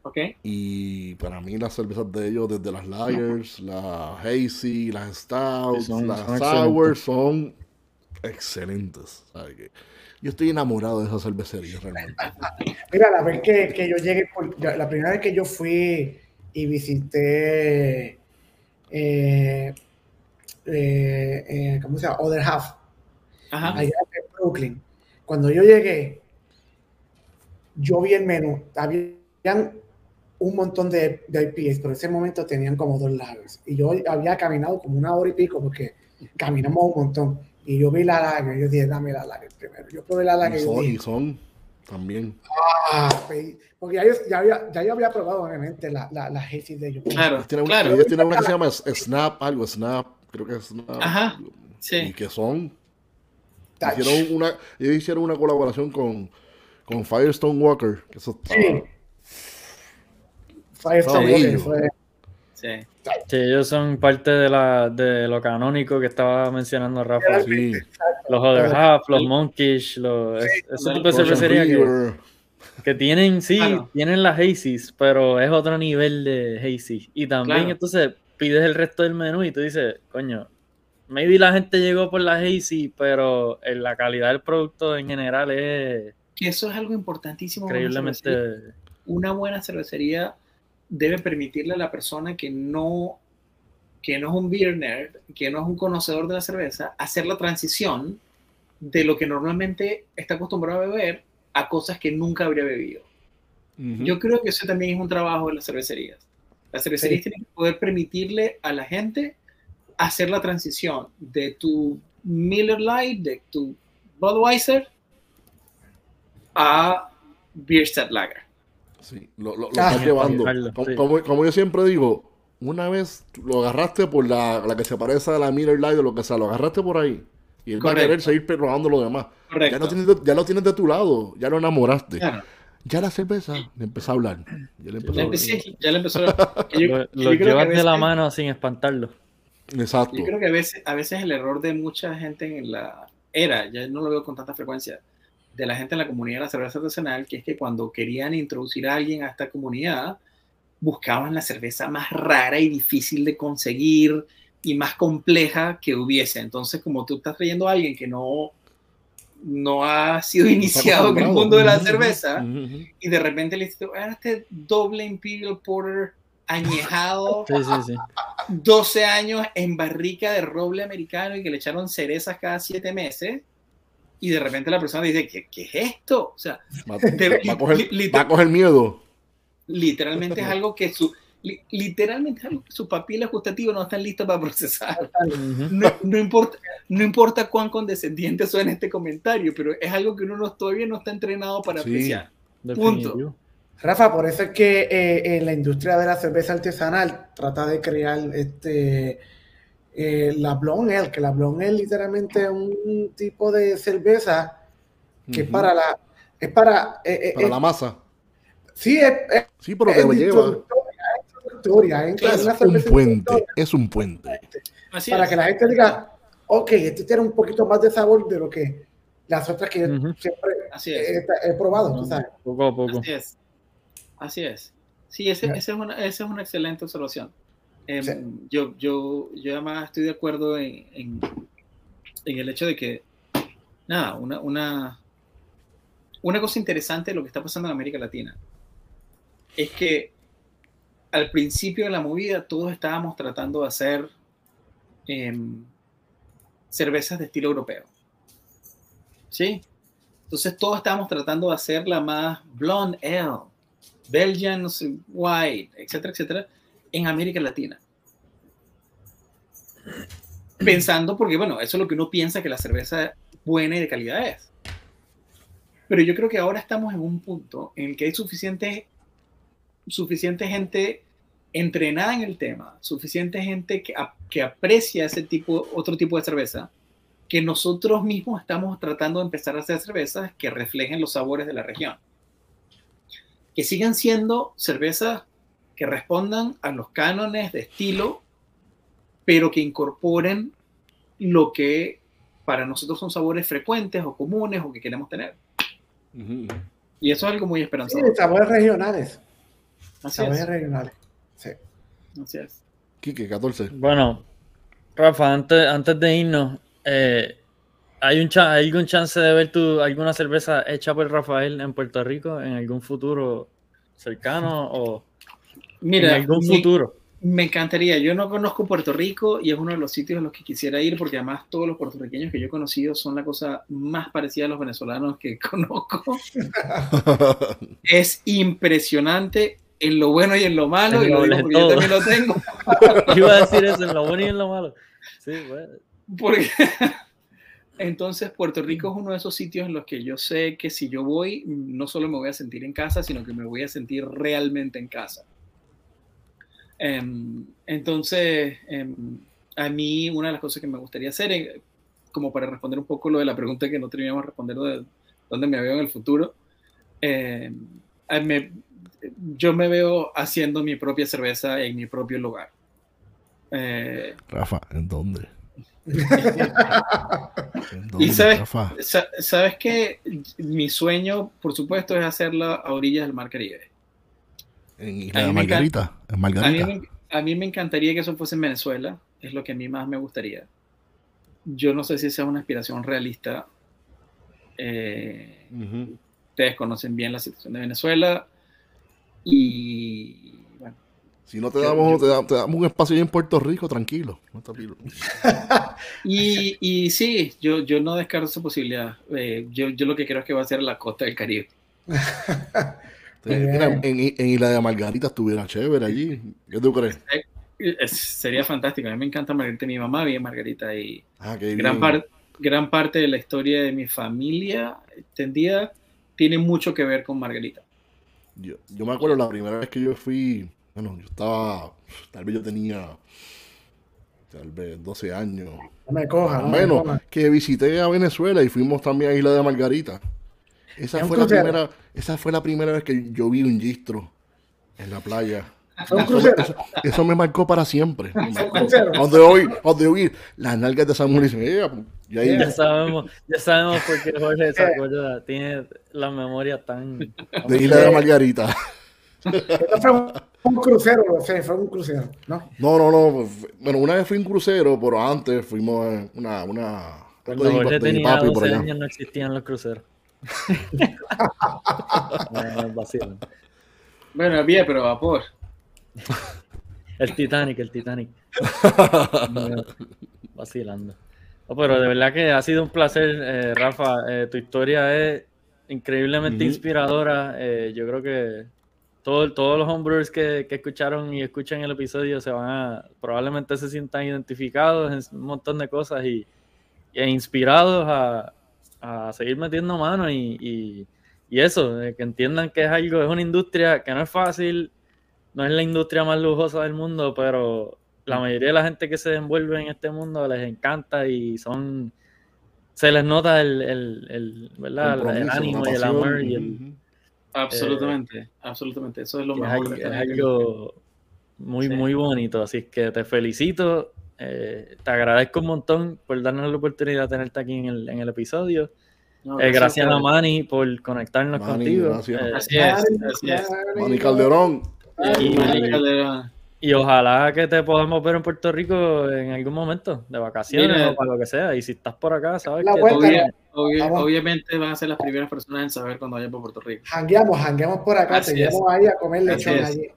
ok. Y para mí las cervezas de ellos, desde las Lagers, las Hazy, las Stouts, son- las son Sours, son excelentes. Yo estoy enamorado de esa cervecería realmente. Mira, la vez que, que yo llegué, por- la primera vez que yo fui y visité, eh, eh, eh, ¿cómo se llama? Other Half, Ajá. allá en Brooklyn. Cuando yo llegué, yo vi el menú, habían un montón de, de IPAs, pero en ese momento tenían como dos lagers. Y yo había caminado como una hora y pico porque caminamos un montón. Y yo vi la lager, yo dije, dame la lager primero. Yo probé la lager Y son, dije, y son también. Ah, porque ya yo, ya, había, ya yo había probado, obviamente, la, la, la de ellos. Claro, Ellos tienen, una, claro. ellos tienen una que se llama Snap, algo, Snap, creo que es Snap. Ajá, sí. Y que son. Touch. Hicieron una, ellos hicieron una colaboración con, con Firestone Walker. Que eso Sí. Firestone. Walker fue- Sí. Sí, ellos son parte de, la, de lo canónico que estaba mencionando Rafa. Sí. Los Other Half, los Monkish, los, ese tipo de cervecería que, tienen, sí, Claro. tienen las Hazy's, pero es otro nivel de Hazy. Y también Claro. entonces pides el resto del menú y tú dices, coño, maybe la gente llegó por la Hazy, pero en la calidad del producto en general es Que eso es algo importantísimo. una increíblemente... Una buena cervecería debe permitirle a la persona que no, que no es un beer nerd, que no es un conocedor de la cerveza, hacer la transición de lo que normalmente está acostumbrado a beber a cosas que nunca habría bebido. Ujú. Yo creo que eso también es un trabajo de las cervecerías. Las cervecerías tienen que poder permitirle a la gente hacer la transición de tu Miller Lite, de tu Budweiser, a Bierstadt Lager. Sí, lo, lo, lo Ah, estás llevando. Como, sí. como- como yo siempre digo, una vez lo agarraste por la, la que se parece a la Miller Lite o lo que sea, lo agarraste por ahí. Y él va a Correcto. querer seguir probando lo demás. Ya Correcto. lo, tienes de, ya lo tienes de tu lado, ya lo enamoraste. Claro. Ya la cerveza le empezó a hablar. Ya le empezó Ya a hablar. empecé- ya le empezó a... que yo- Lo, yo lo llevas de la veces- mano sin espantarlo. Exacto. Yo creo que a veces, a veces el error de mucha gente en la era, ya no lo veo con tanta frecuencia, de la gente en la comunidad de la cerveza artesanal, que es que cuando querían introducir a alguien a esta comunidad, buscaban la cerveza más rara y difícil de conseguir y más compleja que hubiese. Entonces, como tú estás trayendo a alguien que no, no ha sido iniciado en el mundo de la cerveza, y de repente le dices, "Ah, este doble Imperial Porter añejado, Sí, sí, sí. 12 años en barrica de roble americano y que le echaron cerezas cada 7 meses, y de repente la persona dice, ¿qué, qué es esto? O sea, Va, de- va a coger, va a coger miedo. literalmente es algo que su, li- literalmente es algo que sus papilas gustativas no están listas para procesar. No, no importa, no importa cuán condescendiente suene este comentario, pero es algo que uno no, todavía no está entrenado para Sí. apreciar. Definitivo. Rafa, por eso es que eh, en la industria de la cerveza artesanal trata de crear este eh, la Blonde Ale, que la Blonde Ale literalmente es un tipo de cerveza que es Ujú. para la es para, eh, eh, Para eh, la masa. sí es, es, Sí, pero es lo lleva. introductoria, es es Es una un puente. Es un puente. Así para es. que la gente diga, ok, este tiene un poquito más de sabor de lo que las otras que yo Ujú. siempre Así es. he, he probado, tú sabes. Poco a poco. Así es. Así es. Sí, ese- es, una, esa es una excelente observación. Em, yo, yo, yo además estoy de acuerdo en, en, el hecho de que, nada, una, una, una cosa interesante de lo que está pasando en América Latina es que al principio de la movida todos estábamos tratando de hacer em, cervezas de estilo europeo. ¿Sí? Entonces todos estábamos tratando de hacer la más blonde ale, Belgian white, etcétera, etcétera, en América Latina. Pensando, porque bueno, eso es lo que uno piensa que la cerveza buena y de calidad es. Pero yo creo que ahora estamos en un punto en el que hay suficiente, suficiente gente entrenada en el tema, suficiente gente que, ap- que aprecia ese tipo, otro tipo de cerveza, que nosotros mismos estamos tratando de empezar a hacer cervezas que reflejen los sabores de la región. Que sigan siendo cervezas que respondan a los cánones de estilo, pero que incorporen lo que para nosotros son sabores frecuentes o comunes o que queremos tener. Ujú. Y eso es algo muy Sí, esperanzador. sabores regionales. Así Sabores es, regionales. Sí. así es. Quique, 14. Bueno, Rafa, antes, antes de irnos, eh, ¿hay, un ¿hay algún chance de ver tu, alguna cerveza hecha por Rafael en Puerto Rico en algún futuro cercano o Mira, en algún mi- futuro? Me encantaría. Yo no conozco Puerto Rico y es uno de los sitios a los que quisiera ir porque además todos los puertorriqueños que yo he conocido son la cosa más parecida a los venezolanos que conozco. Es impresionante en lo bueno y en lo malo. En y lo digo yo también lo tengo. Iba a decir eso en lo bueno y en lo malo. Sí, bueno. Porque entonces Puerto Rico es uno de esos sitios en los que yo sé que si yo voy, no solo me voy a sentir en casa, sino que me voy a sentir realmente en casa. Em, entonces, em, a mí una de las cosas que me gustaría hacer, como para responder un poco lo de la pregunta que no terminamos de responder de dónde me veo en el futuro, em, me- yo me veo haciendo mi propia cerveza en mi propio lugar. Eh, Rafa, ¿en dónde? ¿En Y sabes, Rafa? sabes que mi sueño, por supuesto, es hacerla a orillas del Mar Caribe. En a Isla mí de me Margarita. En A mí, Margarita. me, a mí me encantaría que eso fuese en Venezuela, es lo que a mí más me gustaría. Yo no sé si esa es una aspiración realista. Eh, ustedes conocen bien la situación de Venezuela y bueno, Si no te damos, yo- te, da- te damos un espacio ahí en Puerto Rico, tranquilo. No y, y sí, yo, yo no descarto esa posibilidad. Eh, yo, yo lo que creo es que va a ser la costa del Caribe. Eh, Bien. mira, en, en Isla de Margarita estuviera chévere allí. ¿Qué tú crees? Es- sería fantástico. A mí me encanta Margarita. Mi mamá vive en Margarita y Ah, qué gran, bien. par- gran parte de la historia de mi familia extendida tiene mucho que ver con Margarita. Yo, yo me acuerdo la primera vez que yo fui, bueno, yo estaba, tal vez yo tenía, tal vez 12 años. No me coja. Al menos que visité a Venezuela y fuimos también a Isla de Margarita. Esa fue, la primera, esa fue la primera vez que yo vi un gistro en la playa. Eso, me marcó para siempre. Donde hoy, donde hoy las nalgas de Samuel dicen, eh, ya sabemos, ya sabemos por qué Jorge se acuerda, tiene la memoria tan de Isla de Margarita. Esto fue un, crucero, fue un crucero, ¿no? No, no, no. Bueno, una vez fui un crucero, pero antes fuimos una, una cuando Jorge tenía 12 años no existían los cruceros. Bueno, bien, pero vapor. El Titanic, el Titanic. Vacilando. pero de verdad que ha sido un placer, eh, Rafa. Eh, tu historia es increíblemente inspiradora. Eh, yo creo que todo, todos los homebrewers que, que, escucharon y escuchan el episodio se van a, probablemente se sientan identificados en un montón de cosas y, e inspirados a, a, seguir metiendo mano y, y, y eso, que entiendan que es algo, es una industria que no es fácil, no es la industria más lujosa del mundo, pero la mayoría de la gente que se envuelve en este mundo les encanta y son se les nota el, el, el, ¿verdad? el ánimo y el amor y el, absolutamente eh, absolutamente. Eso es lo mejor es, algo muy muy bonito así que te felicito eh, te agradezco un montón por darnos la oportunidad de tenerte aquí en el, en el episodio eh, gracias, a Manny por conectarnos contigo. Gracias. así es, así es. Manny Calderón. Y, ojalá que te podamos ver en Puerto Rico en algún momento, de vacaciones o para lo que sea. Y si estás por acá, sabes que. obviamente van a ser las primeras personas en saber cuando vayan por Puerto Rico. Hangueamos, hangueamos por acá, te llevamos ahí a comer lechón allí.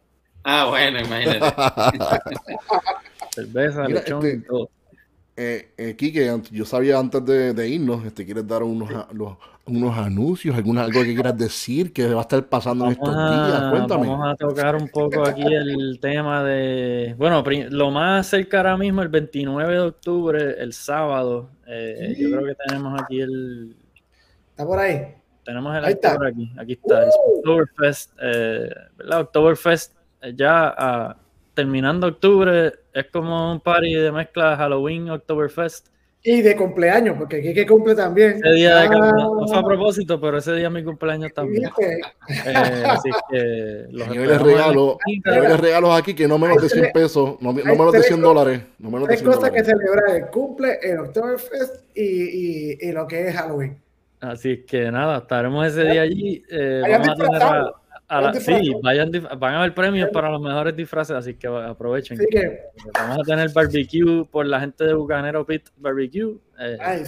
Ah, bueno, imagínate. Cerveza, lechón y este, todo eh, eh, Kike, yo sabía antes de, de irnos, este, ¿quieres dar unos, unos anuncios, alguna, algo que quieras decir que va a estar pasando en estos días? Cuéntame. Vamos a tocar un poco aquí el tema de, bueno, lo más cerca ahora mismo, el 29 de octubre, el sábado, eh, yo creo que tenemos aquí el... ¿Está por ahí? Tenemos el actor aquí, aquí está, el Oktoberfest, eh, ¿verdad? Oktoberfest eh, ya a terminando octubre, es como un party de mezcla Halloween, Oktoberfest. Y de cumpleaños, porque aquí que cumple también. Ese día de ah. no fue a propósito, pero ese día es mi cumpleaños también. Eh, así que los regalos, regalos aquí que no menos de 100 pesos, no, menos de 100 dólares. No menos hay cosas que celebrar, el cumple, el Oktoberfest y, y, y, lo que es Halloween. Así que nada, estaremos ese día allí. Eh, vamos a tener a, sí, vayan, van a haber premios para los mejores disfraces, así que aprovechen. Vamos a tener barbecue por la gente de Bucanero Pit Barbecue. Eh,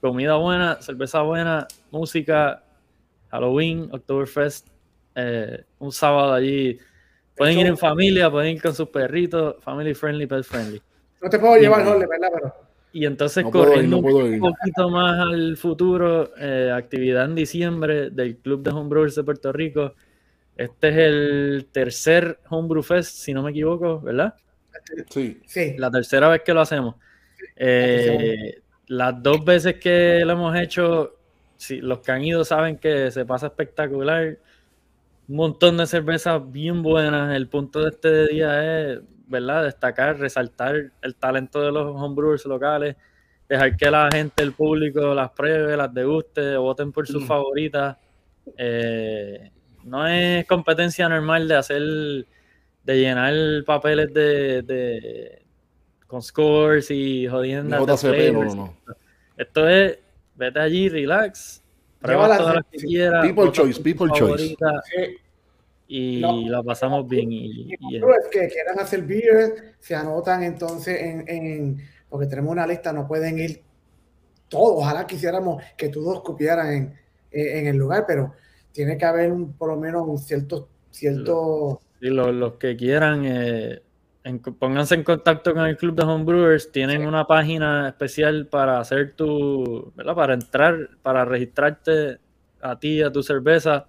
comida buena, cerveza buena, música, Halloween, Oktoberfest, eh, un sábado allí. Pueden ir en familia, pueden ir con sus perritos, family friendly, pet friendly. No te puedo llevar, Jorge, ¿verdad? Pero... Y entonces corriendo un poquito más al futuro, eh, actividad en diciembre del Club de Homebrewers de Puerto Rico. Este es el tercer Homebrew Fest, si no me equivoco, ¿verdad? Sí. sí. La tercera vez que lo hacemos. Eh, las dos veces que lo hemos hecho, sí, los que han ido saben que se pasa espectacular. Un montón de cervezas bien buenas. El punto de este día es, ¿verdad? Destacar, resaltar el talento de los homebrewers locales, dejar que la gente, el público las pruebe, las deguste, voten por sus mm. favoritas. Eh, no es competencia normal de hacer, de llenar papeles de, de con scores y jodiendo. Esto es, vete allí, relax, prueba todas las que quieras. People choice, people choice. Y la pasamos bien. Y, y, que quieran hacer beer, se anotan entonces en, en, porque tenemos una lista, no pueden ir todos. Ojalá quisiéramos que todos cupieran en, en el lugar, pero tiene que haber un, por lo menos un cierto... cierto... Sí, los, que quieran, eh, pónganse en contacto con el Club de Homebrewers, tienen una página especial para hacer tu, ¿verdad? Para entrar, para registrarte a ti, a tu cerveza.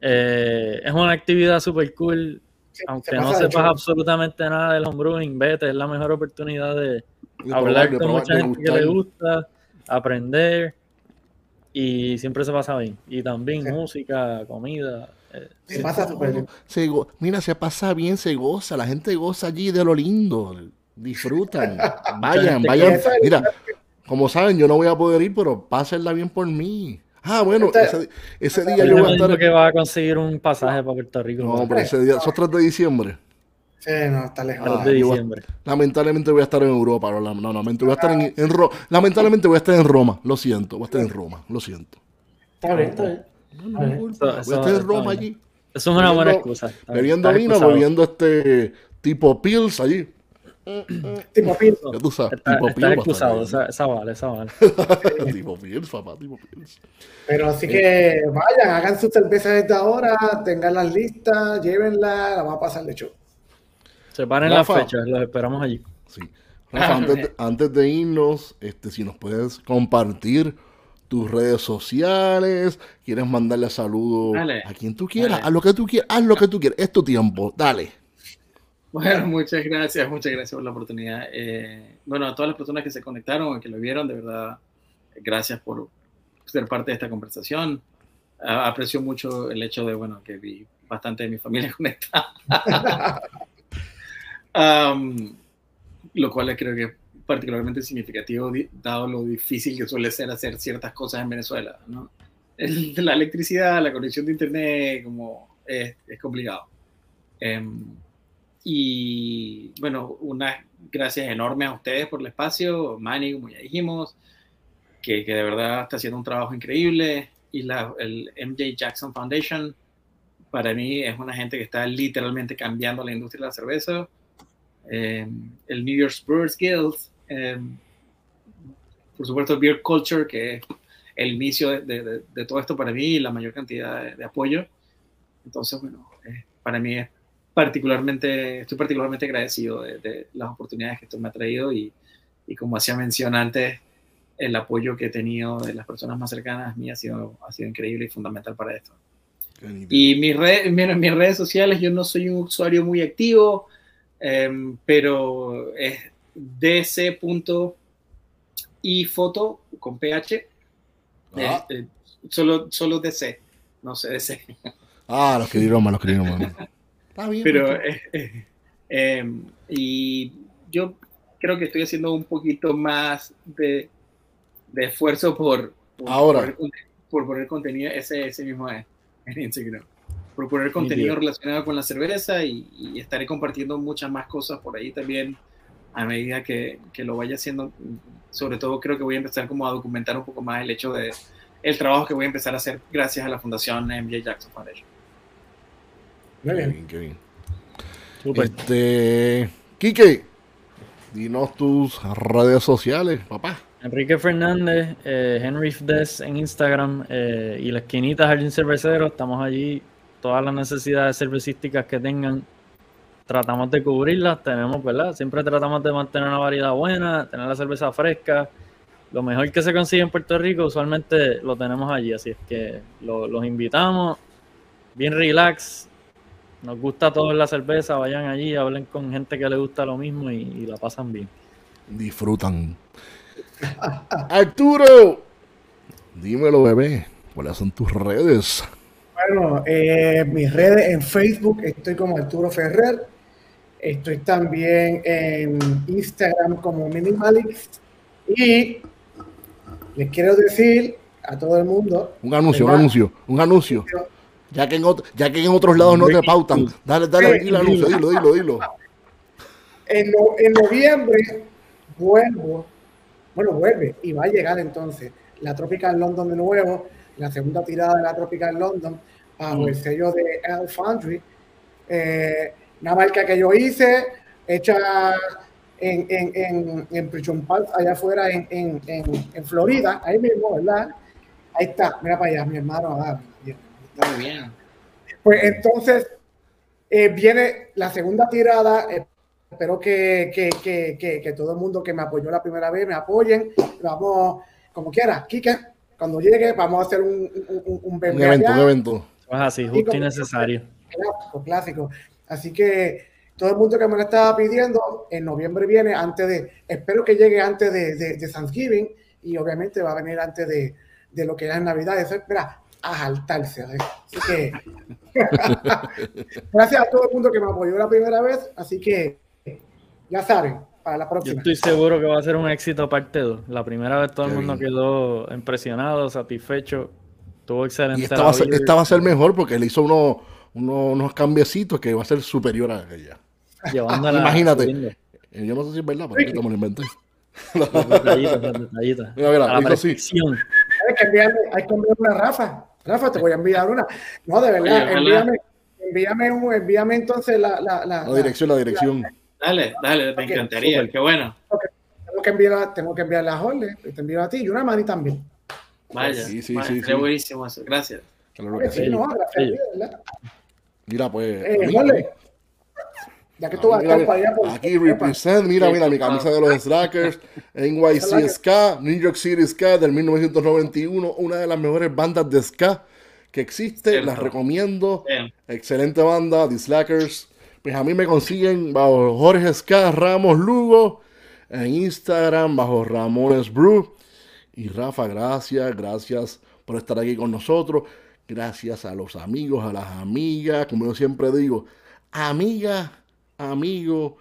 Eh, es una actividad súper cool. Aunque no sepas absolutamente nada del homebrewing, vete, es la mejor oportunidad de, hablar con mucha gente que le gusta, aprender y siempre se pasa bien. Y también música, comida. Se pasa súper bien. Se mira, se pasa bien, se goza, la gente goza allí de lo lindo, disfrutan, vayan, vayan. Mira, como saben, yo no voy a poder ir, pero pásenla bien por mí. Ah, bueno, ese, ese día Yo voy a estar. que va a conseguir un pasaje para Puerto Rico. No, pero ese día, esos 3 de diciembre. Sí, no, está lejos. Ah, de diciembre. Lamentablemente voy a estar en Europa, no, lamentablemente voy a estar en, en Ro- lamentablemente voy a estar en Roma, lo siento, voy a estar en Roma, lo siento. Está bien, está bien. No, no, voy a estar en está Roma allí, Eso es una buena bebiendo- excusa. Está- bebiendo vino, excusado. bebiendo este tipo pills allí. Tipo. Ya tú sabes, Está- tipo pills. excusado, esa, esa vale, esa vale. bien. tipo pills, papá, tipo pills. Pero así que vayan, hagan sus cervezas desde ahora, tengan las listas, llévenlas, la va a pasar de show. Separen las fechas, los esperamos allí. Sí. Rafa, antes, de, antes de irnos, este, si nos puedes compartir tus redes sociales, quieres mandarle saludos Dale. a quien tú quieras, Dale. a lo que tú quieras, haz lo que tú quieras, es tu tiempo, dale. Bueno, muchas gracias, muchas gracias por la oportunidad. Eh, bueno, a todas las personas que se conectaron, que lo vieron, de verdad, gracias por ser parte de esta conversación. A- aprecio mucho el hecho de, bueno, que vi bastante de mi familia conectada. Am, lo cual creo que es particularmente significativo, dado lo difícil que suele ser hacer ciertas cosas en Venezuela, ¿no? El- la electricidad, la conexión de internet, como es, es complicado. Em, y bueno, unas gracias enormes a ustedes por el espacio, Manny, como ya dijimos, que, que de verdad está haciendo un trabajo increíble. Y la, el MJ Jackson Foundation, para mí es una gente que está literalmente cambiando la industria de la cerveza. Eh, el New York Brewers Guild, eh, por supuesto, Beer Culture, que es el inicio de, de- de- todo esto para mí y la mayor cantidad de, de apoyo. Entonces, bueno, eh, para mí es particularmente, estoy particularmente agradecido de, las oportunidades que esto me ha traído y, y como hacía mención antes, el apoyo que he tenido de las personas más cercanas a mí ha sido, ha sido increíble y fundamental para esto. Y mis, red- mira, mis redes sociales, yo no soy un usuario muy activo, em, pero es dc.ifoto con ph, Ah. eh, eh, solo, solo dc, no sé dc. Ah, los que mal, los que dieron mal. Está bien. Pero, eh, em, y yo creo que estoy haciendo un poquito más de, de esfuerzo por, por Ahora. por poner contenido, ese, ese mismo en Instagram, por poner contenido relacionado con la cerveza y, y estaré compartiendo muchas más cosas por ahí también a medida que, que lo vaya haciendo. Sobre todo creo que voy a empezar como a documentar un poco más el hecho de el trabajo que voy a empezar a hacer gracias a la fundación MJ Jackson Foundation. Muy bien. bien, qué bien. Súper. Este, Quique, dinos tus redes sociales, papá. Enrique Fernández, eh, Henry Fdes en Instagram eh, y la esquinita Jardín Cervecero. Estamos allí. Todas las necesidades cervecísticas que tengan, tratamos de cubrirlas. Tenemos, ¿verdad? Siempre tratamos de mantener una variedad buena, tener la cerveza fresca. Lo mejor que se consigue en Puerto Rico, usualmente lo tenemos allí. Así es que lo- los invitamos. Bien relax. Nos gusta a todos la cerveza. Vayan allí, hablen con gente que le gusta lo mismo y- y la pasan bien. Disfrutan. Arturo, dímelo, bebé. ¿Cuáles son tus redes? Bueno, eh, mis redes en Facebook estoy como Arturo Ferrer. Estoy también en Instagram como Minimalix. Y les quiero decir a todo el mundo, Un anuncio, un anuncio, un anuncio. Ya que en, ot- ya que en otros lados no te pautan. Dale, dale, el anuncio, dilo, dilo, dilo. en, no- en noviembre vuelvo, bueno, vuelve y va a llegar entonces la Tropical London de nuevo, la segunda tirada de la Tropical London bajo el sello de L Foundry. Eh, una marca que yo hice, hecha en, en, en, en Prison Park, allá afuera en, en, en, en Florida, ahí mismo, ¿verdad? Ahí está, mira para allá, mi hermano. ah, bien. Muy bien. Pues entonces eh, viene la segunda tirada. eh, espero que, que, que, que, que todo el mundo que me apoyó la primera vez me apoyen. Vamos, como quiera, Kike, cuando llegue, vamos a hacer un, un, un, un Un bebé evento, allá, un evento. Así, justo y necesario. clásico, clásico. Así que todo el mundo que me lo estaba pidiendo, en noviembre viene, antes de, espero que llegue antes de, de, de Thanksgiving y obviamente va a venir antes de, de lo que es Navidad. Eso, es- mira, a saltarse. ¿eh? Así que gracias a todo el mundo que me apoyó la primera vez, así que ya saben, para la Yo próxima. estoy seguro que va a ser un éxito parte 2. La primera vez todo el mundo quedó impresionado, satisfecho. Tuvo excelente. Y esta va, a ser, esta va a ser mejor porque le hizo unos, unos, unos cambiecitos que va a ser superior a aquella. llevándola Imagínate. subiendo. Eh, Yo no sé si es verdad, pero ahorita me lo inventé. Los detallitos, los detallitos. Mira, mira, A la perfección. Hay que enviarme, hay que enviarme una Rafa. Rafa, te voy a enviar una. No, de verdad, Oye, envíame, envíame, un, envíame entonces la, la, la, La dirección, la dirección. Dale, dale, me encantaría, qué bueno. tengo que enviar, tengo que enviar la Jorge, te envío a ti y una Mani también. Vaya, Sí, sí, vaya, sí, estaría sí. buenísimo eso. Gracias. Claro que Sí, no, gracias. Mira, pues. Eh, a mí- Jorge, ya que tú vas a Mira, estar para allá por Aquí represent, mira, mira, mi camisa de los Slackers, NYC Ska, New York City Ska del 1991, una de las mejores bandas de Ska que existe, Cierto. las recomiendo. Bien. Excelente banda, The Slackers. Pues a mí me consiguen bajo Jorge Ska Ramos Lugo en Instagram, bajo Ramones Brew. Y Rafa, gracias, gracias por estar aquí con nosotros. Gracias a los amigos, a las amigas, como yo siempre digo, amiga, amigo,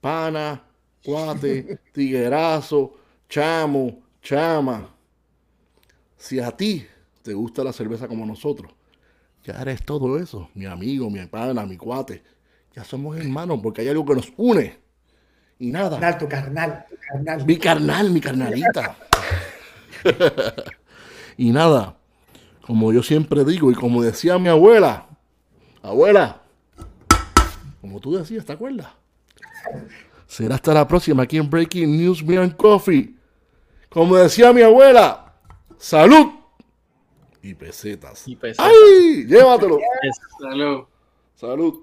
pana, cuate, tiguerazo, chamo, chama. Si a ti te gusta la cerveza como nosotros, ya eres todo eso, mi amigo, mi pana, mi cuate. Ya somos hermanos porque hay algo que nos une. Y nada, carnal, tu carnal, tu carnal. mi carnal, mi carnalita. y nada, como yo siempre digo y como decía mi abuela, abuela, como tú decías, ¿te acuerdas? Será hasta la próxima aquí en Breaking News Beer and Coffee. Como decía mi abuela, salud y pesetas. Y ¡Ay! Llévatelo. Salud. Salud.